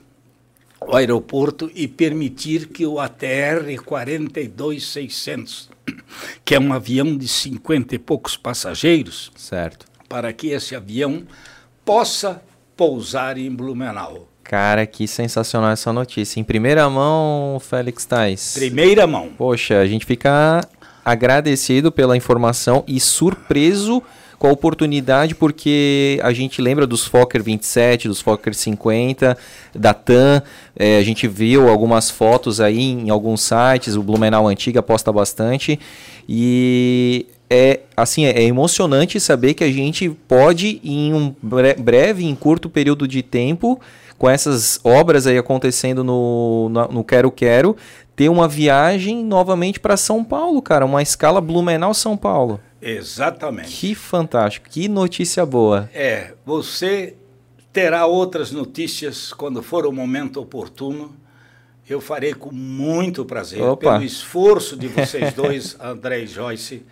o aeroporto e permitir que o ATR 42600, que é um avião de 50 e poucos passageiros, certo para que esse avião possa pousar em Blumenau. Cara, que sensacional essa notícia. Em primeira mão, Félix Tais. Primeira mão. Poxa, a gente fica agradecido pela informação e surpreso com a oportunidade, porque a gente lembra dos Fokker 27, dos Fokker 50, da TAM, é, a gente viu algumas fotos aí em alguns sites, o Blumenau Antiga posta bastante, e é assim é emocionante saber que a gente pode em um breve, em curto período de tempo, com essas obras aí acontecendo no, no Quero Quero, ter uma viagem novamente para São Paulo, cara, uma escala Blumenau São Paulo. Exatamente. Que fantástico, que notícia boa. É, você terá outras notícias quando for o momento oportuno. Eu farei com muito prazer, Opa. pelo esforço de vocês *laughs* dois, André e Joyce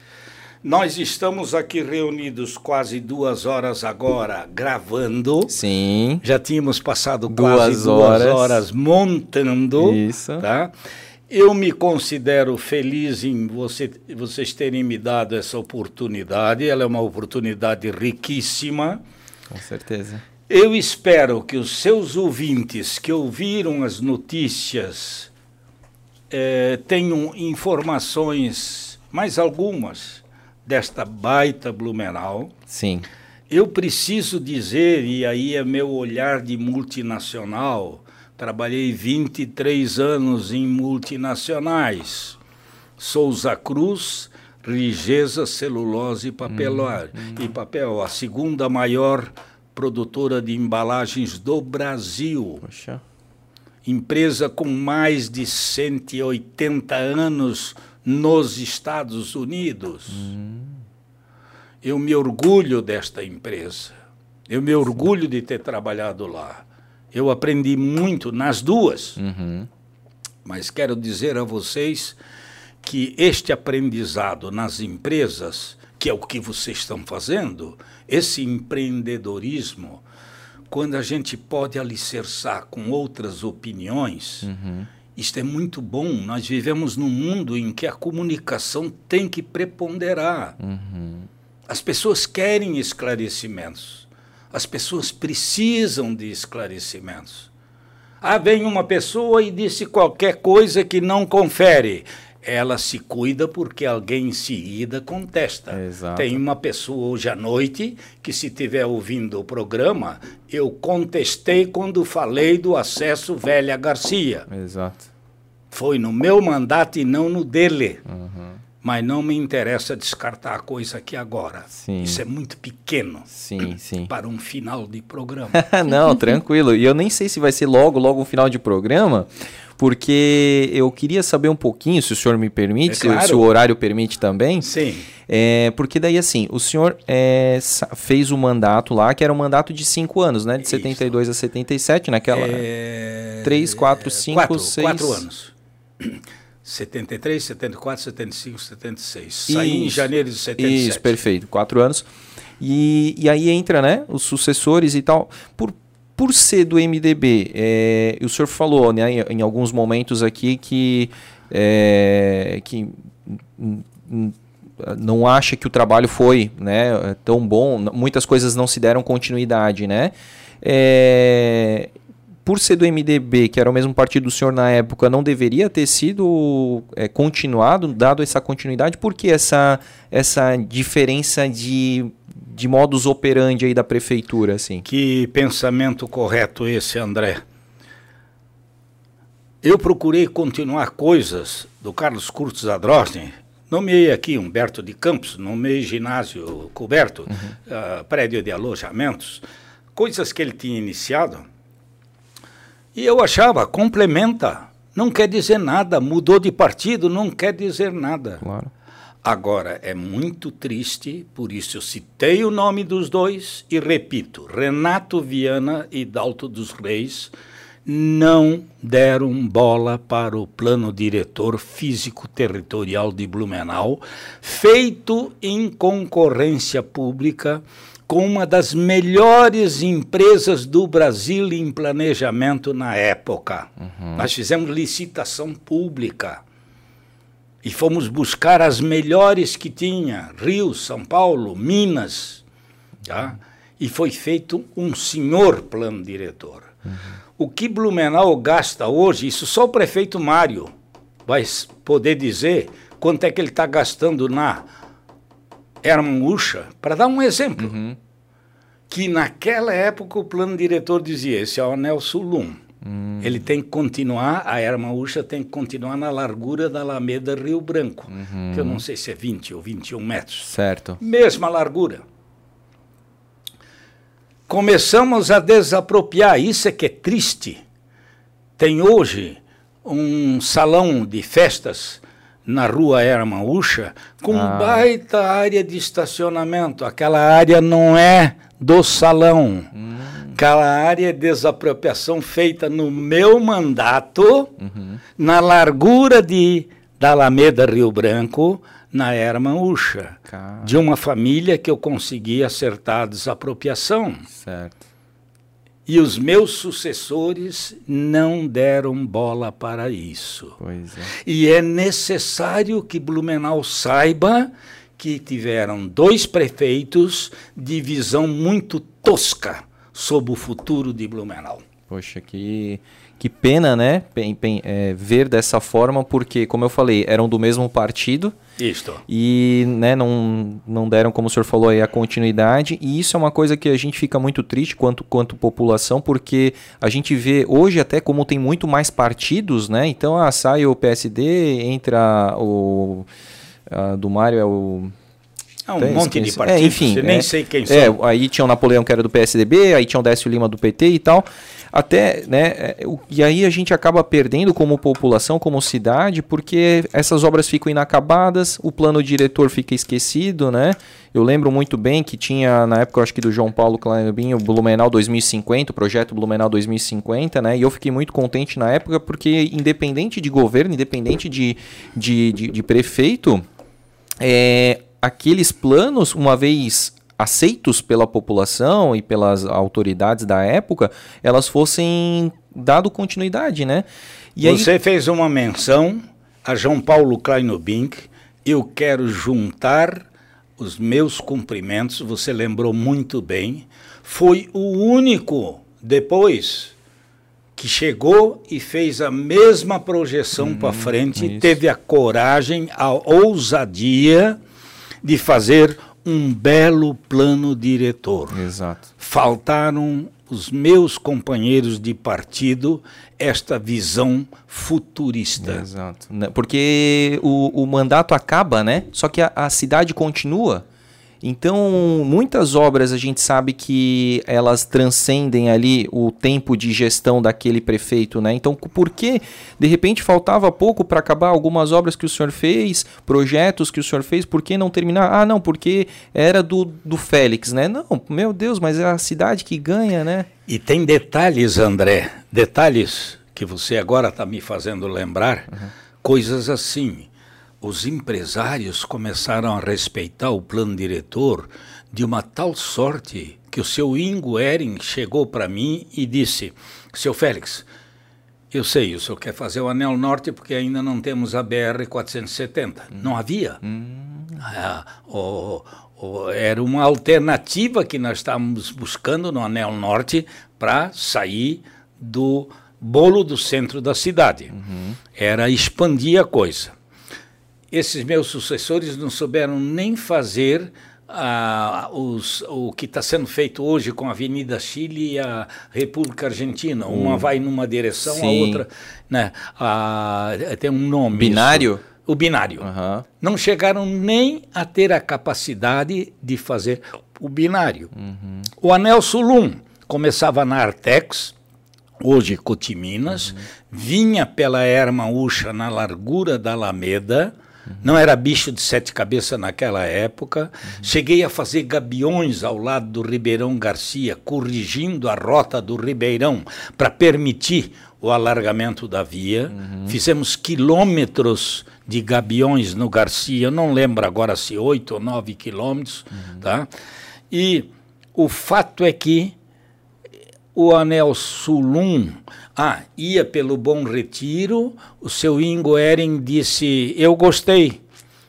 nós estamos aqui reunidos quase duas horas agora gravando. Sim. Já tínhamos passado duas quase horas. duas horas montando. Isso. Tá? Eu me considero feliz em você, vocês terem me dado essa oportunidade. Ela é uma oportunidade riquíssima. Com certeza. Eu espero que os seus ouvintes que ouviram as notícias eh, tenham informações, mais algumas, desta baita Blumenau. Sim. Eu preciso dizer, e aí é meu olhar de multinacional, trabalhei 23 anos em multinacionais. Souza Cruz, Rigeza, Celulose e Papel, hum, hum. e papel a segunda maior produtora de embalagens do Brasil. Poxa. Empresa com mais de 180 anos nos Estados Unidos. Hum. Eu me orgulho desta empresa. Eu me orgulho de ter trabalhado lá. Eu aprendi muito nas duas. Uhum. Mas quero dizer a vocês que este aprendizado nas empresas, que é o que vocês estão fazendo, esse empreendedorismo, quando a gente pode alicerçar com outras opiniões, uhum. Isto é muito bom. Nós vivemos num mundo em que a comunicação tem que preponderar. Uhum. As pessoas querem esclarecimentos. As pessoas precisam de esclarecimentos. Ah, vem uma pessoa e disse qualquer coisa que não confere. Ela se cuida porque alguém em seguida contesta. Exato. Tem uma pessoa hoje à noite que, se estiver ouvindo o programa, eu contestei quando falei do acesso Velha Garcia. Exato. Foi no meu mandato e não no dele. Uhum. Mas não me interessa descartar a coisa aqui agora. Sim. Isso é muito pequeno. Sim, *clears throat* sim. Para um final de programa. *laughs* não, tranquilo. E eu nem sei se vai ser logo, logo um final de programa, porque eu queria saber um pouquinho, se o senhor me permite, é claro. se, se, o horário permite também. Sim. É, porque daí, assim, o senhor é, fez o um mandato lá, que era um mandato de cinco anos, né? De Isso. 72 a 77, naquela... É... 3, 4, 5, quatro, 6... Quatro anos. *clears throat* 73, 74, 75, 76. Saí em janeiro de 77. Isso, perfeito. Quatro anos. E, e aí entra, né, os sucessores e tal. Por, por ser do MDB, é, o senhor falou, né, em, em alguns momentos aqui que, é, que não acha que o trabalho foi né, tão bom, muitas coisas não se deram continuidade, né? É, por ser do MDB, que era o mesmo partido do senhor na época, não deveria ter sido é, continuado, dado essa continuidade? Por que essa, essa diferença de, de modus operandi aí da prefeitura? Assim? Que pensamento correto esse, André. Eu procurei continuar coisas do Carlos Curtis Adrosny Nomeei aqui Humberto de Campos, nomeei ginásio coberto, uhum. uh, prédio de alojamentos, coisas que ele tinha iniciado. E eu achava, complementa, não quer dizer nada, mudou de partido, não quer dizer nada. Claro. Agora, é muito triste, por isso eu citei o nome dos dois e repito: Renato Viana e Dalto dos Reis não deram bola para o plano diretor físico territorial de Blumenau, feito em concorrência pública com uma das melhores empresas do Brasil em planejamento na época. Uhum. Nós fizemos licitação pública e fomos buscar as melhores que tinha, Rio, São Paulo, Minas, tá? e foi feito um senhor plano diretor. Uhum. O que Blumenau gasta hoje, isso só o prefeito Mário vai poder dizer quanto é que ele está gastando na Hermanhucha, para dar um exemplo. Uhum. Que naquela época o plano diretor dizia: esse é o anel Sulum. Hum. Ele tem que continuar, a Hermanhucha tem que continuar na largura da Alameda Rio Branco, uhum. que eu não sei se é 20 ou 21 metros. Certo. Mesma largura começamos a desapropriar. Isso é que é triste. Tem hoje um salão de festas na rua Hermanhucha com ah. baita área de estacionamento. Aquela área não é do salão. Hum. Aquela área é desapropriação feita no meu mandato, uhum. na largura de, da Alameda Rio Branco, na Hermanhucha, de uma família que eu consegui acertar a desapropriação. Certo. E os meus sucessores não deram bola para isso. É. E é necessário que Blumenau saiba que tiveram dois prefeitos de visão muito tosca sobre o futuro de Blumenau. Poxa, que que pena, né, é, ver dessa forma, porque, como eu falei, eram do mesmo partido. Isto. E né, não, não deram, como o senhor falou aí, a continuidade. E isso é uma coisa que a gente fica muito triste quanto, quanto população, porque a gente vê hoje até como tem muito mais partidos, né? Então, ah, sai o PSD, entra o. do Mário é o. É um Tem, monte de partidos, é, enfim, nem é, sei quem é, são. aí tinha o Napoleão que era do PSDB, aí tinha o Décio Lima do PT e tal. Até, né, é, e aí a gente acaba perdendo como população, como cidade, porque essas obras ficam inacabadas, o plano diretor fica esquecido, né? Eu lembro muito bem que tinha, na época, acho que do João Paulo Kleinobin, o Blumenau 2050, o projeto Blumenau 2050, né? E eu fiquei muito contente na época, porque independente de governo, independente de, de, de, de prefeito, é, aqueles planos, uma vez aceitos pela população e pelas autoridades da época, elas fossem dado continuidade, né? E Você aí... fez uma menção a João Paulo Kleinobink. Eu quero juntar os meus cumprimentos. Você lembrou muito bem. Foi o único depois que chegou e fez a mesma projeção hum, para frente, isso. teve a coragem, a ousadia de fazer um belo plano diretor. Exato. Faltaram os meus companheiros de partido esta visão futurista. Exato. Né, porque o, o mandato acaba, né? Só que a, a cidade continua. Então, muitas obras a gente sabe que elas transcendem ali o tempo de gestão daquele prefeito, né? Então, por que de repente faltava pouco para acabar algumas obras que o senhor fez, projetos que o senhor fez, por que não terminar? Ah, não, porque era do, do Félix, né? Não, meu Deus, mas é a cidade que ganha, né? E tem detalhes, André, detalhes que você agora está me fazendo lembrar, uhum. coisas assim os empresários começaram a respeitar o plano diretor de uma tal sorte que o seu Ingo Ering chegou para mim e disse: Seu Félix, eu sei, o senhor quer fazer o Anel Norte porque ainda não temos a BR-470. Hum. Não havia. Hum. Ah, o, o, era uma alternativa que nós estávamos buscando no Anel Norte para sair do bolo do centro da cidade. Uhum. Era expandir a coisa esses meus sucessores não souberam nem fazer uh, os, o que está sendo feito hoje com a Avenida Chile e a República Argentina. Uma hum. vai numa direção, Sim. a outra. Né, uh, tem um nome. Binário? Isso. o binário. Aham. Não chegaram nem a ter a capacidade de fazer o binário. O anel Sulum começava na Artex, hoje Cotiminas, vinha pela Ermaúcha na largura da Alameda, não era bicho de sete cabeças naquela época. Cheguei a fazer gabiões ao lado do Ribeirão Garcia, corrigindo a rota do Ribeirão para permitir o alargamento da via. Fizemos quilômetros de gabiões no Garcia, não lembro agora se oito ou nove quilômetros, tá? E o fato é que o anel Sulum ah, ia pelo Bom Retiro, o seu Ingo Ering disse, eu gostei,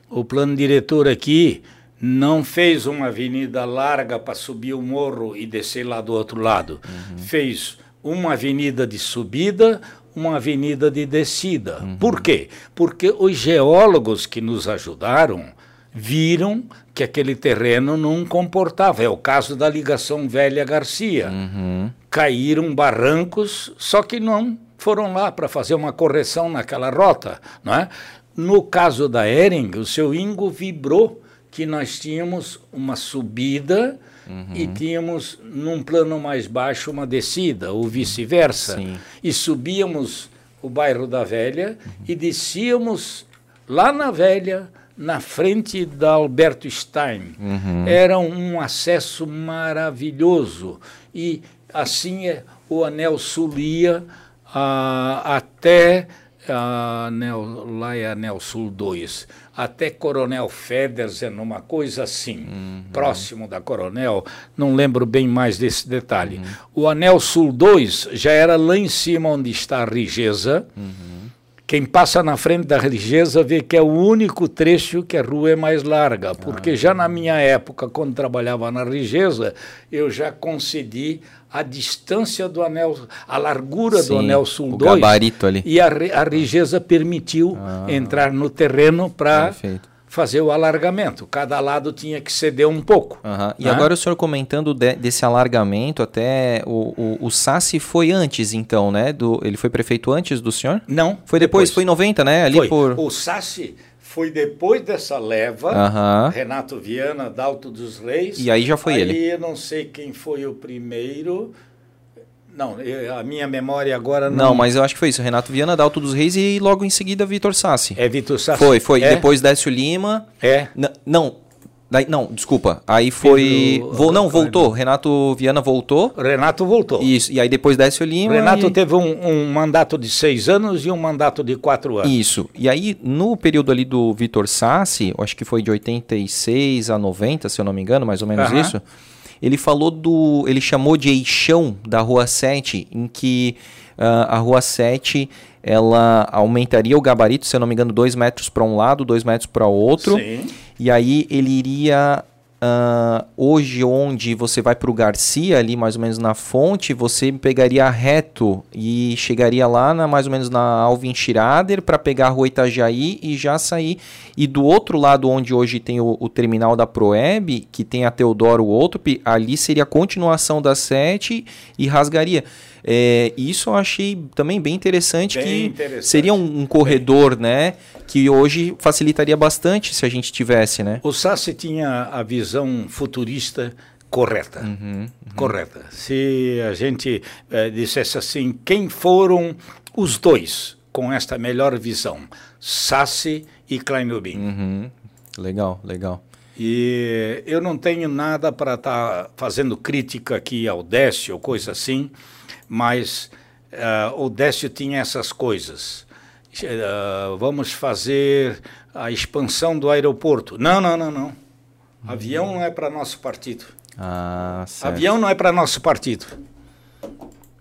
o plano diretor aqui não fez uma avenida larga para subir o morro e descer lá do outro lado, fez uma avenida de subida, uma avenida de descida. Por quê? Porque os geólogos que nos ajudaram viram que aquele terreno não comportava. É o caso da ligação Velha Garcia. Caíram barrancos, só que não foram lá para fazer uma correção naquela rota. Não é? No caso da Ering, o seu Ingo vibrou que nós tínhamos uma subida e tínhamos num plano mais baixo uma descida, ou vice-versa. E subíamos o bairro da Velha e descíamos lá na Velha, na frente da Alberto Stein. Era um acesso maravilhoso. E assim é, o anel sulia ah, até anel, lá é anel sul 2, até Coronel Federsen, uma coisa assim, próximo da Coronel, não lembro bem mais desse detalhe. O anel sul 2 já era lá em cima onde está a Rigesa. Quem passa na frente da Religiosa vê que é o único trecho que a rua é mais larga, porque já na minha época, quando trabalhava na Religiosa, eu já concedi a distância do anel, a largura Sim, do anel sul o 2. gabarito ali. E a, a Rigesa permitiu entrar no terreno para Perfeito. Fazer o alargamento. Cada lado tinha que ceder um pouco. Aham. E né? agora o senhor comentando de- desse alargamento, até o, o, o Sassi foi antes, então, né? Do, ele foi prefeito antes do senhor? Não. Foi depois, foi em 90, né? Ali Foi. por. O Sassi foi depois dessa leva, Aham. Renato Viana, Dalto dos Reis. E aí já foi aí ele. eu não sei quem foi o primeiro. Não, eu- a minha memória agora não. Não, mas eu acho que foi isso. Renato Viana, Dalto dos Reis e logo em seguida Vitor Sassi. É Vitor Sassi. Foi, foi. É? Depois Décio Lima. É. N- não. Daí, não, desculpa. Aí foi. Pedro- Vol, não, voltou. Renato Viana voltou. Renato voltou. Isso. E aí depois Décio O Lima. Renato e... teve um, um mandato de seis anos e um mandato de quatro anos. Isso. E aí, no período ali do Vitor Sassi, acho que foi de 86 a 90, se eu não me engano, mais ou menos Aham. isso. Ele falou do. Ele chamou de eixão da Rua 7, em que ah, a Rua 7 ela aumentaria o gabarito, se eu não me engano, 2 metros para um lado, 2 metros para o outro. Sim. E aí ele iria. Ah, hoje, onde você vai para o Garcia, ali mais ou menos na fonte, você pegaria reto e chegaria lá na, mais ou menos na Alvin Schirader para pegar a rua Itajaí e já sair. E do outro lado, onde hoje tem o, o terminal da Proeb, que tem a Teodoro Outrup, ali seria a continuação da 7 e rasgaria. É, isso eu achei também bem interessante, Bem que interessante. seria um, um corredor, né? Que hoje facilitaria bastante se a gente tivesse, né? O Sassi tinha a visão futurista correta. Correta. Se a gente eh, dissesse assim, quem foram os dois com esta melhor visão? Sassi e Kleinubin. Uhum. Legal, legal. E eu não tenho nada para estar fazendo crítica aqui ao Décio ou coisa assim, mas ah, o Décio tinha essas coisas. Ah, vamos fazer a expansão do aeroporto. Não, não, não, não. Avião não é para nosso partido. Ah. Avião não é para nosso partido.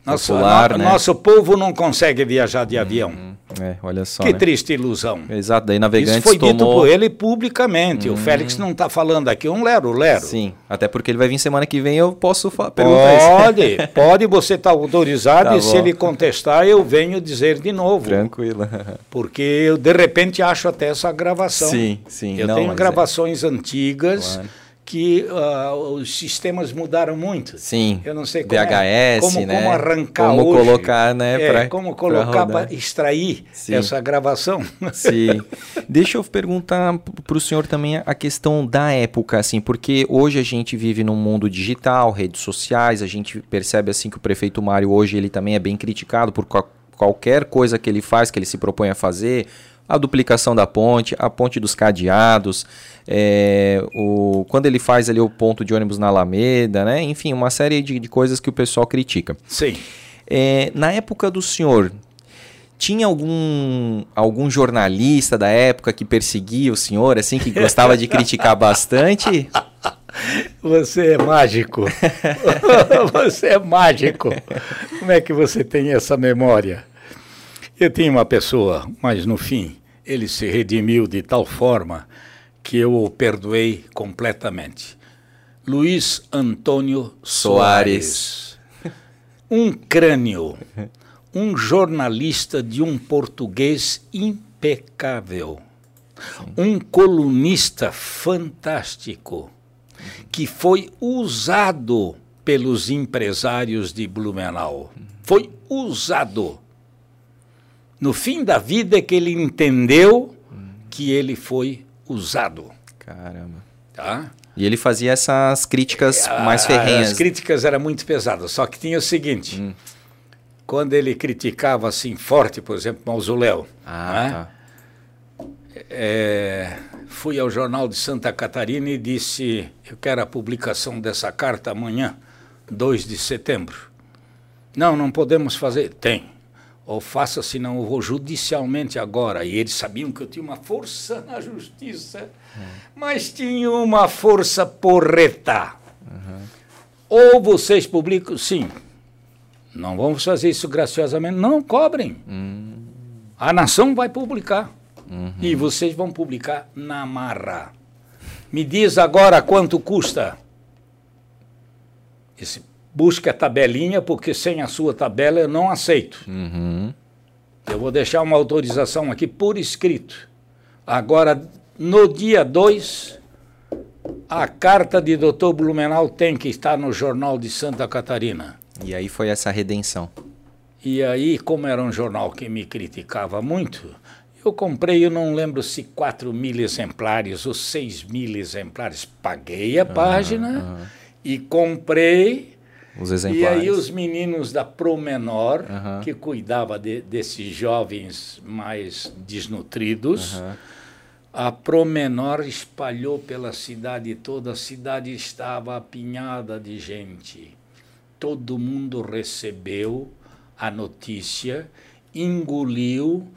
Nosso, Popular, no- né? nosso povo não consegue viajar de avião. É, olha só, Que né? triste ilusão. Exato, daí Isso Navegantes foi dito tomou... por ele publicamente. O Félix não está falando aqui um lero-lero. Sim, até porque ele vai vir semana que vem, eu posso perguntar isso. Pode, *laughs* pode, você está autorizado Tá e se bom. ele contestar, eu venho dizer de novo. Tranquilo. *laughs* Porque eu, de repente, acho até essa gravação. Sim, sim. Eu Não, tenho é- gravações antigas Claro. Que uh, os sistemas mudaram muito. Sim. Eu não sei como, VHS, é, como, né? como arrancar como hoje. colocar, né? É, pra, como colocar para extrair Sim. essa gravação. *laughs* Sim. Deixa eu perguntar para o senhor também a questão da época, assim, porque hoje a gente vive num mundo digital, redes sociais, a gente percebe assim que o prefeito Mário hoje ele também é bem criticado por qualquer coisa que ele faz, que ele se propõe a fazer, a duplicação da ponte, a ponte dos cadeados, é, o, quando ele faz ali o ponto de ônibus na Alameda, né? Enfim, uma série de, de coisas que o pessoal critica. Sim. É, na época do senhor, tinha algum, algum jornalista da época que perseguia o senhor, assim, que gostava de criticar bastante? *laughs* Você é mágico. *laughs* você é mágico. Como é que você tem essa memória? Eu tinha uma pessoa, mas no fim ele se redimiu de tal forma que eu o perdoei completamente. Luiz Antônio Soares. Um crânio, um jornalista de um português impecável, um colunista fantástico, que foi usado pelos empresários de Blumenau. Foi usado. No fim da vida é que ele entendeu que ele foi usado. Caramba. Tá? E ele fazia essas críticas é, mais ferrenhas. As críticas eram muito pesadas, só que tinha o seguinte: hum. quando ele criticava assim forte, por exemplo, Mausoléu, ah, né? tá. é, fui ao jornal de Santa Catarina e disse: Eu quero a publicação dessa carta amanhã, 2 de setembro. Não, não podemos fazer. Tem ou faça, senão eu vou judicialmente agora. E eles sabiam que eu tinha uma força na justiça, uhum. mas tinha uma força porreta. Uhum. Ou vocês publicam, sim. Não vamos fazer isso graciosamente, não cobrem. Uhum. A nação vai publicar. Uhum. E vocês vão publicar na marra. Me diz agora quanto custa. Esse busque a tabelinha, porque sem a sua tabela eu não aceito. Uhum. Eu vou deixar uma autorização aqui por escrito. Agora, no dia 2, a carta de doutor Blumenau tem que estar no Jornal de Santa Catarina. E aí foi essa redenção. E aí, como era um jornal que me criticava muito, eu comprei, eu não lembro se 4 mil exemplares ou 6 mil exemplares. Paguei a página uhum. e comprei os exemplares. E aí os meninos da Promenor, uhum. que cuidava de, desses jovens mais desnutridos, uhum. a Promenor espalhou pela cidade toda, a cidade estava apinhada de gente. Todo mundo recebeu a notícia, engoliu,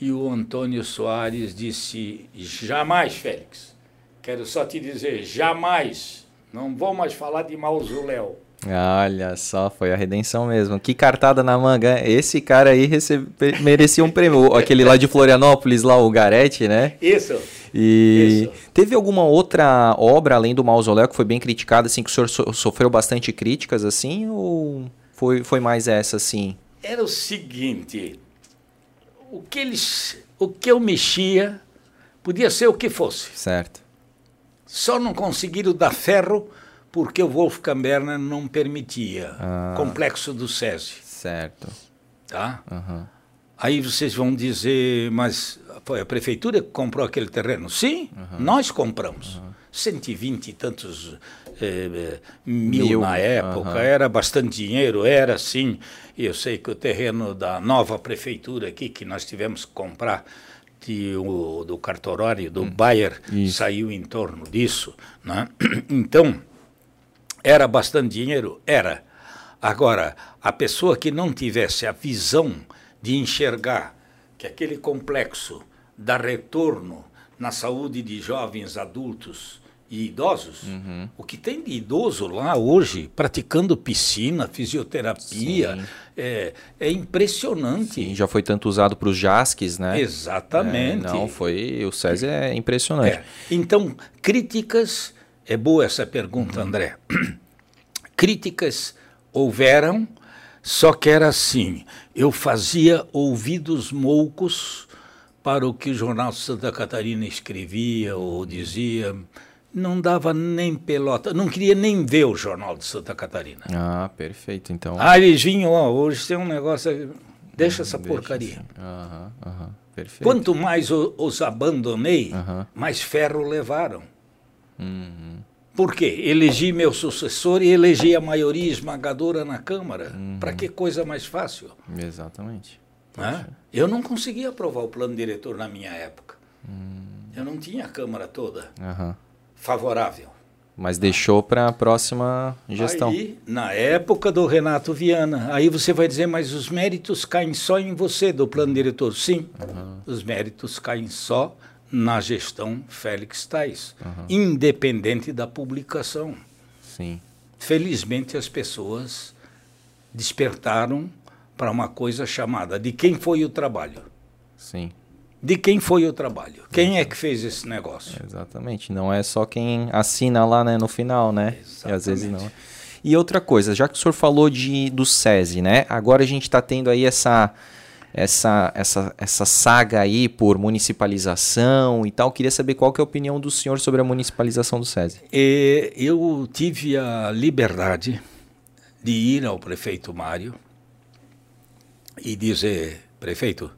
e o Antônio Soares disse: jamais, Félix, quero só te dizer, jamais, não vou mais falar de mausoléu Olha só, foi a redenção mesmo. Que cartada na manga. Esse cara aí recebe, merecia um prêmio. Aquele lá de Florianópolis, lá, o Garete, né? Isso. E Isso. teve alguma outra obra, além do Mausoléu, que foi bem criticada, assim, que o senhor so sofreu bastante críticas, assim? Ou foi, foi mais essa, assim? Era o seguinte, o que, eles, o que eu mexia podia ser o que fosse. Certo. Só não conseguiram dar ferro porque o Wolfgang Berner não permitia. Ah, Complexo do SESI. Certo. Tá? Uhum. Aí vocês vão dizer, mas foi a prefeitura que comprou aquele terreno? Sim, uhum. nós compramos. Uhum. 120 e tantos eh, mil, mil, na época, uhum. era bastante dinheiro, era sim. Eu sei que o terreno da nova prefeitura aqui, que nós tivemos que comprar de, o, do cartorário, do hum. Bayer, Isso. saiu em torno disso. Né? *clears throat* Então, era bastante dinheiro? Era. Agora, a pessoa que não tivesse a visão de enxergar que aquele complexo dá retorno na saúde de jovens adultos e idosos, uhum. o que tem de idoso lá hoje praticando piscina, fisioterapia, é, é, impressionante. Sim, já foi tanto usado para os JASCs, né? Exatamente. É, não, foi. O César é impressionante. É. Então, críticas é boa essa pergunta, uhum. André. *clears throat* Críticas houveram, só que era assim: eu fazia ouvidos moucos para o que o jornal Santa Catarina escrevia ou dizia. não dava nem pelota, não queria nem ver o Jornal de Santa Catarina. Ah, perfeito, então. Ah, eles vinham, ó, hoje tem um negócio, deixa essa deixa porcaria. Assim. Aham, aham, perfeito. Quanto mais os abandonei, mais ferro levaram. Uhum. Por quê? Elegi meu sucessor e elegi a maioria esmagadora na Câmara. Uhum. Para que coisa mais fácil? Exatamente. Né? Eu não conseguia aprovar o plano diretor na minha época. Uhum. Eu não tinha a Câmara toda uhum. favorável. Mas deixou para a próxima gestão. Aí, na época do Renato Viana, aí você vai dizer, mas os méritos caem só em você do plano diretor. Sim, os méritos caem só na gestão Félix Tais, uhum. independente da publicação. Sim. Felizmente as pessoas despertaram para uma coisa chamada de quem foi o trabalho. Sim. De quem foi o trabalho? Quem é que fez esse negócio? Exatamente. Não é só quem assina lá né, no final, né? Exatamente. E às vezes não. E outra coisa, já que o senhor falou de, do SESI, né? Agora a gente está tendo aí essa essa, essa, essa saga aí por municipalização e tal. Queria saber qual que é a opinião do senhor sobre a municipalização do SESI. É, eu tive a liberdade de ir ao prefeito Mário e dizer, prefeito,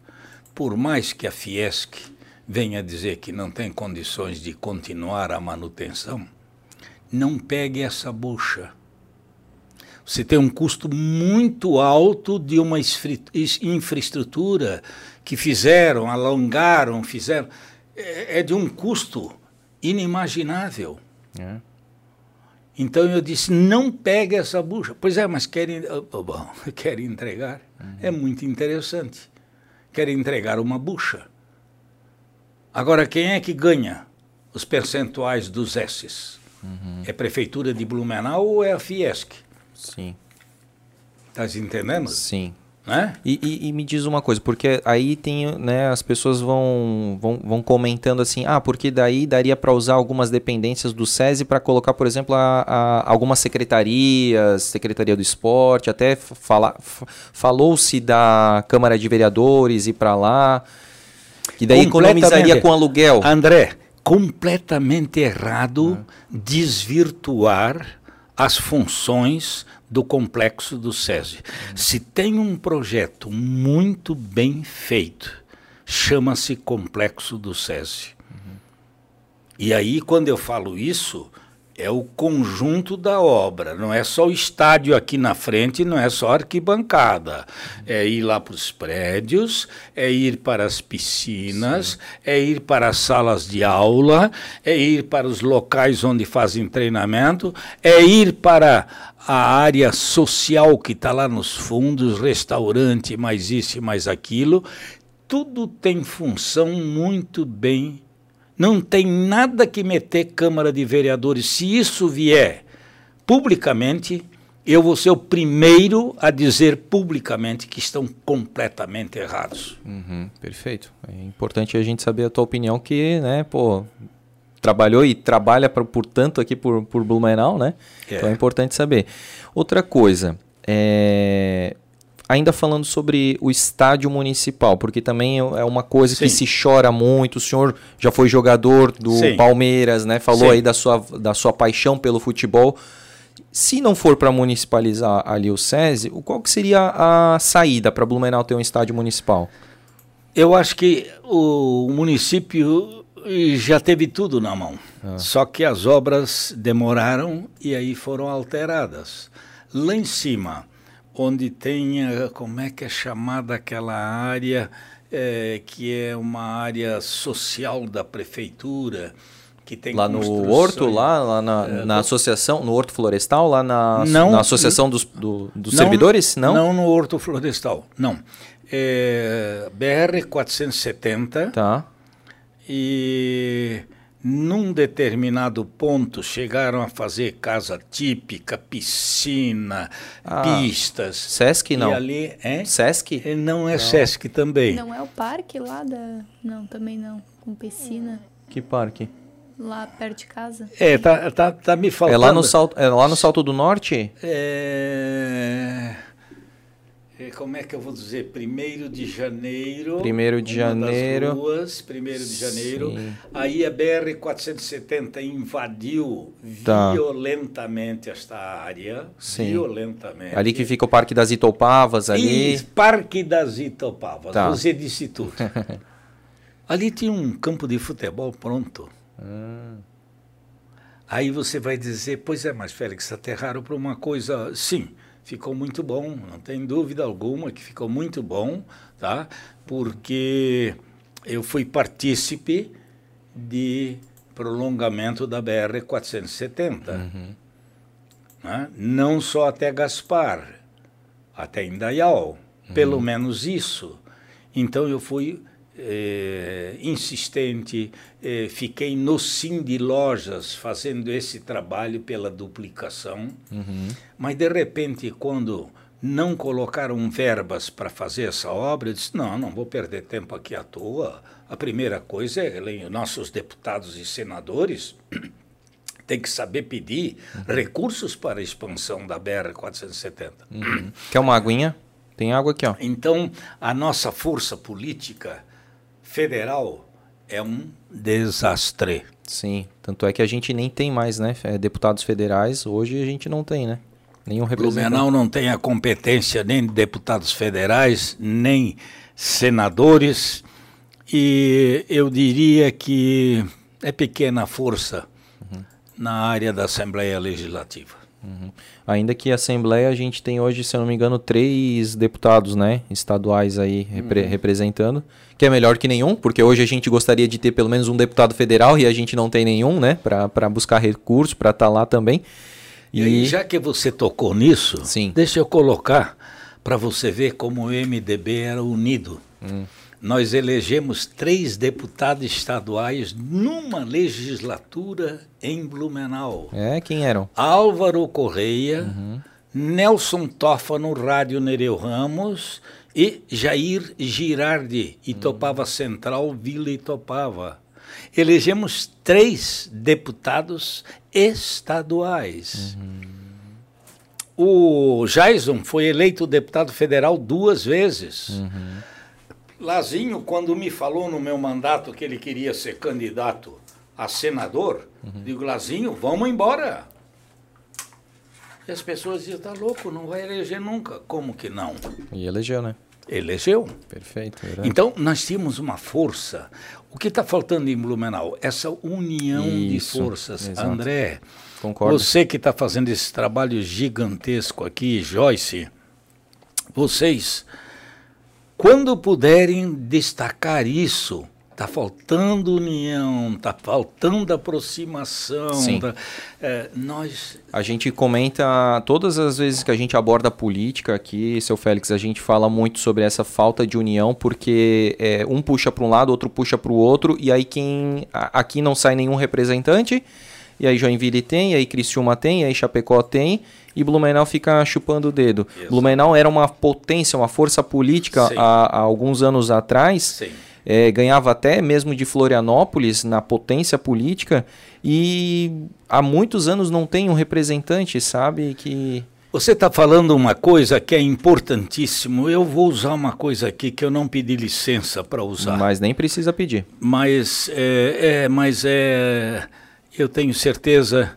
por mais que a Fiesc venha dizer que não tem condições de continuar a manutenção, não pegue essa bucha você tem um custo muito alto de uma infraestrutura que fizeram, alongaram, fizeram. É, é de um custo inimaginável. É. Então eu disse: não pegue essa bucha. Pois é, mas querem, oh, bom, *laughs* querem entregar. Uhum. É muito interessante. Querem entregar uma bucha. Agora, quem é que ganha os percentuais dos S's? Uhum. É a Prefeitura de Blumenau ou é a Fiesc? Sim. Tá entendendo? Sim. Né? E, e, e, me diz uma coisa, porque aí tem, né, as pessoas vão, vão, vão comentando assim, ah, porque daí daria para usar algumas dependências do SESI para colocar, por exemplo, a, a, algumas secretarias, Secretaria do Esporte, até fala, falou-se da Câmara de Vereadores ir para lá, que daí economizaria com aluguel. André, completamente errado ah. desvirtuar as funções do complexo do SESI. Se tem um projeto muito bem feito, chama-se Complexo do SESI. Uhum. E aí, quando eu falo isso, é o conjunto da obra, não é só o estádio aqui na frente, não é só arquibancada. É ir lá para os prédios, é ir para as piscinas, Sim. é ir para as salas de aula, é ir para os locais onde fazem treinamento, é ir para a área social que está lá nos fundos, restaurante, mais isso e mais aquilo. Tudo tem função muito bem não tem nada que meter Câmara de Vereadores. Se isso vier publicamente, eu vou ser o primeiro a dizer publicamente que estão completamente errados. Uhum, perfeito. É importante a gente saber a tua opinião, que, né, pô, trabalhou e trabalha, pra, portanto, aqui por, por Blumenau, né? É. Então é importante saber. Outra coisa, é, ainda falando sobre o estádio municipal, porque também é uma coisa Sim. que se chora muito. O senhor já foi jogador do Sim. Palmeiras, né? Falou Sim. aí da sua, da sua paixão pelo futebol. Se não for para municipalizar ali o SESI, qual que seria a saída para Blumenau ter um estádio municipal? Eu acho que o município já teve tudo na mão. Ah. Só que as obras demoraram e aí foram alteradas. Lá em cima, onde tem, como é que é chamada aquela área, é, que é uma área social da prefeitura, que tem Lá no Horto, lá, lá na, é, na associação, no Horto Florestal, lá na, não, na associação dos, do, dos não, servidores? Não? Não no Horto Florestal, não. É, BR 470. Tá. E num determinado ponto chegaram a fazer casa típica, piscina, ah, pistas. Sesc não. E ali é Sesc? Não é não. Sesc também. Não é o parque lá da Não, também não, com piscina. Que parque? Lá perto de casa. É, tá, tá, tá me faltando. É lá no Salto, é lá no Salto do Norte? É é, como é que eu vou dizer? Primeiro de janeiro. Primeiro de janeiro. Ruas, primeiro de janeiro. Sim. Aí a BR-470 invadiu tá. violentamente esta área. Sim. Violentamente. Ali que fica o Parque das Itopavas, ali. E Parque das Itopavas. Tá. Você disse tudo. *laughs* ali tinha um campo de futebol pronto. Ah. Aí você vai dizer, pois é, mas Félix, aterraram para uma coisa. Sim ficou muito bom, não tem dúvida alguma que ficou muito bom, tá? Porque eu fui partícipe de prolongamento da BR 470. Uhum. Né? Não só até Gaspar, até Indaial, uhum. pelo menos isso. Então eu fui eh, insistente, eh, fiquei no Sim de Lojas fazendo esse trabalho pela duplicação, uhum. mas de repente, quando não colocaram verbas para fazer essa obra, eu disse: não, não vou perder tempo aqui à toa. A primeira coisa é nossos deputados e senadores *clears throat* tem que saber pedir uhum. recursos para a expansão da BR-470. Uhum. Quer uma aguinha? Tem água aqui, ó. Então, a nossa força política federal é um desastre. Sim, tanto é que a gente nem tem mais, né? É, deputados federais, hoje a gente não tem, né? Nenhum representante. Blumenau não tem a competência nem de deputados federais, nem senadores, e eu diria que é pequena força uhum. na área da Assembleia Legislativa. Uhum. Ainda que a Assembleia a gente tem hoje, se eu não me engano, três deputados né, estaduais aí repre uhum. representando, que é melhor que nenhum, porque hoje a gente gostaria de ter pelo menos um deputado federal e a gente não tem nenhum, né, para buscar recurso, para estar tá lá também. E... e já que você tocou nisso, Sim. deixa eu colocar para você ver como o MDB era unido. Hum nós elegemos três deputados estaduais numa legislatura em Blumenau. É, quem eram? Álvaro Correia, uhum. Nelson Toffano, Rádio Nereu Ramos e Jair Girardi, Itopava uhum. Central, Vila Itopava. Elegemos três deputados estaduais. Uhum. O Jason foi eleito deputado federal duas vezes. Uhum. Lazinho, quando me falou no meu mandato que ele queria ser candidato a senador, uhum. digo, Lazinho, vamos embora. E as pessoas diziam, tá louco, não vai eleger nunca. Como que não? E elegeu, né? Elegeu. Perfeito. Então, nós tínhamos uma força. O que está faltando em Blumenau? Essa união Isso, de forças. Exato. André, Concordo. você que está fazendo esse trabalho gigantesco aqui, Joyce, vocês quando puderem destacar isso, está faltando união, está faltando aproximação. Sim. Tá, é, nós... A gente comenta, todas as vezes que a gente aborda política aqui, seu Félix, a gente fala muito sobre essa falta de união, porque é, um puxa para um lado, outro puxa para o outro, e aí quem aqui não sai nenhum representante, e aí Joinville tem, e aí Criciúma tem, e aí Chapecó tem, e Blumenau fica chupando o dedo. Isso. Blumenau era uma potência, uma força política há, há, alguns anos atrás. É, ganhava até mesmo de Florianópolis na potência política e há muitos anos não tem um representante, sabe, que... Você está falando uma coisa que é importantíssimo. Eu vou usar uma coisa aqui que eu não pedi licença para usar. Mas nem precisa pedir. Mas é, é, mas é, eu tenho certeza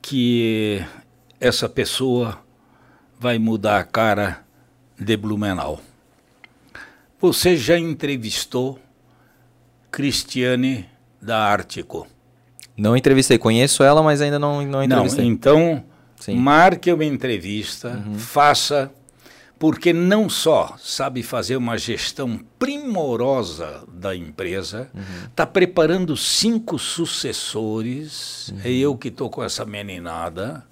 que essa pessoa vai mudar a cara de Blumenau. Você já entrevistou Cristiane da Ártico? Não entrevistei, conheço ela, mas ainda não, não entrevistei. Não, então, Sim. marque uma entrevista, uhum. faça, porque não só sabe fazer uma gestão primorosa da empresa, está uhum. preparando cinco sucessores, uhum. é eu que estou com essa meninada,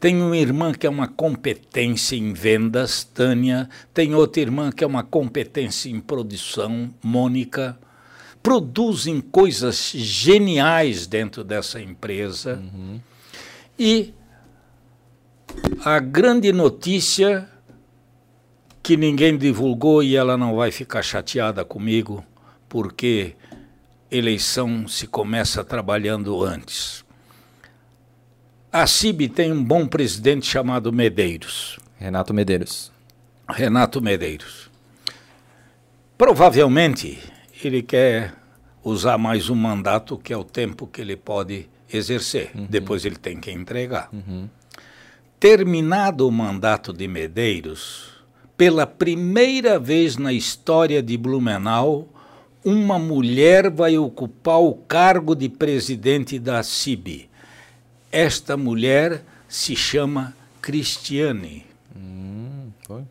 tem uma irmã que é uma competência em vendas, Tânia. Tem outra irmã que é uma competência em produção, Mônica. Produzem coisas geniais dentro dessa empresa. Uhum. E a grande notícia que ninguém divulgou e ela não vai ficar chateada comigo, porque eleição se começa trabalhando antes. A CIB tem um bom presidente chamado Medeiros. Renato Medeiros. Renato Medeiros. Provavelmente ele quer usar mais um mandato, que é o tempo que ele pode exercer. Uhum. Depois ele tem que entregar. Uhum. Terminado o mandato de Medeiros, pela primeira vez na história de Blumenau, uma mulher vai ocupar o cargo de presidente da CIB. Esta mulher se chama Cristiane. Hum,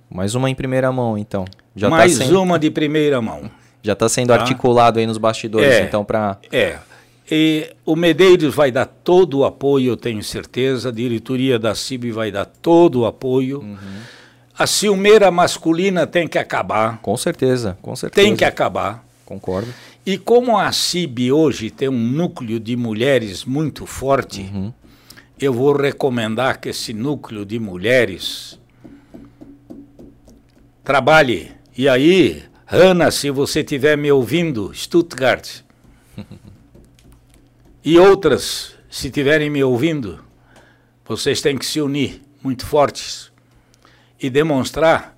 Mais uma em primeira mão, então. Já tá Mais tá sendo... uma de primeira mão. Já está sendo tá? articulado aí nos bastidores, é, então, para. É. E o Medeiros vai dar todo o apoio, eu tenho certeza. A diretoria da CIB vai dar todo o apoio. Uhum. A ciumeira masculina tem que acabar. Com certeza, com certeza. Tem que acabar. Concordo. E como a CIB hoje tem um núcleo de mulheres muito forte, uhum. Eu vou recomendar que esse núcleo de mulheres trabalhe. E aí, Ana, se você estiver me ouvindo, Stuttgart, e outras, se estiverem me ouvindo, vocês têm que se unir muito fortes e demonstrar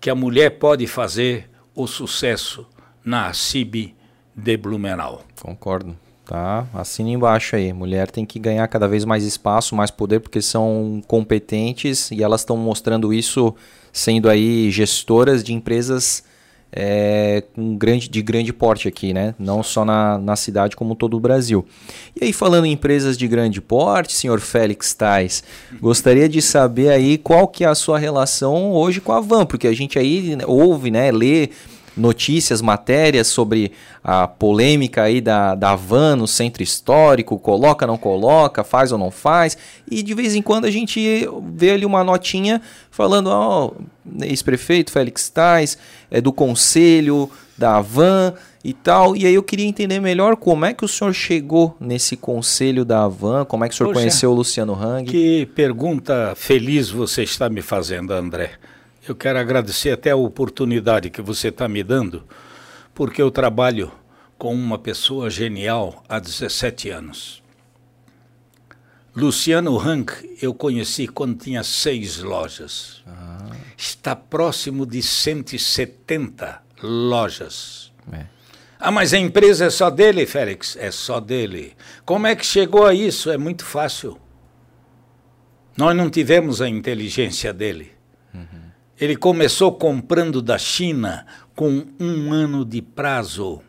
que a mulher pode fazer o sucesso na CIB de Blumenau. Concordo. Tá, assina embaixo aí. Mulher tem que ganhar cada vez mais espaço, mais poder, porque são competentes e elas estão mostrando isso sendo aí gestoras de empresas é, um grande, de grande porte aqui, né? Não só na, na cidade, como todo o Brasil. E aí, falando em empresas de grande porte, senhor Félix Tais, gostaria de saber aí qual que é a sua relação hoje com a Van, porque a gente aí ouve, né, lê notícias, matérias sobre a polêmica aí da, da van no centro histórico, coloca, não coloca, faz ou não faz, e de vez em quando a gente vê ali uma notinha falando, ó, oh, ex-prefeito Félix Tais, é do conselho da van e tal, e aí eu queria entender melhor como é que o senhor chegou nesse conselho da van, como é que o senhor Poxa, conheceu o Luciano Hang. Que pergunta feliz você está me fazendo, André. Eu quero agradecer até a oportunidade que você está me dando, porque eu trabalho com uma pessoa genial há 17 anos. Luciano Hank eu conheci quando tinha seis lojas. Ah. Está próximo de 170 lojas. É. Ah, mas a empresa é só dele, Félix? É só dele. Como é que chegou a isso? É muito fácil. Nós não tivemos a inteligência dele. Ele começou comprando da China com um ano de prazo.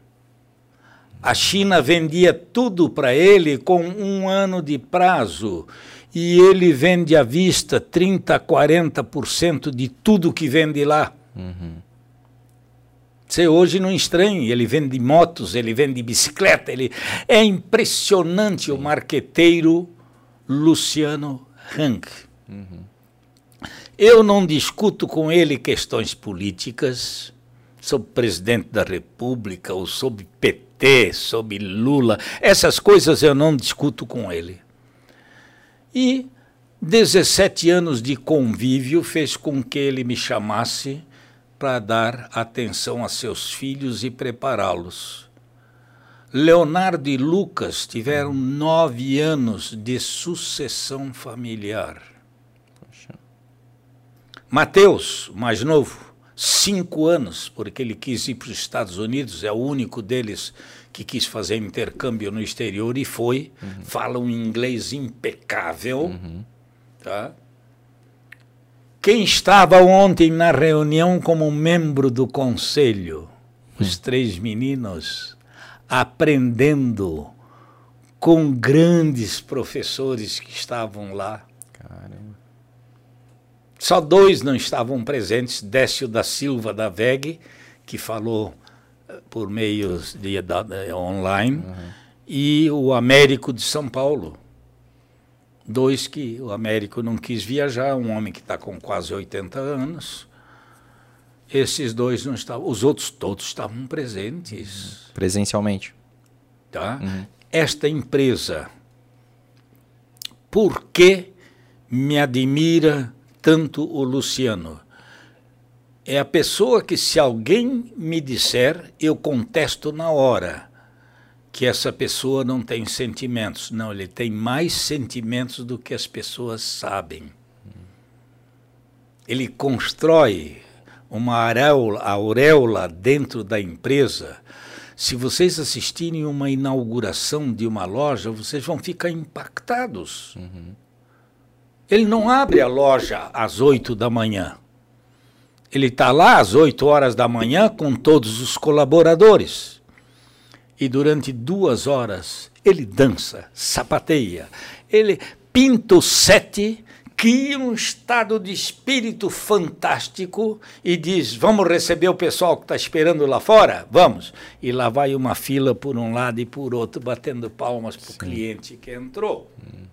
A China vendia tudo para ele com um ano de prazo. E ele vende à vista 30%, 40% de tudo que vende lá. Uhum. Você hoje não estranhe, ele vende motos, ele vende bicicleta, ele é impressionante Sim. o marqueteiro Luciano Hank. Uhum. Eu não discuto com ele questões políticas sobre presidente da República ou sobre PT, sobre Lula. Essas coisas eu não discuto com ele. E 17 anos de convívio fez com que ele me chamasse para dar atenção a seus filhos e prepará-los. Leonardo e Lucas tiveram nove anos de sucessão familiar. Mateus, mais novo, cinco anos, porque ele quis ir para os Estados Unidos, é o único deles que quis fazer intercâmbio no exterior e foi. Uhum. Fala um inglês impecável. Uhum. Tá? Quem estava ontem na reunião como membro do conselho? Os uhum. três meninos aprendendo com grandes professores que estavam lá. Só dois não estavam presentes, Décio da Silva da VEG, que falou eh, por meio de, de online, uhum. e o Américo de São Paulo. Dois que o Américo não quis viajar, um homem que está com quase 80 anos. Esses dois não estavam, os outros todos estavam presentes. Presencialmente. Tá? Uhum. Esta empresa, por que me admira tanto o Luciano. É a pessoa que, se alguém me disser, eu contesto na hora que essa pessoa não tem sentimentos. Não, ele tem mais sentimentos do que as pessoas sabem. Ele constrói uma auréola, dentro da empresa. Se vocês assistirem uma inauguração de uma loja, vocês vão ficar impactados. Uhum. Ele não abre a loja às 8 da manhã. Ele está lá às 8 horas da manhã com todos os colaboradores. E durante duas horas ele dança, sapateia, ele pinta o sete, cria um estado de espírito fantástico e diz: Vamos receber o pessoal que está esperando lá fora? Vamos. E lá vai uma fila por um lado e por outro, batendo palmas para o cliente que entrou. Uhum.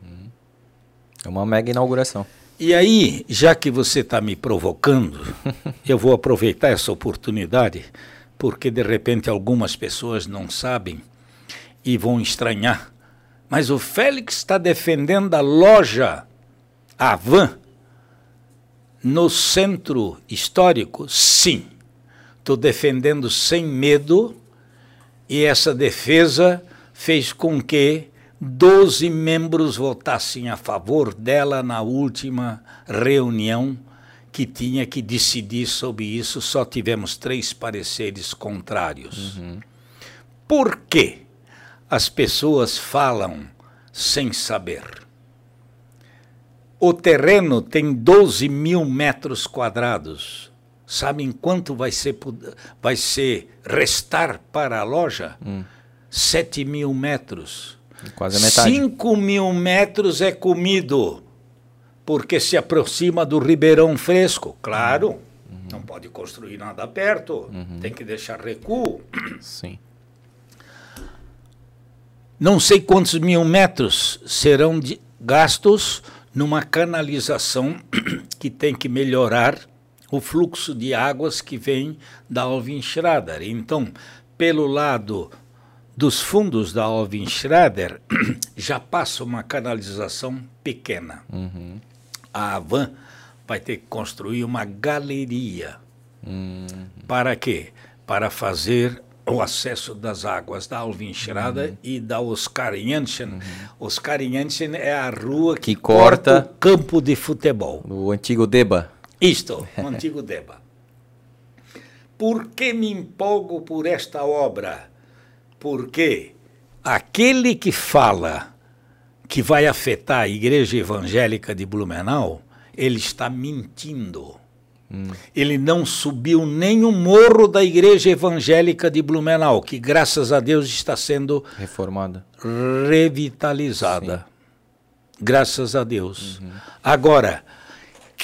É uma mega inauguração. E aí, já que você está me provocando, *laughs* eu vou aproveitar essa oportunidade, porque de repente algumas pessoas não sabem e vão estranhar. Mas o Félix está defendendo a loja Avan no centro histórico? Sim. Estou defendendo sem medo e essa defesa fez com que 12 membros votassem a favor dela na última reunião que tinha que decidir sobre isso, só tivemos três pareceres contrários. Uhum. Por que as pessoas falam sem saber? O terreno tem 12 mil metros quadrados. Sabem quanto vai ser, vai ser restar para a loja? Hum. 7 mil metros. Quase a metade. 5 mil metros é comido, porque se aproxima do Ribeirão Fresco. Claro, uhum. não pode construir nada perto, uhum. tem que deixar recuo. Sim. Não sei quantos mil metros serão de, gastos numa canalização *clears throat* que tem que melhorar o fluxo de águas que vem da Alvin Schrader. Então, pelo lado dos fundos da Alvin Schrader *clears throat* já passa uma canalização pequena. Uhum. A Avan vai ter que construir uma galeria. Uhum. Para quê? Para fazer o acesso das águas da Alvin Schrader uhum. e da Oscar Janssen. Uhum. Oscar Janssen é a rua que, que corta, corta o campo de futebol. O antigo Deba. Isto, o *laughs* antigo Deba. Por que me empolgo por esta obra? Porque aquele que fala que vai afetar a igreja evangélica de Blumenau, ele está mentindo. Hum. Ele não subiu nem o morro da igreja evangélica de Blumenau, que graças a Deus está sendo reformada, revitalizada. Sim. Graças a Deus. Uhum. Agora,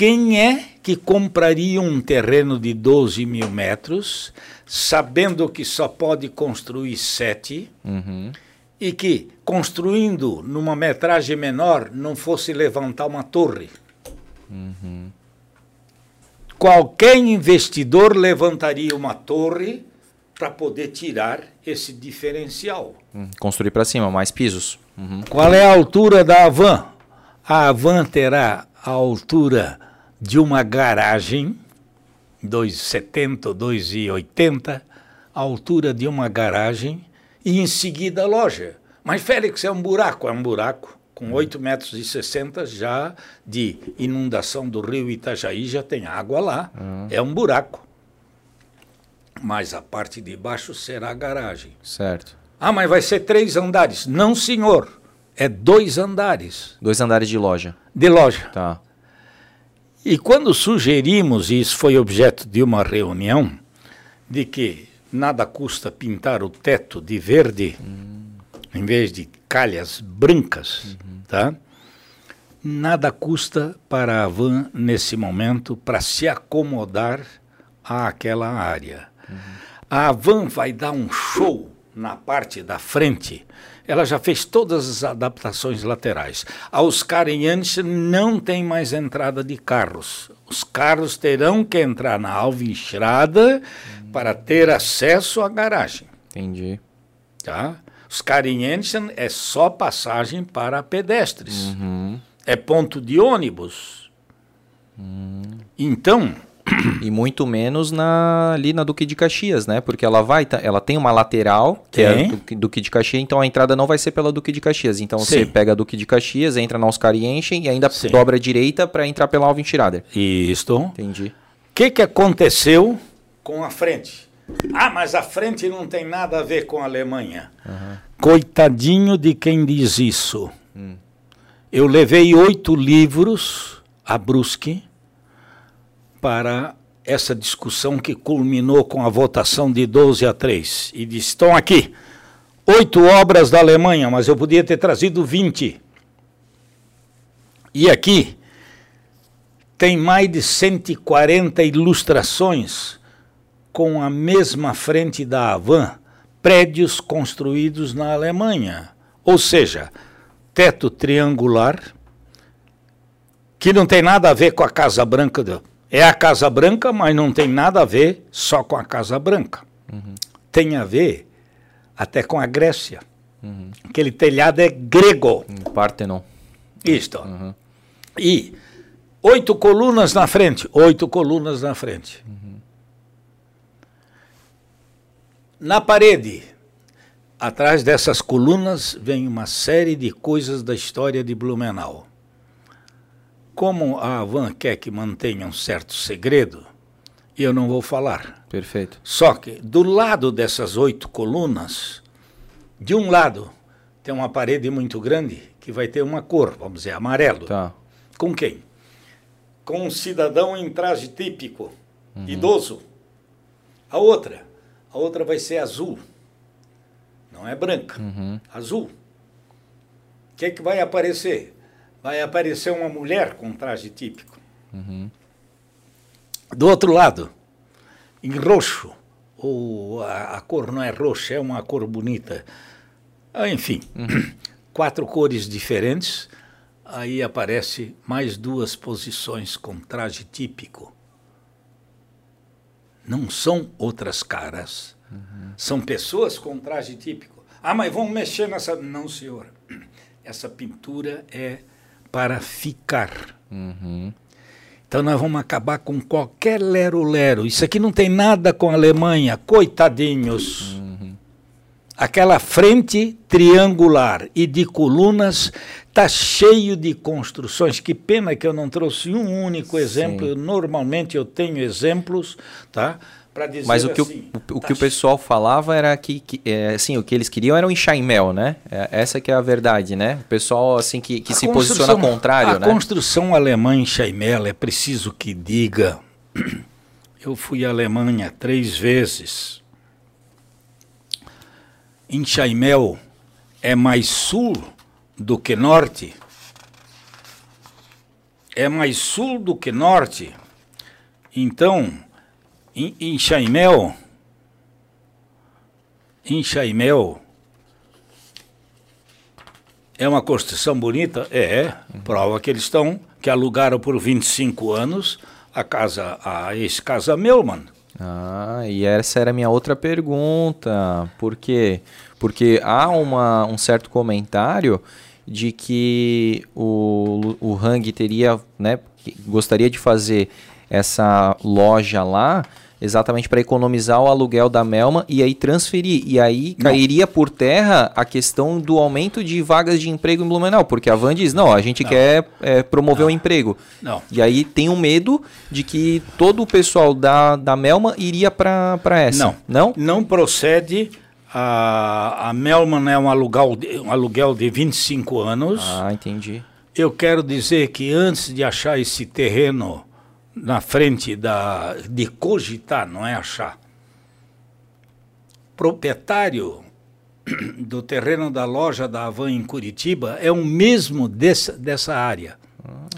quem é que compraria um terreno de 12 mil metros, sabendo que só pode construir sete, uhum. e que, construindo numa metragem menor, não fosse levantar uma torre? Uhum. Qualquer investidor levantaria uma torre para poder tirar esse diferencial. Hum, construir para cima, mais pisos. Uhum. Qual é a altura da Avan? A Avan terá a altura de uma garagem, 2,70 2,80, a altura de uma garagem, e em seguida a loja. Mas, Félix, é um buraco, é um buraco. Com 8 uhum. metros e 60 já de inundação do rio Itajaí, já tem água lá. Uhum. É um buraco. Mas a parte de baixo será a garagem. Certo. Ah, mas vai ser três andares. Não, senhor. É dois andares. Dois andares de loja. De loja. Tá. E quando sugerimos, e isso foi objeto de uma reunião, de que nada custa pintar o teto de verde, uhum. em vez de calhas brancas, uhum. tá? Nada custa para a van, nesse momento, para se acomodar àquela área. Uhum. A van vai dar um show na parte da frente ela já fez todas as adaptações laterais. A Oscar Janssen não tem mais entrada de carros. Os carros terão que entrar na Alvinstrada hum. para ter acesso à garagem. Entendi. Tá? Oscar Janssen é só passagem para pedestres. Uhum. É ponto de ônibus. Hum. Então, e muito menos na, ali na Duque de Caxias, né? Porque ela vai, ela tem uma lateral, que é é Duque, Duque de Caxias, então a entrada não vai ser pela Duque de Caxias. Então Sim. você pega a Duque de Caxias, entra na Oscar e enche e ainda Sim. dobra a direita para entrar pela Alvin Schrader. Isto. Entendi. que, que aconteceu com a frente? Ah, mas a frente não tem nada a ver com a Alemanha. Uhum. Coitadinho de quem diz isso. Hum. Eu levei oito livros a Brusque para essa discussão que culminou com a votação de 12 a 3. E disse: estão aqui oito obras da Alemanha, mas eu podia ter trazido 20. E aqui tem mais de 140 ilustrações com a mesma frente da Havan, prédios construídos na Alemanha. Ou seja, teto triangular, que não tem nada a ver com a Casa Branca. É a Casa Branca, mas não tem nada a ver só com a Casa Branca. Uhum. Tem a ver até com a Grécia. Uhum. Aquele telhado é grego. Partenon. Isto. Uhum. E oito colunas na frente. Oito colunas na frente. Uhum. Na parede, atrás dessas colunas, vem uma série de coisas da história de Blumenau. Como a Avan quer que mantenha um certo segredo, eu não vou falar. Perfeito. Só que do lado dessas oito colunas, de um lado tem uma parede muito grande que vai ter uma cor, vamos dizer, amarelo. Tá. Com quem? Com um cidadão em traje típico, uhum. idoso. A outra a outra vai ser azul. Não é branca, uhum. azul. O que, é que vai aparecer? Vai aparecer uma mulher com traje típico. Uhum. Do outro lado, em roxo, ou a, a, cor não é roxa, é uma cor bonita. Ah, enfim, uhum. *clears throat* quatro cores diferentes. Aí aparece mais duas posições com traje típico não são outras caras. Uhum. São pessoas com traje típico. Ah, mas vamos mexer nessa. Não, senhor. *clears throat* Essa pintura é para ficar. Uhum. Então nós vamos acabar com qualquer lero-lero. Isso aqui não tem nada com a Alemanha, coitadinhos. Uhum. Aquela frente triangular e de colunas Está cheio de construções. Que pena que eu não trouxe um único exemplo. Eu, normalmente eu tenho exemplos, tá? Para dizer Mas o que, assim, o, o, tá que o pessoal falava era que, que é, assim, o que eles queriam era um enxaimel, né? É, essa que é a verdade, né? O pessoal assim que, que se posiciona ao contrário, a né? A construção alemã em Chaimel é preciso que diga. *clears throat* Eu fui à Alemanha três vezes. Em Chaimel é mais sul do que norte, é mais sul do que norte. Então, em, em Chaimel, em Chaimel, é uma construção bonita? É, uhum. prova que eles estão, que alugaram por 25 anos a casa, a ex-casa Melman. Ah, e essa era a minha outra pergunta. Por quê? Porque há uma, um certo comentário de que o, o Hang teria, né, gostaria de fazer essa loja lá exatamente para economizar o aluguel da Melma e aí transferir. E aí não. cairia por terra a questão do aumento de vagas de emprego em Blumenau, porque a Van diz, não, a gente não. quer é, promover o emprego. Não. E aí tem um medo de que todo o pessoal da, da Melma iria para essa. Não. Não? Não procede a, a Melman é um aluguel, um aluguel de 25 anos. Ah, entendi. Eu quero dizer que antes de achar esse terreno na frente da. de cogitar, não é achar. Proprietário *clears throat* do terreno da loja da Avan em Curitiba é o mesmo dessa, dessa área.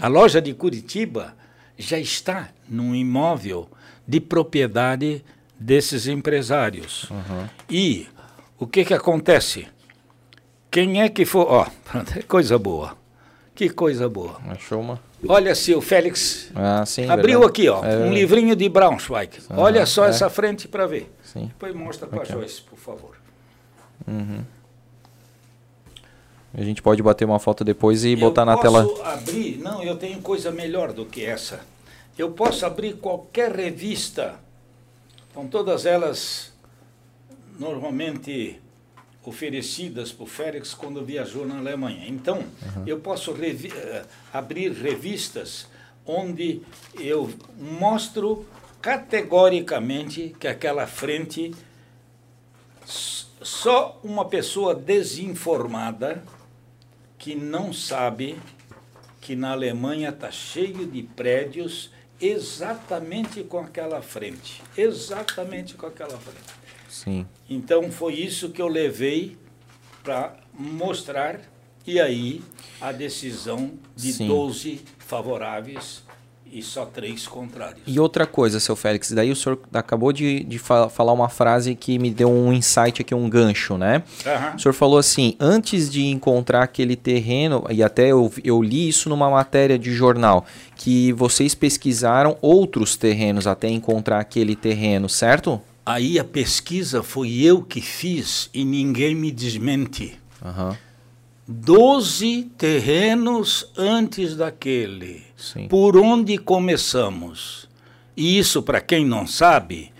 A loja de Curitiba já está num imóvel de propriedade desses empresários. Uhum. E o que que acontece? Quem é que for. Ó, *laughs* coisa boa. Que coisa boa. Achou uma. Olha se o Félix ah, sim, abriu verdade. aqui, ó, é, um livrinho de Braunschweig. Uhum, Olha só é. essa frente para ver. Sim. Depois mostra para okay. Joyce, por favor. Uhum. A gente pode bater uma foto depois e eu botar na tela. Eu posso abrir? Não, eu tenho coisa melhor do que essa. Eu posso abrir qualquer revista, com todas elas normalmente oferecidas por Félix quando viajou na Alemanha. Então, uhum. eu posso revi uh, abrir revistas onde eu mostro categoricamente que aquela frente só uma pessoa desinformada que não sabe que na Alemanha está cheio de prédios exatamente com aquela frente. Exatamente com aquela frente. Sim. Então foi isso que eu levei para mostrar, e aí a decisão de Sim. 12 favoráveis e só três contrários. E outra coisa, seu Félix, daí o senhor acabou de, de falar uma frase que me deu um insight aqui, um gancho, né? Uhum. O senhor falou assim, antes de encontrar aquele terreno, e até eu, eu li isso numa matéria de jornal, que vocês pesquisaram outros terrenos até encontrar aquele terreno, certo? Aí a pesquisa foi eu que fiz e ninguém me desmente. Uhum. 12 terrenos antes daquele. Sim. Por onde começamos? E isso, para quem não sabe,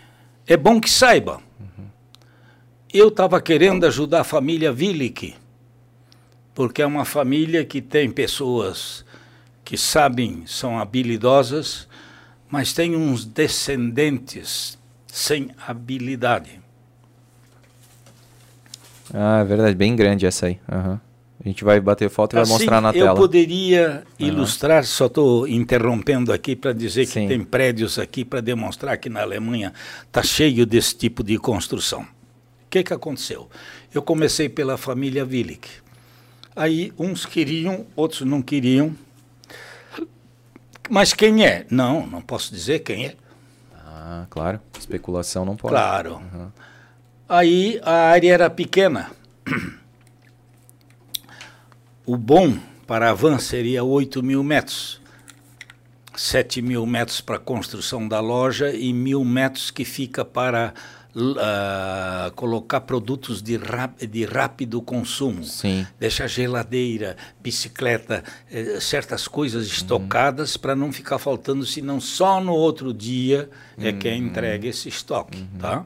é bom que saiba. Uhum. Eu estava querendo ajudar a família Willick, porque é uma família que tem pessoas que sabem, são habilidosas, mas tem uns descendentes sem habilidade. Ah, é verdade, bem grande essa aí. Uhum. A gente vai bater foto e assim, vai mostrar na eu tela. Eu poderia uhum. ilustrar, só estou interrompendo aqui para dizer Sim. que tem prédios aqui para demonstrar que na Alemanha está cheio desse tipo de construção. O que, que aconteceu? Eu comecei pela família Willig. Aí uns queriam, outros não queriam. Mas quem é? Não, não posso dizer quem é. Ah, claro. Especulação não pode. Claro. Uhum. Aí a área era pequena. O bom para a van seria 8 mil metros. 7 mil metros para a construção da loja e mil metros que fica para uh, colocar produtos de, de rápido consumo. Sim. Deixar geladeira, bicicleta, eh, certas coisas estocadas uhum. para não ficar faltando, senão só no outro dia é uhum. que é entregue esse estoque. Uhum. Tá?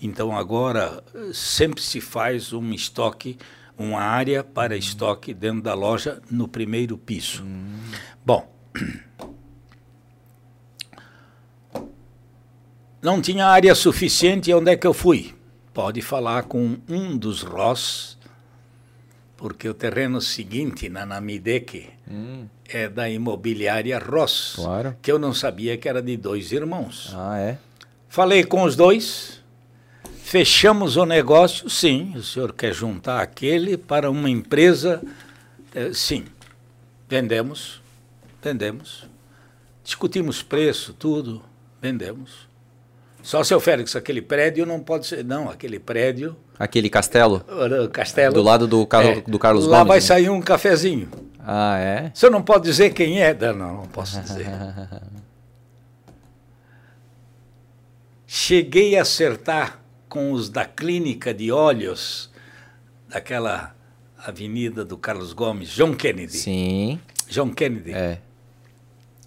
Então agora sempre se faz um estoque uma área para uhum. estoque dentro da loja no primeiro piso. Uhum. Bom, não tinha área suficiente. Onde é que eu fui? Pode falar com um dos Ross, porque o terreno seguinte, na Namideke, hum. é da imobiliária Ross, claro. que eu não sabia que era de dois irmãos. Ah, é? Falei com os dois, Fechamos o negócio, sim. O senhor quer juntar aquele para uma empresa? É, sim. Vendemos, vendemos. Discutimos preço, tudo, vendemos. Só, seu Félix, aquele prédio não pode ser. Não, aquele prédio. Aquele castelo? Castelo. Do lado do, Carlos, é, do Carlos lá Gomes. Lá vai né? sair um cafezinho. Ah, é? Senhor não pode dizer quem é? Não, não posso dizer. *laughs* Cheguei a acertar com os da clínica de olhos daquela avenida do Carlos Gomes, John Kennedy. Sim. John Kennedy. É.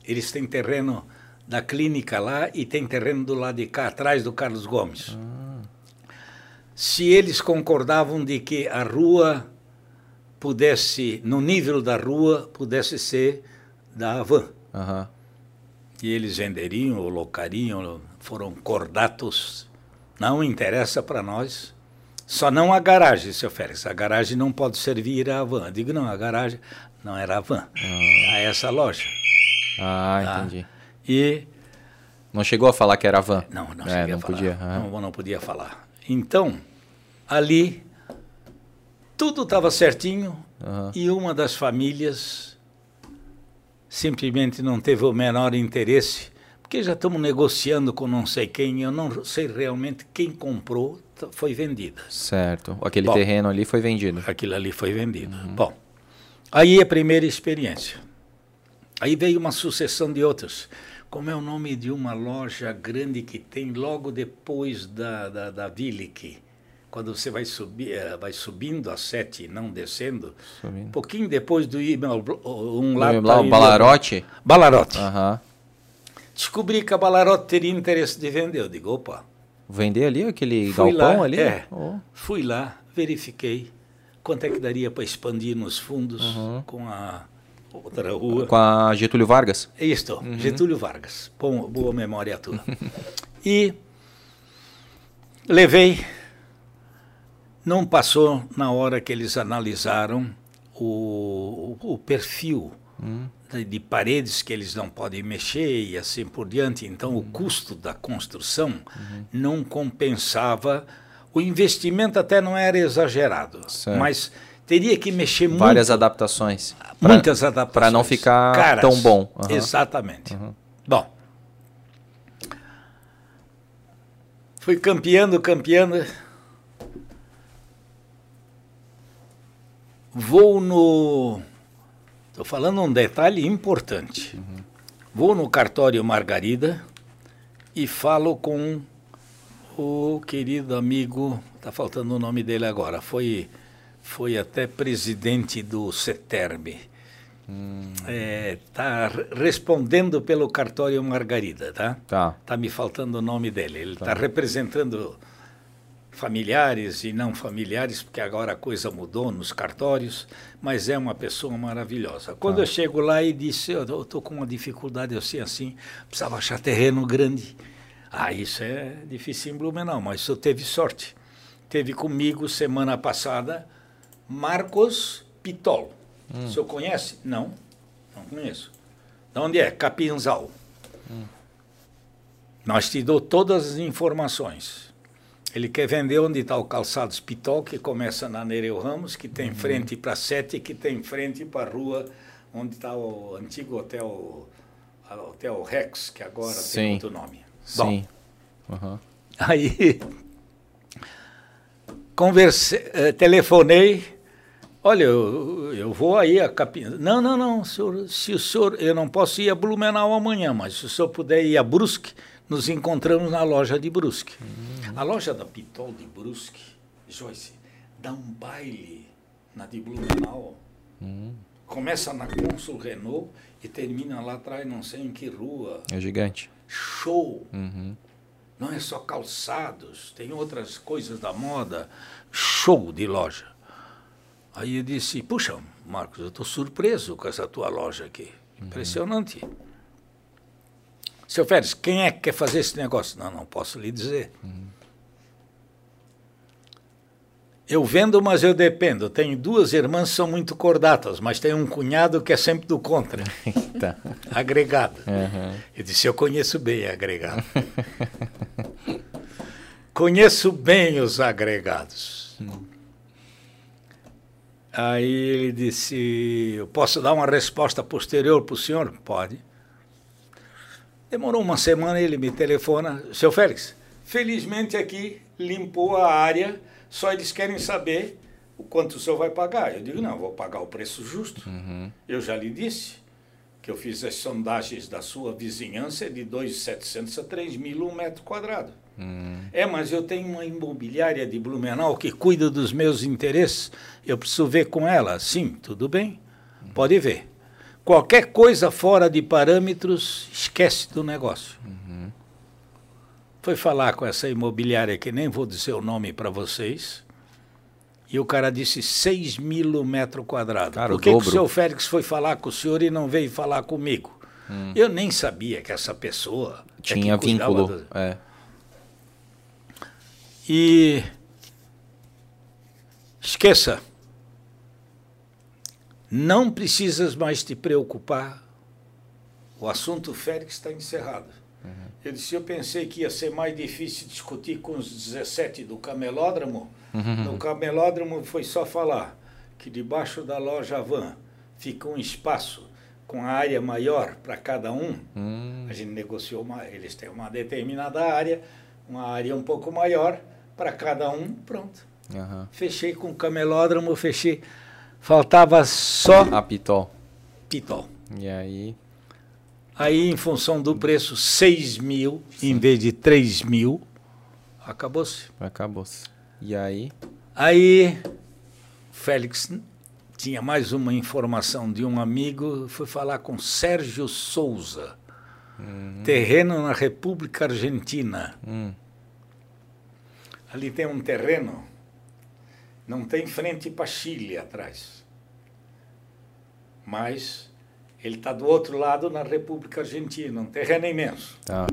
Eles têm terreno da clínica lá e tem terreno do lado de cá, atrás do Carlos Gomes. Ah. Se eles concordavam de que a rua pudesse, no nível da rua, pudesse ser da van. Uhum. E eles venderiam ou locariam, foram cordatos não interessa para nós. Só não a garagem, seu Félix. A garagem não pode servir a van. Eu digo, não, a garagem não era a van. Ah. A essa loja. Ah, tá? entendi. E. Não chegou a falar que era van? Não, não é, não falar. Podia, não, não podia falar. Então, ali, tudo estava certinho uhum. e uma das famílias simplesmente não teve o menor interesse porque já estamos negociando com não sei quem, eu não sei realmente quem comprou, foi vendida. Certo. Aquele Bom, terreno ali foi vendido. Aquilo ali foi vendido. Uhum. Bom, aí a primeira experiência. Aí veio uma sucessão de outras. Como é o nome de uma loja grande que tem logo depois da, da, da Villic? Quando você vai, subir, eh, vai subindo a sete e não descendo, subindo. um pouquinho depois do um lado. Balarote? Balarote. Aham. Uhum. Descobri que a Balarote teria interesse de vender. Eu digo, opa. Vender ali, aquele fui galpão lá, ali? É, oh. Fui lá, verifiquei quanto é que daria para expandir nos fundos uhum. com a outra rua. Com a Getúlio Vargas? Isto, uhum. Getúlio Vargas. Bom, boa memória tua. *laughs* e levei, não passou na hora que eles analisaram o, o, o perfil uhum. de, de, paredes que eles não podem mexer e assim por diante. Então, o custo da construção uhum. não compensava. O investimento até não era exagerado, certo. mas teria que mexer muito. Várias adaptações. Pra, Muitas adaptações. Para não ficar Caras, tão bom. Uhum. Exatamente. Uhum. Bom. Fui campeando, campeando. Vou no. Estou falando um detalhe importante. Uhum. Vou no cartório Margarida e falo com o querido amigo. Está faltando o nome dele agora. Foi foi até presidente do CETERB. Hum. É, tá respondendo pelo cartório Margarida, tá? Tá. Tá me faltando o nome dele. Ele está tá representando familiares e não familiares, porque agora a coisa mudou nos cartórios, mas é uma pessoa maravilhosa. Quando tá. eu chego lá e disse, eu estou com uma dificuldade assim, assim, precisava achar terreno grande. Ah, isso é difícil em Blumenau, mas eu teve sorte. Teve comigo semana passada Marcos Pitol. Hum. O senhor conhece? Não, não conheço. De onde é? Capinzal. Hum. Nós te dou todas as informações. Ele quer vender onde está o Calçados Pitol, que começa na Nereu Ramos, que tem uhum. frente para Sete, que tem frente para a rua onde está o antigo hotel, hotel Rex, que agora Sim. tem outro nome. Sim. Bom, uhum. Aí conversei, eh, telefonei Olha, eu, eu vou aí a Capim. Não, não, não, senhor, se o senhor, eu não posso ir a Blumenau amanhã, mas se o senhor puder ir a Brusque, nos encontramos na loja de Brusque. Uhum. A loja da Pitol de Brusque, Joyce, dá um baile na de Blumenau. Uhum. Começa na Consul Renault e termina lá atrás, não sei em que rua. É gigante. Show. Uhum. Não é só calçados, tem outras coisas da moda. Show de loja. Aí eu disse, puxa, Marcos, eu estou surpreso com essa tua loja aqui. Uhum. Impressionante. Uhum. Seu Férez, quem é que quer fazer esse negócio? Não, não posso lhe dizer. Uhum. Eu vendo, mas eu dependo. tenho duas irmãs que são muito cordatas, mas tem um cunhado que é sempre do contra. *laughs* tá. Agregado. Uhum. Eu disse, eu conheço bem agregado. *laughs* conheço bem os agregados. Uhum. Aí ele disse: Eu posso dar uma resposta posterior para o senhor? Pode. Demorou uma semana, ele me telefona: Seu Félix, felizmente aqui limpou a área, só eles querem saber o quanto o senhor vai pagar. Eu digo: Não, vou pagar o preço justo. Uhum. Eu já lhe disse que eu fiz as sondagens da sua vizinhança de 2.700 a 3 mil um metro quadrado. Hum. É, mas eu tenho uma imobiliária de Blumenau que cuida dos meus interesses. Eu preciso ver com ela. Sim, tudo bem. Pode ver. Qualquer coisa fora de parâmetros, esquece do negócio. Uhum. Foi falar com essa imobiliária que nem vou dizer o nome para vocês. E o cara disse 6 mil metro quadrado. Cara, Por que, que o senhor Félix foi falar com o senhor e não veio falar comigo? Hum. Eu nem sabia que essa pessoa é tinha é vínculo. Do... É. E esqueça, não precisas mais te preocupar. O assunto Félix está encerrado. Uhum. Eu disse, eu pensei que ia ser mais difícil discutir com os 17 do camelódromo. Uhum. No camelódromo foi só falar que debaixo da loja van fica um espaço com a área maior para cada um. Uhum. A gente negociou, uma, eles têm uma determinada área, uma área um pouco maior para cada um, pronto. Uhum. Fechei com o camelódromo, fechei. Faltava só. A pitol. Pitol. E aí? Aí, em função do preço, 6 mil Sim. em vez de 3 mil, acabou-se. Acabou-se. E aí? Aí, Félix tinha mais uma informação de um amigo, foi falar com Sérgio Souza. Uhum. Terreno na República Argentina. Uhum. Ali tem um terreno, não tem frente para Chile atrás. Mas Ele está do outro lado na República Argentina, um terreno imenso. Tá.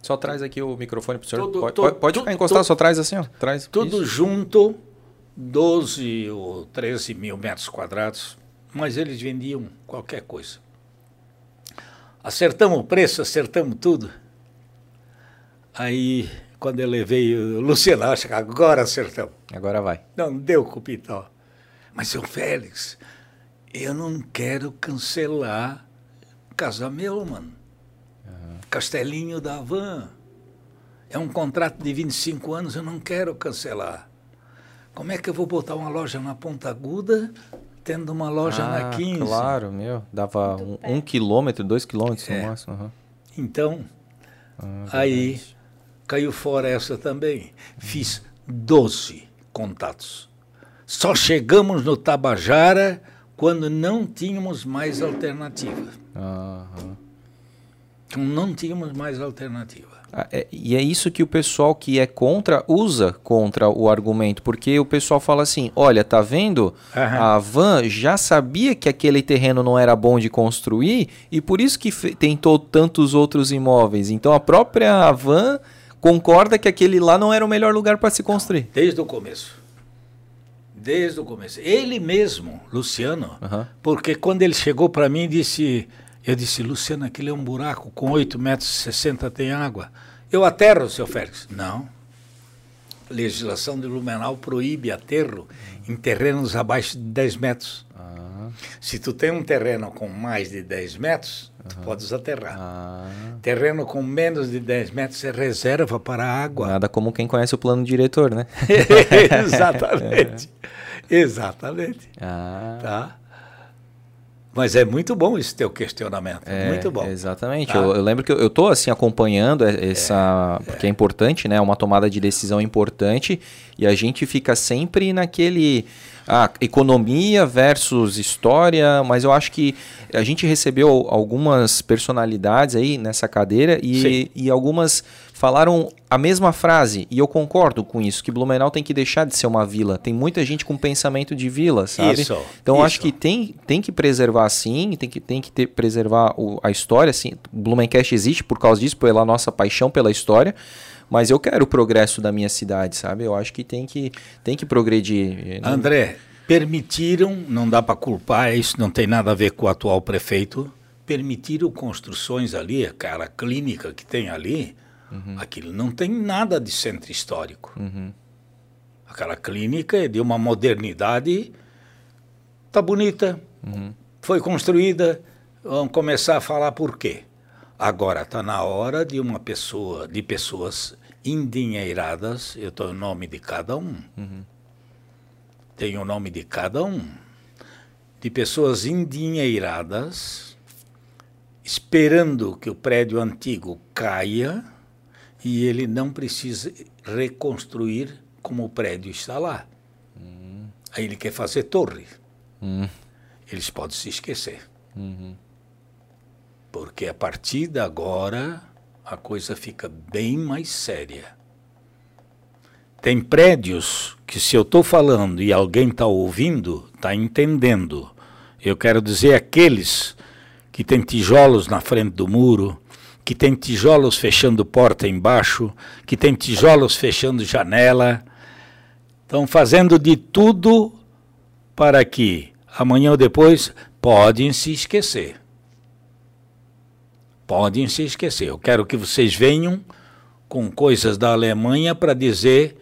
Só traz aqui o microfone para o senhor. Tudo, pode tudo, pode, tudo, encostar, só traz assim, ó. Traz. Tudo Isso. junto, 12 ou 13 mil metros quadrados, mas eles vendiam qualquer coisa. Acertamos o preço, acertamos tudo. Aí, quando eu levei o Luciano, acho que agora acertamos. Agora vai. Não deu Cupital. Mas, seu Félix, eu não quero cancelar Casa Meu, mano. Castelinho da Van. É um contrato de 25 anos, eu não quero cancelar. Como é que eu vou botar uma loja na Ponta Aguda, tendo uma loja ah, na 15? Claro, meu. Dava um, um quilômetro, dois quilômetros É. no máximo. aham. Então, Ah, aí verdade. Caiu fora essa também. Fiz 12 contatos. Só chegamos no Tabajara quando não tínhamos mais alternativa. Então, não tínhamos mais alternativa. Ah, é- e é isso que o pessoal que é contra usa contra o argumento, porque o pessoal fala assim: olha, tá vendo? Aham. A van já sabia que aquele terreno não era bom de construir e por isso que tentou tantos outros imóveis. Então a própria van concorda que aquele lá não era o melhor lugar para se construir. Desde o começo. Desde o começo. Ele mesmo, Luciano, Aham. porque quando ele chegou para mim disse, eu disse, Luciano, aquele é um buraco com 8 metros e 60 tem água. Eu aterro, seu Félix. Não. Legislação de Lumenau proíbe aterro em terrenos abaixo de 10 metros. Ah, Se tu tem um terreno com mais de 10 metros, tu podes aterrar. ah. Terreno com menos de 10 metros é reserva para a água. Nada como quem conhece o plano diretor, né? *laughs* Exatamente. *laughs* Exatamente. Ah, Tá? Mas é muito bom esse teu questionamento. É, muito bom. Exatamente. Tá? Eu, eu lembro que eu, tô assim acompanhando e- essa. porque é importante, né? Uma tomada de decisão importante. E a gente fica sempre naquele. Ah, economia versus história, mas eu acho que a gente recebeu algumas personalidades aí nessa cadeira e, Sim. e algumas falaram a mesma frase, e eu concordo com isso, que Blumenau tem que deixar de ser uma vila. Tem muita gente com pensamento de vila, sabe? Isso, então eu isso. acho que tem, tem que preservar sim, tem que, tem que ter, preservar o- a história, sim. O Blumencast existe por causa disso, pela nossa paixão pela história, mas eu quero o progresso da minha cidade, sabe? Eu acho que tem que, tem que progredir. Não- André, permitiram, não dá para culpar, isso não tem nada a ver com o atual prefeito, permitiram construções ali, aquela clínica que tem ali, aquilo não tem nada de centro histórico. Aquela clínica é de uma modernidade, tá bonita, foi construída, vamos começar a falar por quê. Agora está na hora de uma pessoa, de pessoas endinheiradas, eu estou em nome de cada um tem o nome de cada um, de pessoas endinheiradas, esperando que o prédio antigo caia e ele não precisa reconstruir como o prédio está lá. Aí ele quer fazer torre. Hum, Eles podem se esquecer. uhum. Porque a partir de agora a coisa fica bem mais séria. Tem prédios que se eu estou falando e alguém está ouvindo, está entendendo. Eu quero dizer aqueles que tem tijolos na frente do muro, que tem tijolos fechando porta embaixo, que tem tijolos fechando janela. Estão fazendo de tudo para que amanhã ou depois podem se esquecer. Podem se esquecer. Eu quero que vocês venham com coisas da Alemanha para dizer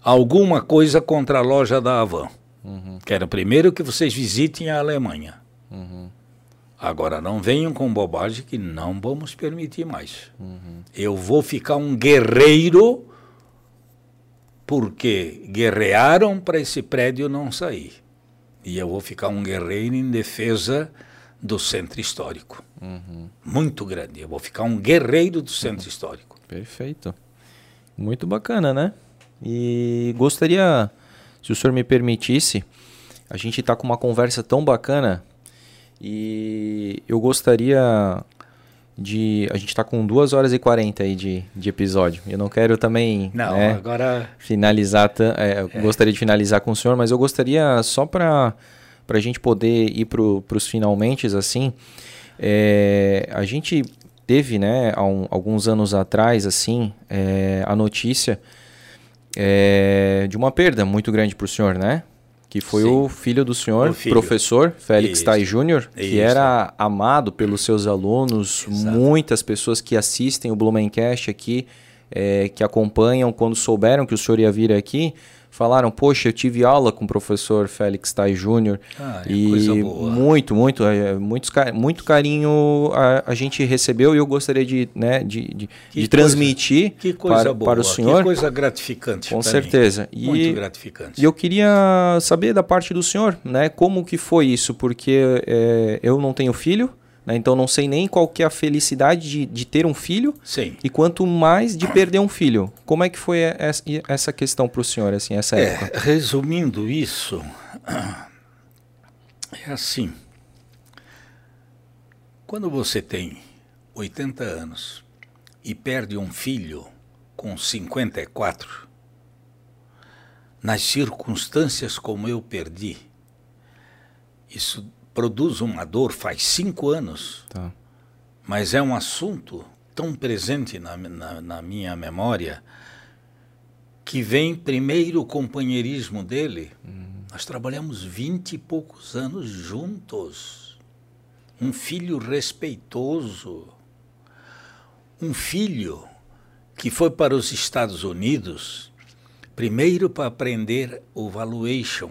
alguma coisa contra a loja da Avan. Quero primeiro que vocês visitem a Alemanha. Agora não venham com bobagem que não vamos permitir mais. Eu vou ficar um guerreiro porque guerrearam para esse prédio não sair. E eu vou ficar um guerreiro em defesa do centro histórico. Muito grande. Eu vou ficar um guerreiro do centro histórico. Perfeito. Muito bacana, né? E gostaria, se o senhor me permitisse, a gente está com uma conversa tão bacana e eu gostaria de. A gente está com 2 horas e 40 aí de, de episódio. Eu não quero também. Não, né, agora finalizar. é, eu Gostaria de finalizar com o senhor, mas eu gostaria só para a gente poder ir para os finalmente, assim, é, a gente teve, né, há um, alguns anos atrás, assim, é, a notícia é, de uma perda muito grande para o senhor, né? Que foi Sim. o filho do senhor, filho. professor Félix Tai Júnior, que era amado pelos seus alunos, Exato. muitas pessoas que assistem o Blumencast aqui, é, que acompanham, quando souberam que o senhor ia vir aqui, falaram, poxa, eu tive aula com o professor Félix Tai Júnior ah, é e muito, muito, é, muito, muito carinho a, a, gente recebeu e eu gostaria de, né, de, de, de transmitir para, boa, para o senhor. Que coisa gratificante. Com certeza. E, muito gratificante. E eu queria saber da parte do senhor, né, como que foi isso, porque é, eu não tenho filho, né? Então não sei nem qual que é a felicidade de, de ter um filho Sim. e quanto mais de perder um filho. Como é que foi essa questão para o senhor, assim, essa é, época? Resumindo isso, é assim. Quando você tem 80 anos e perde um filho com 54, nas circunstâncias como eu perdi, isso produz uma dor faz cinco anos, tá. mas é um assunto tão presente na, na, na, minha memória que vem primeiro o companheirismo dele. Uhum. Nós trabalhamos vinte e poucos anos juntos. Um filho respeitoso. Um filho que foi para os Estados Unidos primeiro para aprender o valuation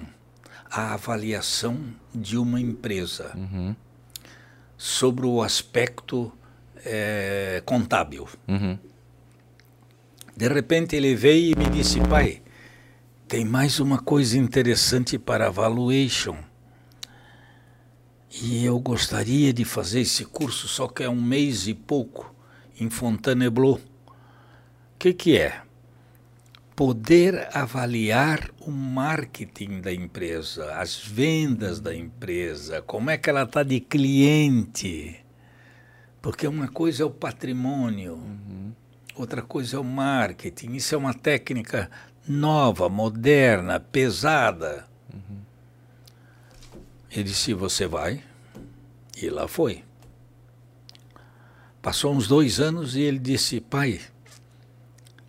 a avaliação de uma empresa uhum. sobre o aspecto é, contábil. Uhum. De repente ele veio e me disse, pai, tem mais uma coisa interessante para valuation. E eu gostaria de fazer esse curso, só que é um mês e pouco, em Fontainebleau. O que, que é? Poder avaliar o marketing da empresa, as vendas da empresa, como é que ela está de cliente. Porque uma coisa é o patrimônio, uhum. outra coisa é o marketing. Isso é uma técnica nova, moderna, pesada. Uhum. Ele disse: Você vai? E lá foi. Passou uns dois anos e ele disse: Pai,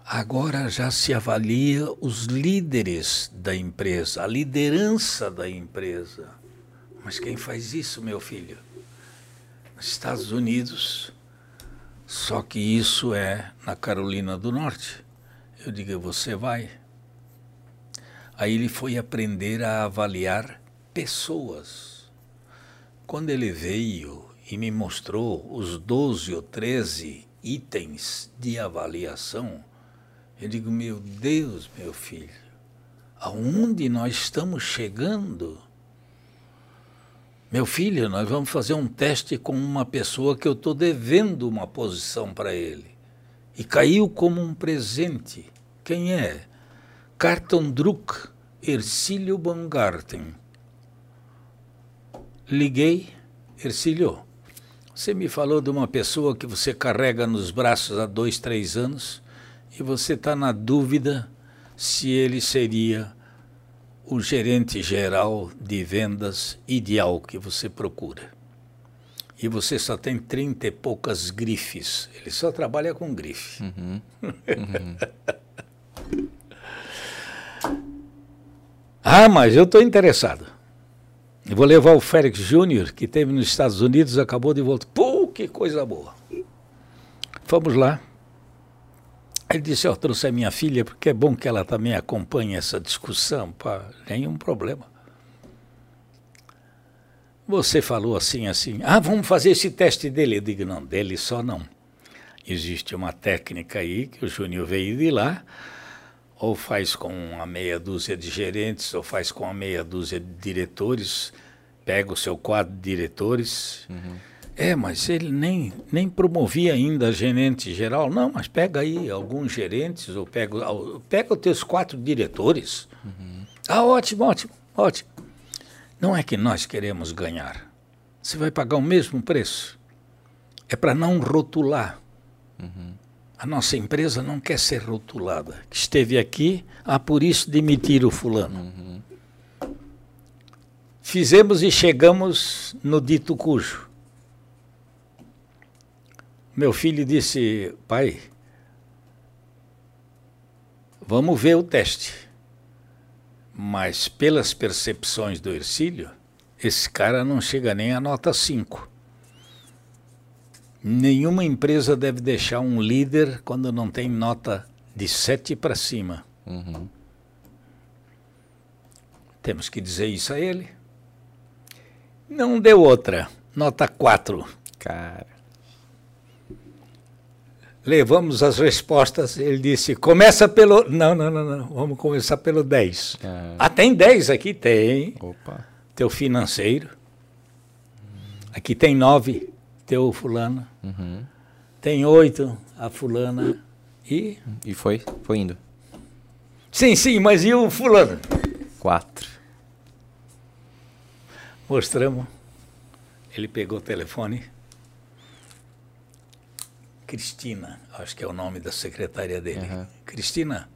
Agora já se avalia os líderes da empresa, a liderança da empresa. Mas quem faz isso, meu filho? Nos Estados Unidos. Só que isso é na Carolina do Norte. Eu digo, você vai. Aí ele foi aprender a avaliar pessoas. Quando ele veio e me mostrou os 12 ou 13 itens de avaliação, eu digo, meu Deus, meu filho, aonde nós estamos chegando? Meu filho, nós vamos fazer um teste com uma pessoa que eu estou devendo uma posição para ele. E caiu como um presente. Quem é? Carton Druck, Ercílio Baumgarten. Liguei, Ercílio, você me falou de uma pessoa que você carrega nos braços há dois, três anos e você está na dúvida se ele seria o gerente geral de vendas ideal que você procura. E você só tem trinta e poucas grifes. Ele só trabalha com grife. Uhum. Uhum. *laughs* ah, mas eu estou interessado. Eu vou levar o Félix Júnior, que teve nos Estados Unidos, acabou de voltar. Pô, que coisa boa. Vamos lá. Ele disse, eu trouxe a minha filha porque é bom que ela também acompanhe essa discussão, pá, nenhum problema. Você falou assim, assim, ah, vamos fazer esse teste dele. Eu digo, não, dele só não. Existe uma técnica aí que o Júnior veio de lá, ou faz com uma meia dúzia de gerentes, ou faz com uma meia dúzia de diretores, pega o seu quadro de diretores, uhum é, mas ele nem, nem promovia ainda gerente geral. Não, mas pega aí alguns gerentes, ou pega, pega os teus quatro diretores. Uhum. Ah, ótimo, ótimo, ótimo. Não é que nós queremos ganhar. Você vai pagar o mesmo preço. É para não rotular. Uhum. A nossa empresa não quer ser rotulada. Esteve aqui, ah, por isso demitir o fulano. Uhum. Fizemos e chegamos no dito cujo. Meu filho disse: Pai, vamos ver o teste. Mas pelas percepções do Ercílio, esse cara não chega nem a nota 5. Nenhuma empresa deve deixar um líder quando não tem nota de 7 para cima. Uhum. Temos que dizer isso a ele. Não deu outra. Nota 4. Cara. Levamos as respostas. Ele disse: começa pelo. Não, não, não, não. Vamos começar pelo 10. Ah. ah, tem 10 aqui? Tem. Opa. Teu financeiro. Aqui tem 9. Teu fulano. Uhum. Tem 8. A fulana. E. E foi? Foi indo. Sim, sim, mas e o fulano? 4. Mostramos. Ele pegou o telefone. Cristina, acho que é o nome da secretária dele. Uhum. Cristina,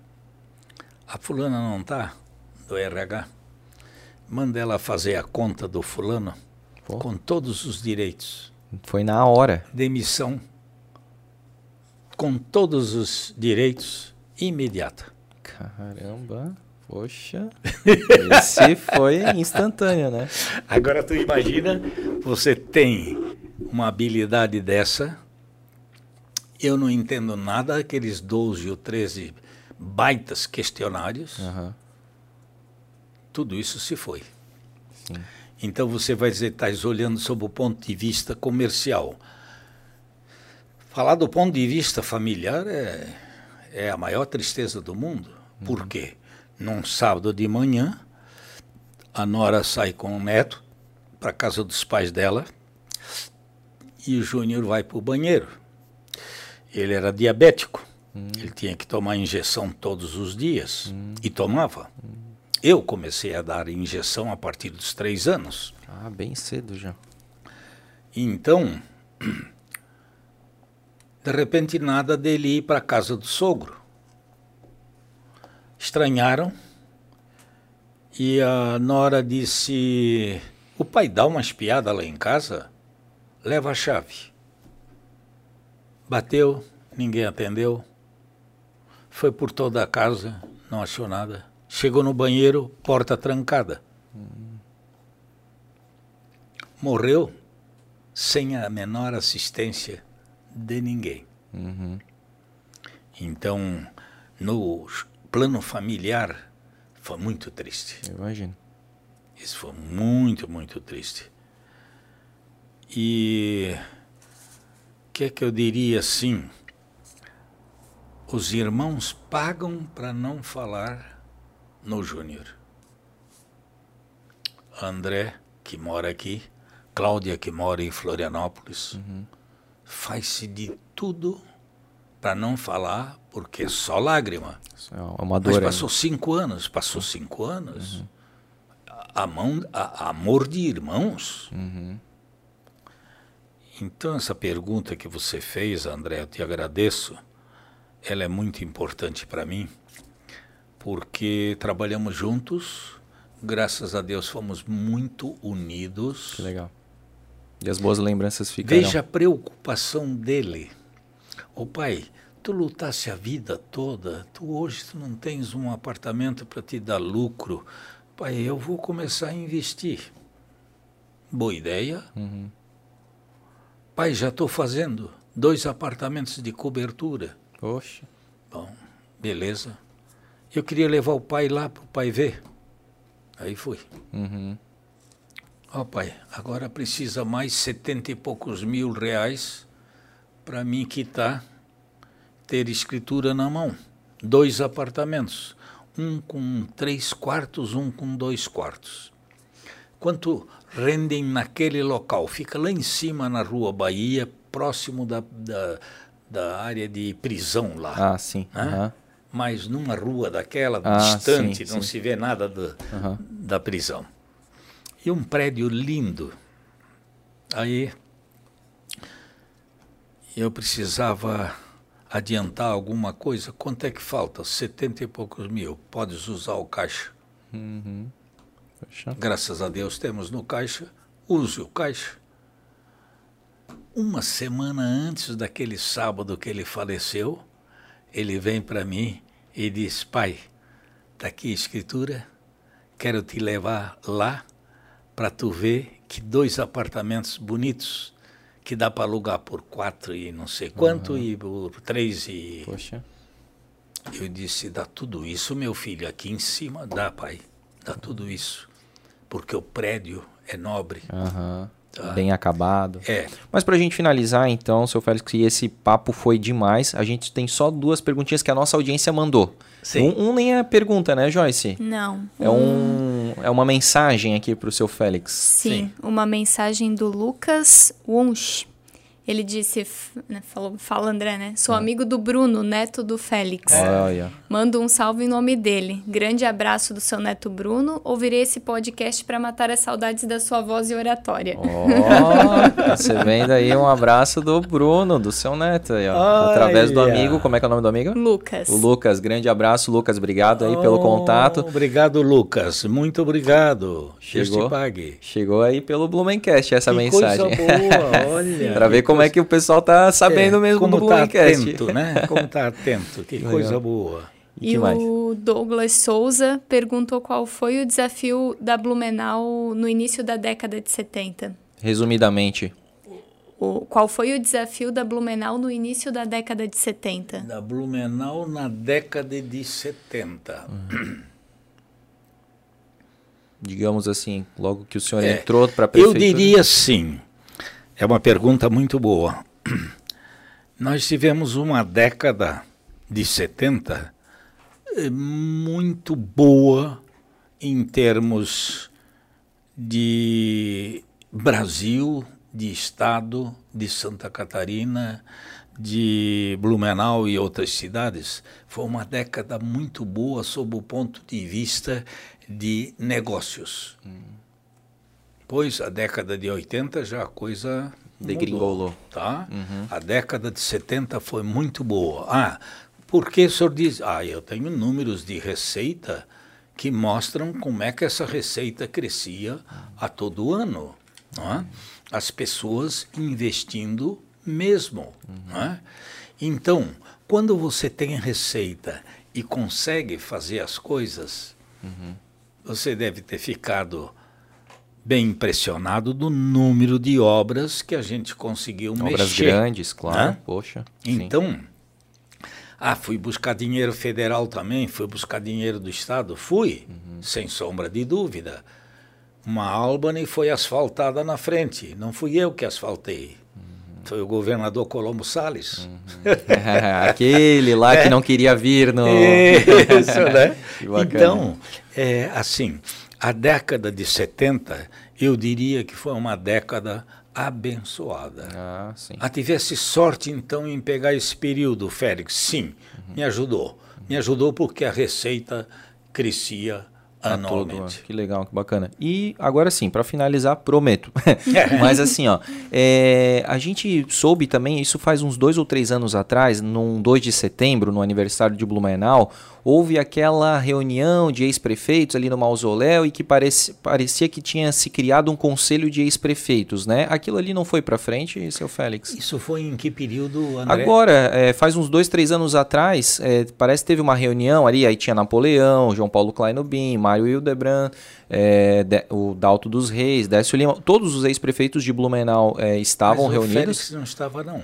a fulana não está do RH. Manda ela fazer a conta do fulano Pô. com todos os direitos. Foi na hora. Demissão com todos os direitos imediata. Caramba. Poxa, *laughs* esse foi instantâneo, né? Agora tu imagina, você tem uma habilidade dessa, eu não entendo nada daqueles 12 ou 13 baitas questionários, uhum. tudo isso se foi. Sim. Então você vai dizer, estás olhando sob o ponto de vista comercial. Falar do ponto de vista familiar é, é a maior tristeza do mundo. Uhum. Por quê? num sábado de manhã, a Nora sai com o neto para casa dos pais dela e o Júnior vai para o banheiro. Ele era diabético, hum. ele tinha que tomar injeção todos os dias hum. e tomava. Hum. Eu comecei a dar injeção a partir dos três anos. Ah, bem cedo já. Então, de repente, nada dele ir para a casa do sogro estranharam e a Nora disse: O pai dá uma espiada lá em casa? Leva a chave. Bateu, ninguém atendeu. Foi por toda a casa, não achou nada. Chegou no banheiro, porta trancada. Morreu sem a menor assistência de ninguém. Uhum. Então, no plano familiar foi muito triste. Eu imagino. Isso foi muito, muito triste. E que é que eu diria assim? Os irmãos pagam para não falar no Júnior. André, que mora aqui, Cláudia, que mora em Florianópolis, uhum. faz-se de tudo para não falar, porque é só lágrima. É uma dor. Mas passou cinco anos, passou cinco anos. Uhum. A, mão, a, amor de irmãos. Uhum. Então essa pergunta que você fez, André, eu te agradeço. Ela é muito importante para mim, porque trabalhamos juntos. Graças a Deus fomos muito unidos. Que legal. E as boas lembranças ficaram. Veja a preocupação dele Ô pai, tu lutasse a vida toda, tu hoje tu não tens um apartamento para te dar lucro. Pai, eu vou começar a investir. Boa ideia. Uhum. Pai, já estou fazendo dois apartamentos de cobertura. Oxe. Bom, beleza. Eu queria levar o pai lá para o pai ver. Aí fui. Uhum. Ó oh, pai, agora precisa mais setenta e poucos mil reais para mim quitar, ter escritura na mão. Dois apartamentos, um com três quartos, um com dois quartos. Quanto rendem naquele local? Fica lá em cima na Rua Bahia, próximo da, da, da área de prisão lá. Ah, sim. Né? Uhum. Mas numa rua daquela, ah, distante, sim, não sim. se vê nada do, uhum. da prisão. E um prédio lindo. Aí eu precisava adiantar alguma coisa, quanto é que falta? Setenta e poucos mil. Podes usar o caixa. Uhum. Graças a Deus temos no caixa, use o caixa. Uma semana antes daquele sábado que ele faleceu, ele vem para mim e diz: Pai, está aqui a escritura, quero te levar lá para tu ver que dois apartamentos bonitos que dá para alugar por quatro e não sei quanto uhum. e por três e. Poxa. Eu disse: dá tudo isso, meu filho, aqui em cima, dá, pai, dá tudo isso, porque o prédio é nobre. Uhum. Tá. Bem acabado. É. Mas para a gente finalizar, então, seu Félix, que esse papo foi demais. A gente tem só duas perguntinhas que a nossa audiência mandou. Sim. Um, um nem é pergunta, né, Joyce? Não. É, um, é uma mensagem aqui para o seu Félix. Sim, Sim, uma mensagem do Lucas Wunsch. Ele disse, né, falou, fala André, né? Sou é. amigo do Bruno, neto do Félix. É. Mando um salve em nome dele. Grande abraço do seu neto Bruno. Ouvirei esse podcast para matar as saudades da sua voz e oratória. Oh, você vendo aí um abraço do Bruno, do seu neto aí, ó. Através do amigo, como é que é o nome do amigo? Lucas. O Lucas, grande abraço, Lucas, obrigado aí oh, pelo contato. Obrigado, Lucas. Muito obrigado. Chegou, pague. Chegou aí pelo Blumencast essa que mensagem. Coisa boa, *laughs* olha. para ver como como é que o pessoal tá sabendo é, mesmo como do tá atento, né? *laughs* Como tá atento, que Legal. coisa boa. E, e o Douglas Souza perguntou qual foi o desafio da Blumenau no início da década de 70. Resumidamente. O, qual foi o desafio da Blumenau no início da década de 70? Da Blumenau na década de 70. Uhum. Digamos assim, logo que o senhor é, entrou para a prefeitura. Eu diria sim. É uma pergunta muito boa. *clears throat* Nós tivemos uma década de 70 eh, muito boa em termos de Brasil, de Estado, de Santa Catarina, de Blumenau e outras cidades. Foi uma década muito boa sob o ponto de vista de negócios. Hum. Depois, a década de 80, já a coisa degringolou. Tá? Uhum. A década de 70 foi muito boa. Ah, por que o senhor diz? Ah, eu tenho números de receita que mostram como é que essa receita crescia a todo ano. Não é? As pessoas investindo mesmo. Uhum. Não é? Então, quando você tem receita e consegue fazer as coisas, uhum. você deve ter ficado bem impressionado do número de obras que a gente conseguiu obras mexer. Obras grandes, claro, né? poxa. Então, sim. ah, fui buscar dinheiro federal também, fui buscar dinheiro do Estado, fui, uhum. sem sombra de dúvida. Uma Albany foi asfaltada na frente, não fui eu que asfaltei. Uhum. Foi o governador Colombo Salles. Uhum. *laughs* Aquele lá é. que não queria vir no. Isso, né? *laughs* então, é, assim, a década de 70, eu diria que foi uma década abençoada. Ah, sim. Ah, tivesse sorte então em pegar esse período, Félix? Sim, uhum. me ajudou. Me ajudou porque a receita crescia anualmente. Que legal, que bacana. E agora sim, para finalizar, prometo. *laughs* Mas assim, ó, é, a gente soube também, isso faz uns dois ou três anos atrás, num 2 de setembro, no aniversário de Blumenau, houve aquela reunião de ex-prefeitos ali no mausoléu e que parece, parecia que tinha se criado um conselho de ex-prefeitos, né? Aquilo ali não foi para frente, seu Félix? Isso foi em que período, André? Agora, é, faz uns dois, três anos atrás, é, parece que teve uma reunião ali, aí tinha Napoleão, João Paulo Kleinobin, Mário Hildebrand, é, de, o Dalto dos Reis, Décio Lima, todos os ex-prefeitos de Blumenau é, estavam Mas reunidos. O Félix não estava não.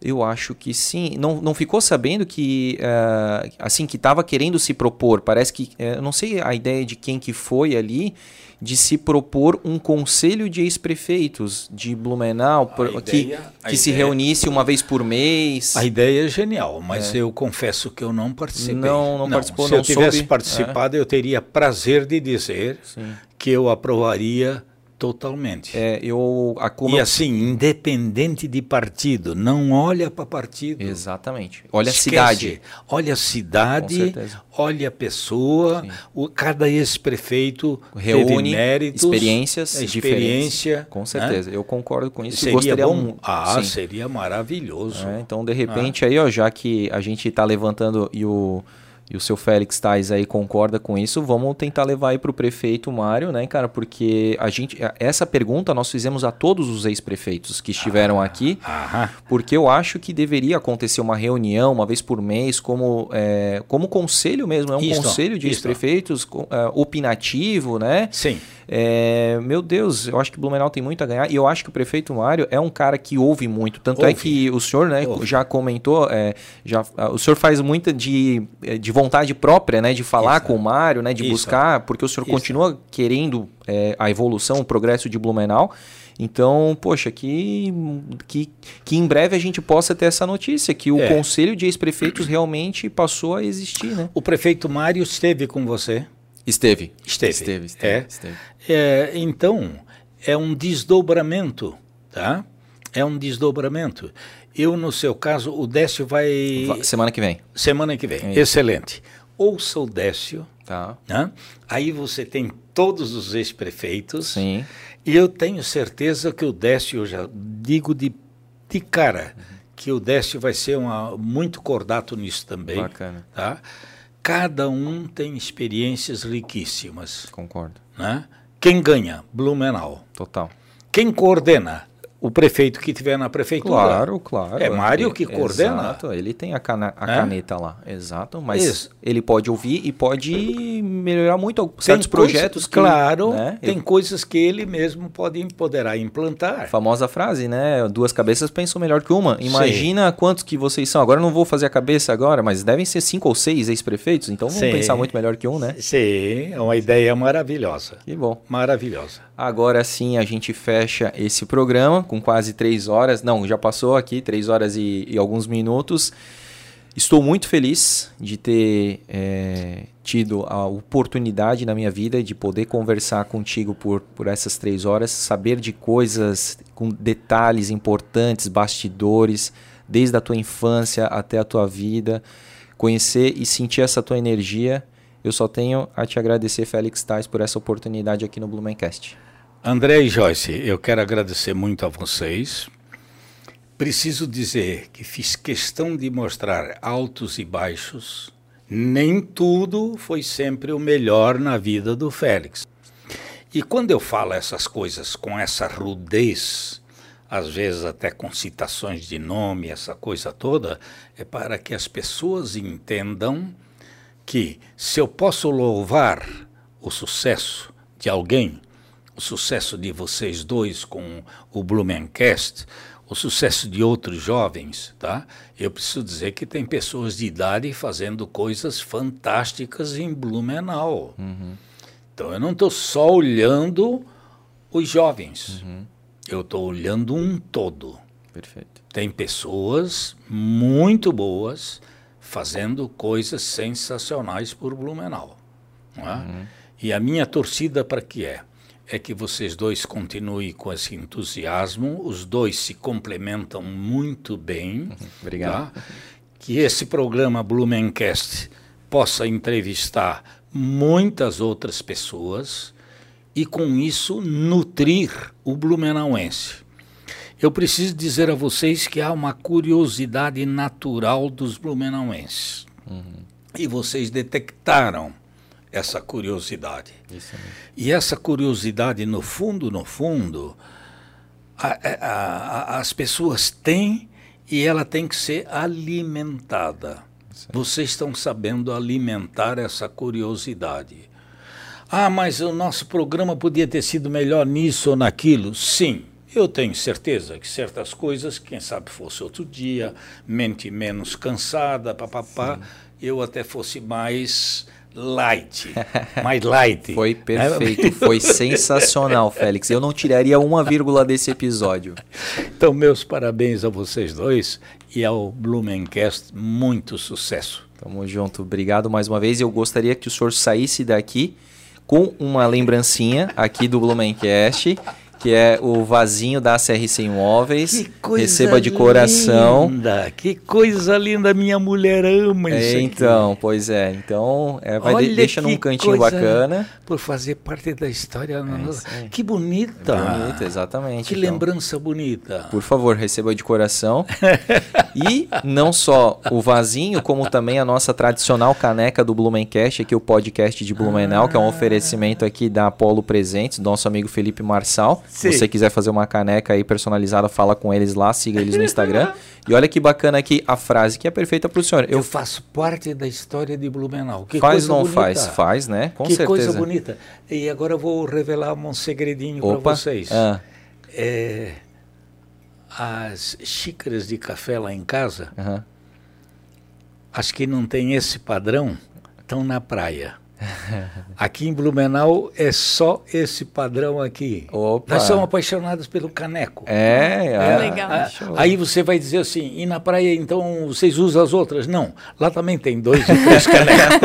Eu acho que sim. Não, não ficou sabendo que uh, assim que estava querendo se propor. Parece que uh, eu não sei a ideia de quem que foi ali de se propor um conselho de ex-prefeitos de Blumenau que, ideia, que se reunisse uma vez por mês. A ideia é genial, mas é. eu confesso que eu não participei. Não, não, não participou. Se não eu tivesse soube, participado, é. eu teria prazer de dizer sim. que eu aprovaria Totalmente. É, eu, a, e eu... assim, independente de partido, não olha para partido. Exatamente. Olha Esquece. a cidade. Olha a cidade, olha a pessoa, o, cada ex-prefeito reúne méritos, experiências, experiência. Com certeza, né? eu concordo com isso. Seria gostaria bom? Ah, sim. seria maravilhoso. É, então, de repente, ah. aí, ó, já que a gente está levantando e o e o seu Félix Tais aí concorda com isso, vamos tentar levar aí para o prefeito Mário, né, cara? Porque a gente, essa pergunta nós fizemos a todos os ex-prefeitos que estiveram ah, aqui, ah, porque eu acho que deveria acontecer uma reunião uma vez por mês, como, é, como conselho mesmo, é um isto, conselho de ex-prefeitos é, opinativo, né? Sim. É, meu Deus, eu acho que Blumenau tem muito a ganhar e eu acho que o prefeito Mário é um cara que ouve muito. Tanto é ouve. é que o senhor, né, ouve. já comentou, é, já, o senhor faz muita de, de vontade própria, né, de falar Isso. com o Mário, né, de Isso. buscar, porque o senhor Isso. continua querendo é, a evolução, o progresso de Blumenau. Então, poxa, que, que, que em breve a gente possa ter essa notícia, que o é. Conselho de Ex-Prefeitos realmente passou a existir, né? O prefeito Mário esteve com você? Esteve. Esteve. Esteve, esteve, é. esteve. É, então, é um desdobramento, tá? É um desdobramento. Eu, no seu caso, o Décio vai... Semana que vem. Semana que vem, é excelente ouça o Décio. Tá. Né? Aí você tem todos os ex-prefeitos. Sim. E eu tenho certeza que o Décio, eu já digo de, de cara, uhum. que o Décio vai ser uma, muito cordato nisso também. Bacana. Tá? Cada um tem experiências riquíssimas. Concordo. Né? Quem ganha? Blumenau. Total. Quem coordena? O prefeito que tiver na prefeitura. Claro, claro. É Mário que coordena. Exato, ele tem a, cana a é? caneta lá, exato. Mas Isso. ele pode ouvir e pode melhorar muito certos tem projetos. que, claro, né, tem coisas que ele mesmo pode empoderar e implantar. A famosa frase, né? Duas cabeças pensam melhor que uma. Imagina Sim. quantos que vocês são. Agora eu não vou fazer a cabeça agora, mas devem ser cinco ou seis ex-prefeitos, então vamos Sim. pensar muito melhor que um, né? Sim, é uma ideia maravilhosa. Que bom. Maravilhosa. Agora sim a gente fecha esse programa com quase três horas. Não, já passou aqui, três horas e, e alguns minutos. Estou muito feliz de ter é, tido a oportunidade na minha vida de poder conversar contigo por, por essas três horas, saber de coisas com detalhes importantes, bastidores, desde a tua infância até a tua vida, conhecer e sentir essa tua energia. Eu só tenho a te agradecer, Félix Tais, por essa oportunidade aqui no Blumencast. André e Joyce, eu quero agradecer muito a vocês. Preciso dizer que fiz questão de mostrar altos e baixos. Nem tudo foi sempre o melhor na vida do Félix. E quando eu falo essas coisas com essa rudez, às vezes até com citações de nome, essa coisa toda, é para que as pessoas entendam que se eu posso louvar o sucesso de alguém, o sucesso de vocês dois com o Blumencast, o sucesso de outros jovens, tá? Eu preciso dizer que tem pessoas de idade fazendo coisas fantásticas em Blumenau. Uhum. Então eu não estou só olhando os jovens, uhum. eu estou olhando um todo. Perfeito. Tem pessoas muito boas fazendo coisas sensacionais por Blumenau. É? Uhum. E a minha torcida para que é? É que vocês dois continuem com esse entusiasmo, os dois se complementam muito bem. *laughs* Obrigado. Tá? Que esse programa Blumencast possa entrevistar muitas outras pessoas e com isso nutrir o blumenauense. Eu preciso dizer a vocês que há uma curiosidade natural dos blumenauenses. Uhum. E vocês detectaram essa curiosidade. E essa curiosidade, no fundo, no fundo, a, a, a, as pessoas têm e ela tem que ser alimentada. Vocês estão sabendo alimentar essa curiosidade. Ah, mas o nosso programa podia ter sido melhor nisso ou naquilo. Sim, eu tenho certeza que certas coisas, quem sabe fosse outro dia, mente menos cansada, papapá, eu até fosse mais light, mais light. *laughs* Foi perfeito, foi sensacional, Félix. Eu não tiraria uma vírgula desse episódio. Então, meus parabéns a vocês dois e ao Blumencast, muito sucesso. Tamo junto, obrigado mais uma vez. Eu gostaria que o senhor saísse daqui com uma lembrancinha aqui do Blumencast que é o vasinho da CRC Imóveis. Que coisa Receba de coração. Linda, que coisa linda, minha mulher ama é, isso. Então, aqui. pois é. Então, é, vai de, deixa num cantinho bacana. Por fazer parte da história. É, que bonita. É bonita, exatamente. Que então, lembrança bonita. Por favor, receba de coração. *laughs* E não só o vasinho, como também a nossa tradicional caneca do Blumencast, aqui o podcast de Blumenau, ah. que é um oferecimento aqui da Apolo Presentes, do nosso amigo Felipe Marçal. Se você quiser fazer uma caneca aí personalizada, fala com eles lá, siga eles no Instagram. *laughs* E olha que bacana aqui a frase que é perfeita para o senhor. Eu, eu, faço parte da história de Blumenau. Que faz ou não bonita. faz? Faz, né? Com que certeza. Que coisa bonita. E agora eu vou revelar um segredinho para vocês. Ah. É, as xícaras de café lá em casa, uhum. as que não tem esse padrão, estão na praia. *laughs* Aqui em Blumenau é só esse padrão aqui. Opa. Nós somos apaixonados pelo caneco. É, é, é legal. A, aí você vai dizer assim, e na praia então vocês usam as outras? Não, lá também tem dois e três canecos.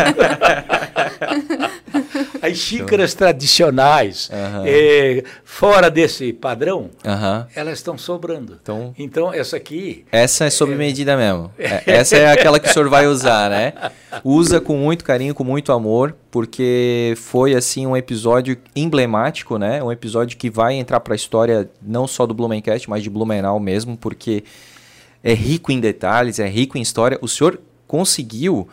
*laughs* *laughs* As xícaras tradicionais, uhum. é, fora desse padrão, uhum. elas estão sobrando. Então, então, essa aqui. Essa é sob medida mesmo. *laughs* É, essa é aquela que o senhor vai usar, né? Usa com muito carinho, com muito amor, porque foi assim um episódio emblemático, né? Um episódio que vai entrar para a história não só do Blumencast, mas de Blumenau mesmo, porque é rico em detalhes, é rico em história. O senhor conseguiu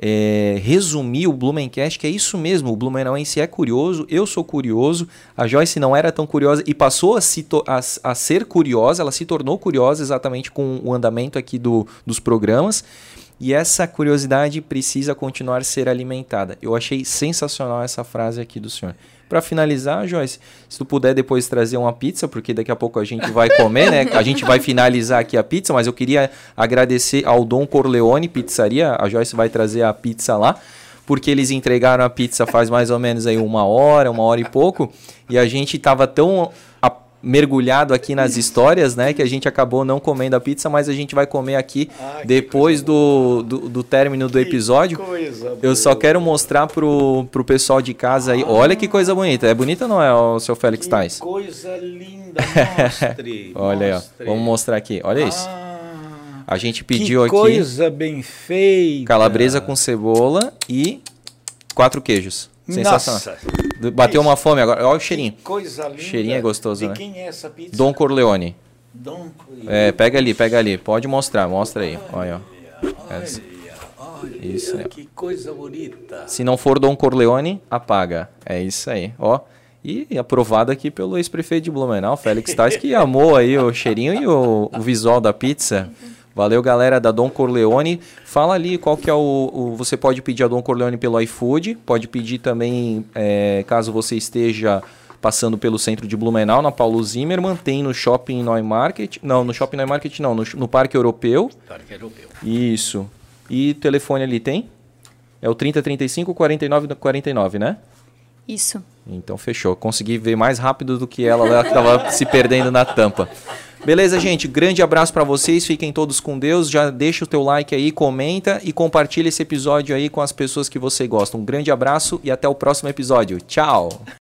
é, resumir o Blumencast, que é isso mesmo, o Blumenauense é curioso, eu sou curioso, a Joyce não era tão curiosa e passou a, se a, a ser curiosa, ela se tornou curiosa exatamente com o andamento aqui do, dos programas, e essa curiosidade precisa continuar a ser alimentada. Eu achei sensacional essa frase aqui do senhor. Para finalizar, Joyce, se tu puder depois trazer uma pizza, porque daqui a pouco a gente vai comer, né? A gente vai finalizar aqui a pizza, mas eu queria agradecer ao Dom Corleone Pizzaria. A Joyce vai trazer a pizza lá porque eles entregaram a pizza faz mais ou menos aí uma hora, uma hora e pouco, e a gente estava tão mergulhado aqui nas histórias, né? Que a gente acabou não comendo a pizza, mas a gente vai comer aqui ah, depois do, do, do, término do episódio. Eu só quero mostrar pro, pro pessoal de casa aí. Ah, Olha que coisa bonita. É bonita ou não é, o seu Félix que Tais? coisa linda, *laughs* mostre. Olha mostre. aí, ó. Vamos mostrar aqui. Olha isso. Ah, a gente pediu que aqui. coisa bem feita. Calabresa com cebola e quatro queijos. Sensacional. Nossa. Bateu uma fome agora. Olha o cheirinho. Que coisa linda. Cheirinho é gostoso, De né? quem é essa pizza? Dom Corleone. Dom Corleone. É, pega ali, pega ali. Pode mostrar, mostra aí. Olha, olha. Olha, isso aí. Que coisa bonita. Se não for Dom Corleone, apaga. É isso aí, ó. E aprovado aqui pelo ex-prefeito de Blumenau, Félix Tais, que amou aí o cheirinho e o, o visual da pizza. Valeu, galera da Dom Corleone. Fala ali qual que é o, o Você pode pedir a Dom Corleone pelo iFood, pode pedir também, é, caso você esteja passando pelo centro de Blumenau, na Paulo Zimmermann, tem no Shopping Neumarket, não, no Shopping Neumarket não, no, no Parque Europeu. Parque Europeu. Isso. E telefone ali tem? É o 3035 49 49, né? Isso. Então fechou. Consegui ver mais rápido do que ela, ela estava se perdendo na tampa. Beleza, gente? Grande abraço para vocês. Fiquem todos com Deus. Já deixa o teu like aí, comenta e compartilha esse episódio aí com as pessoas que você gosta. Um grande abraço e até o próximo episódio. Tchau.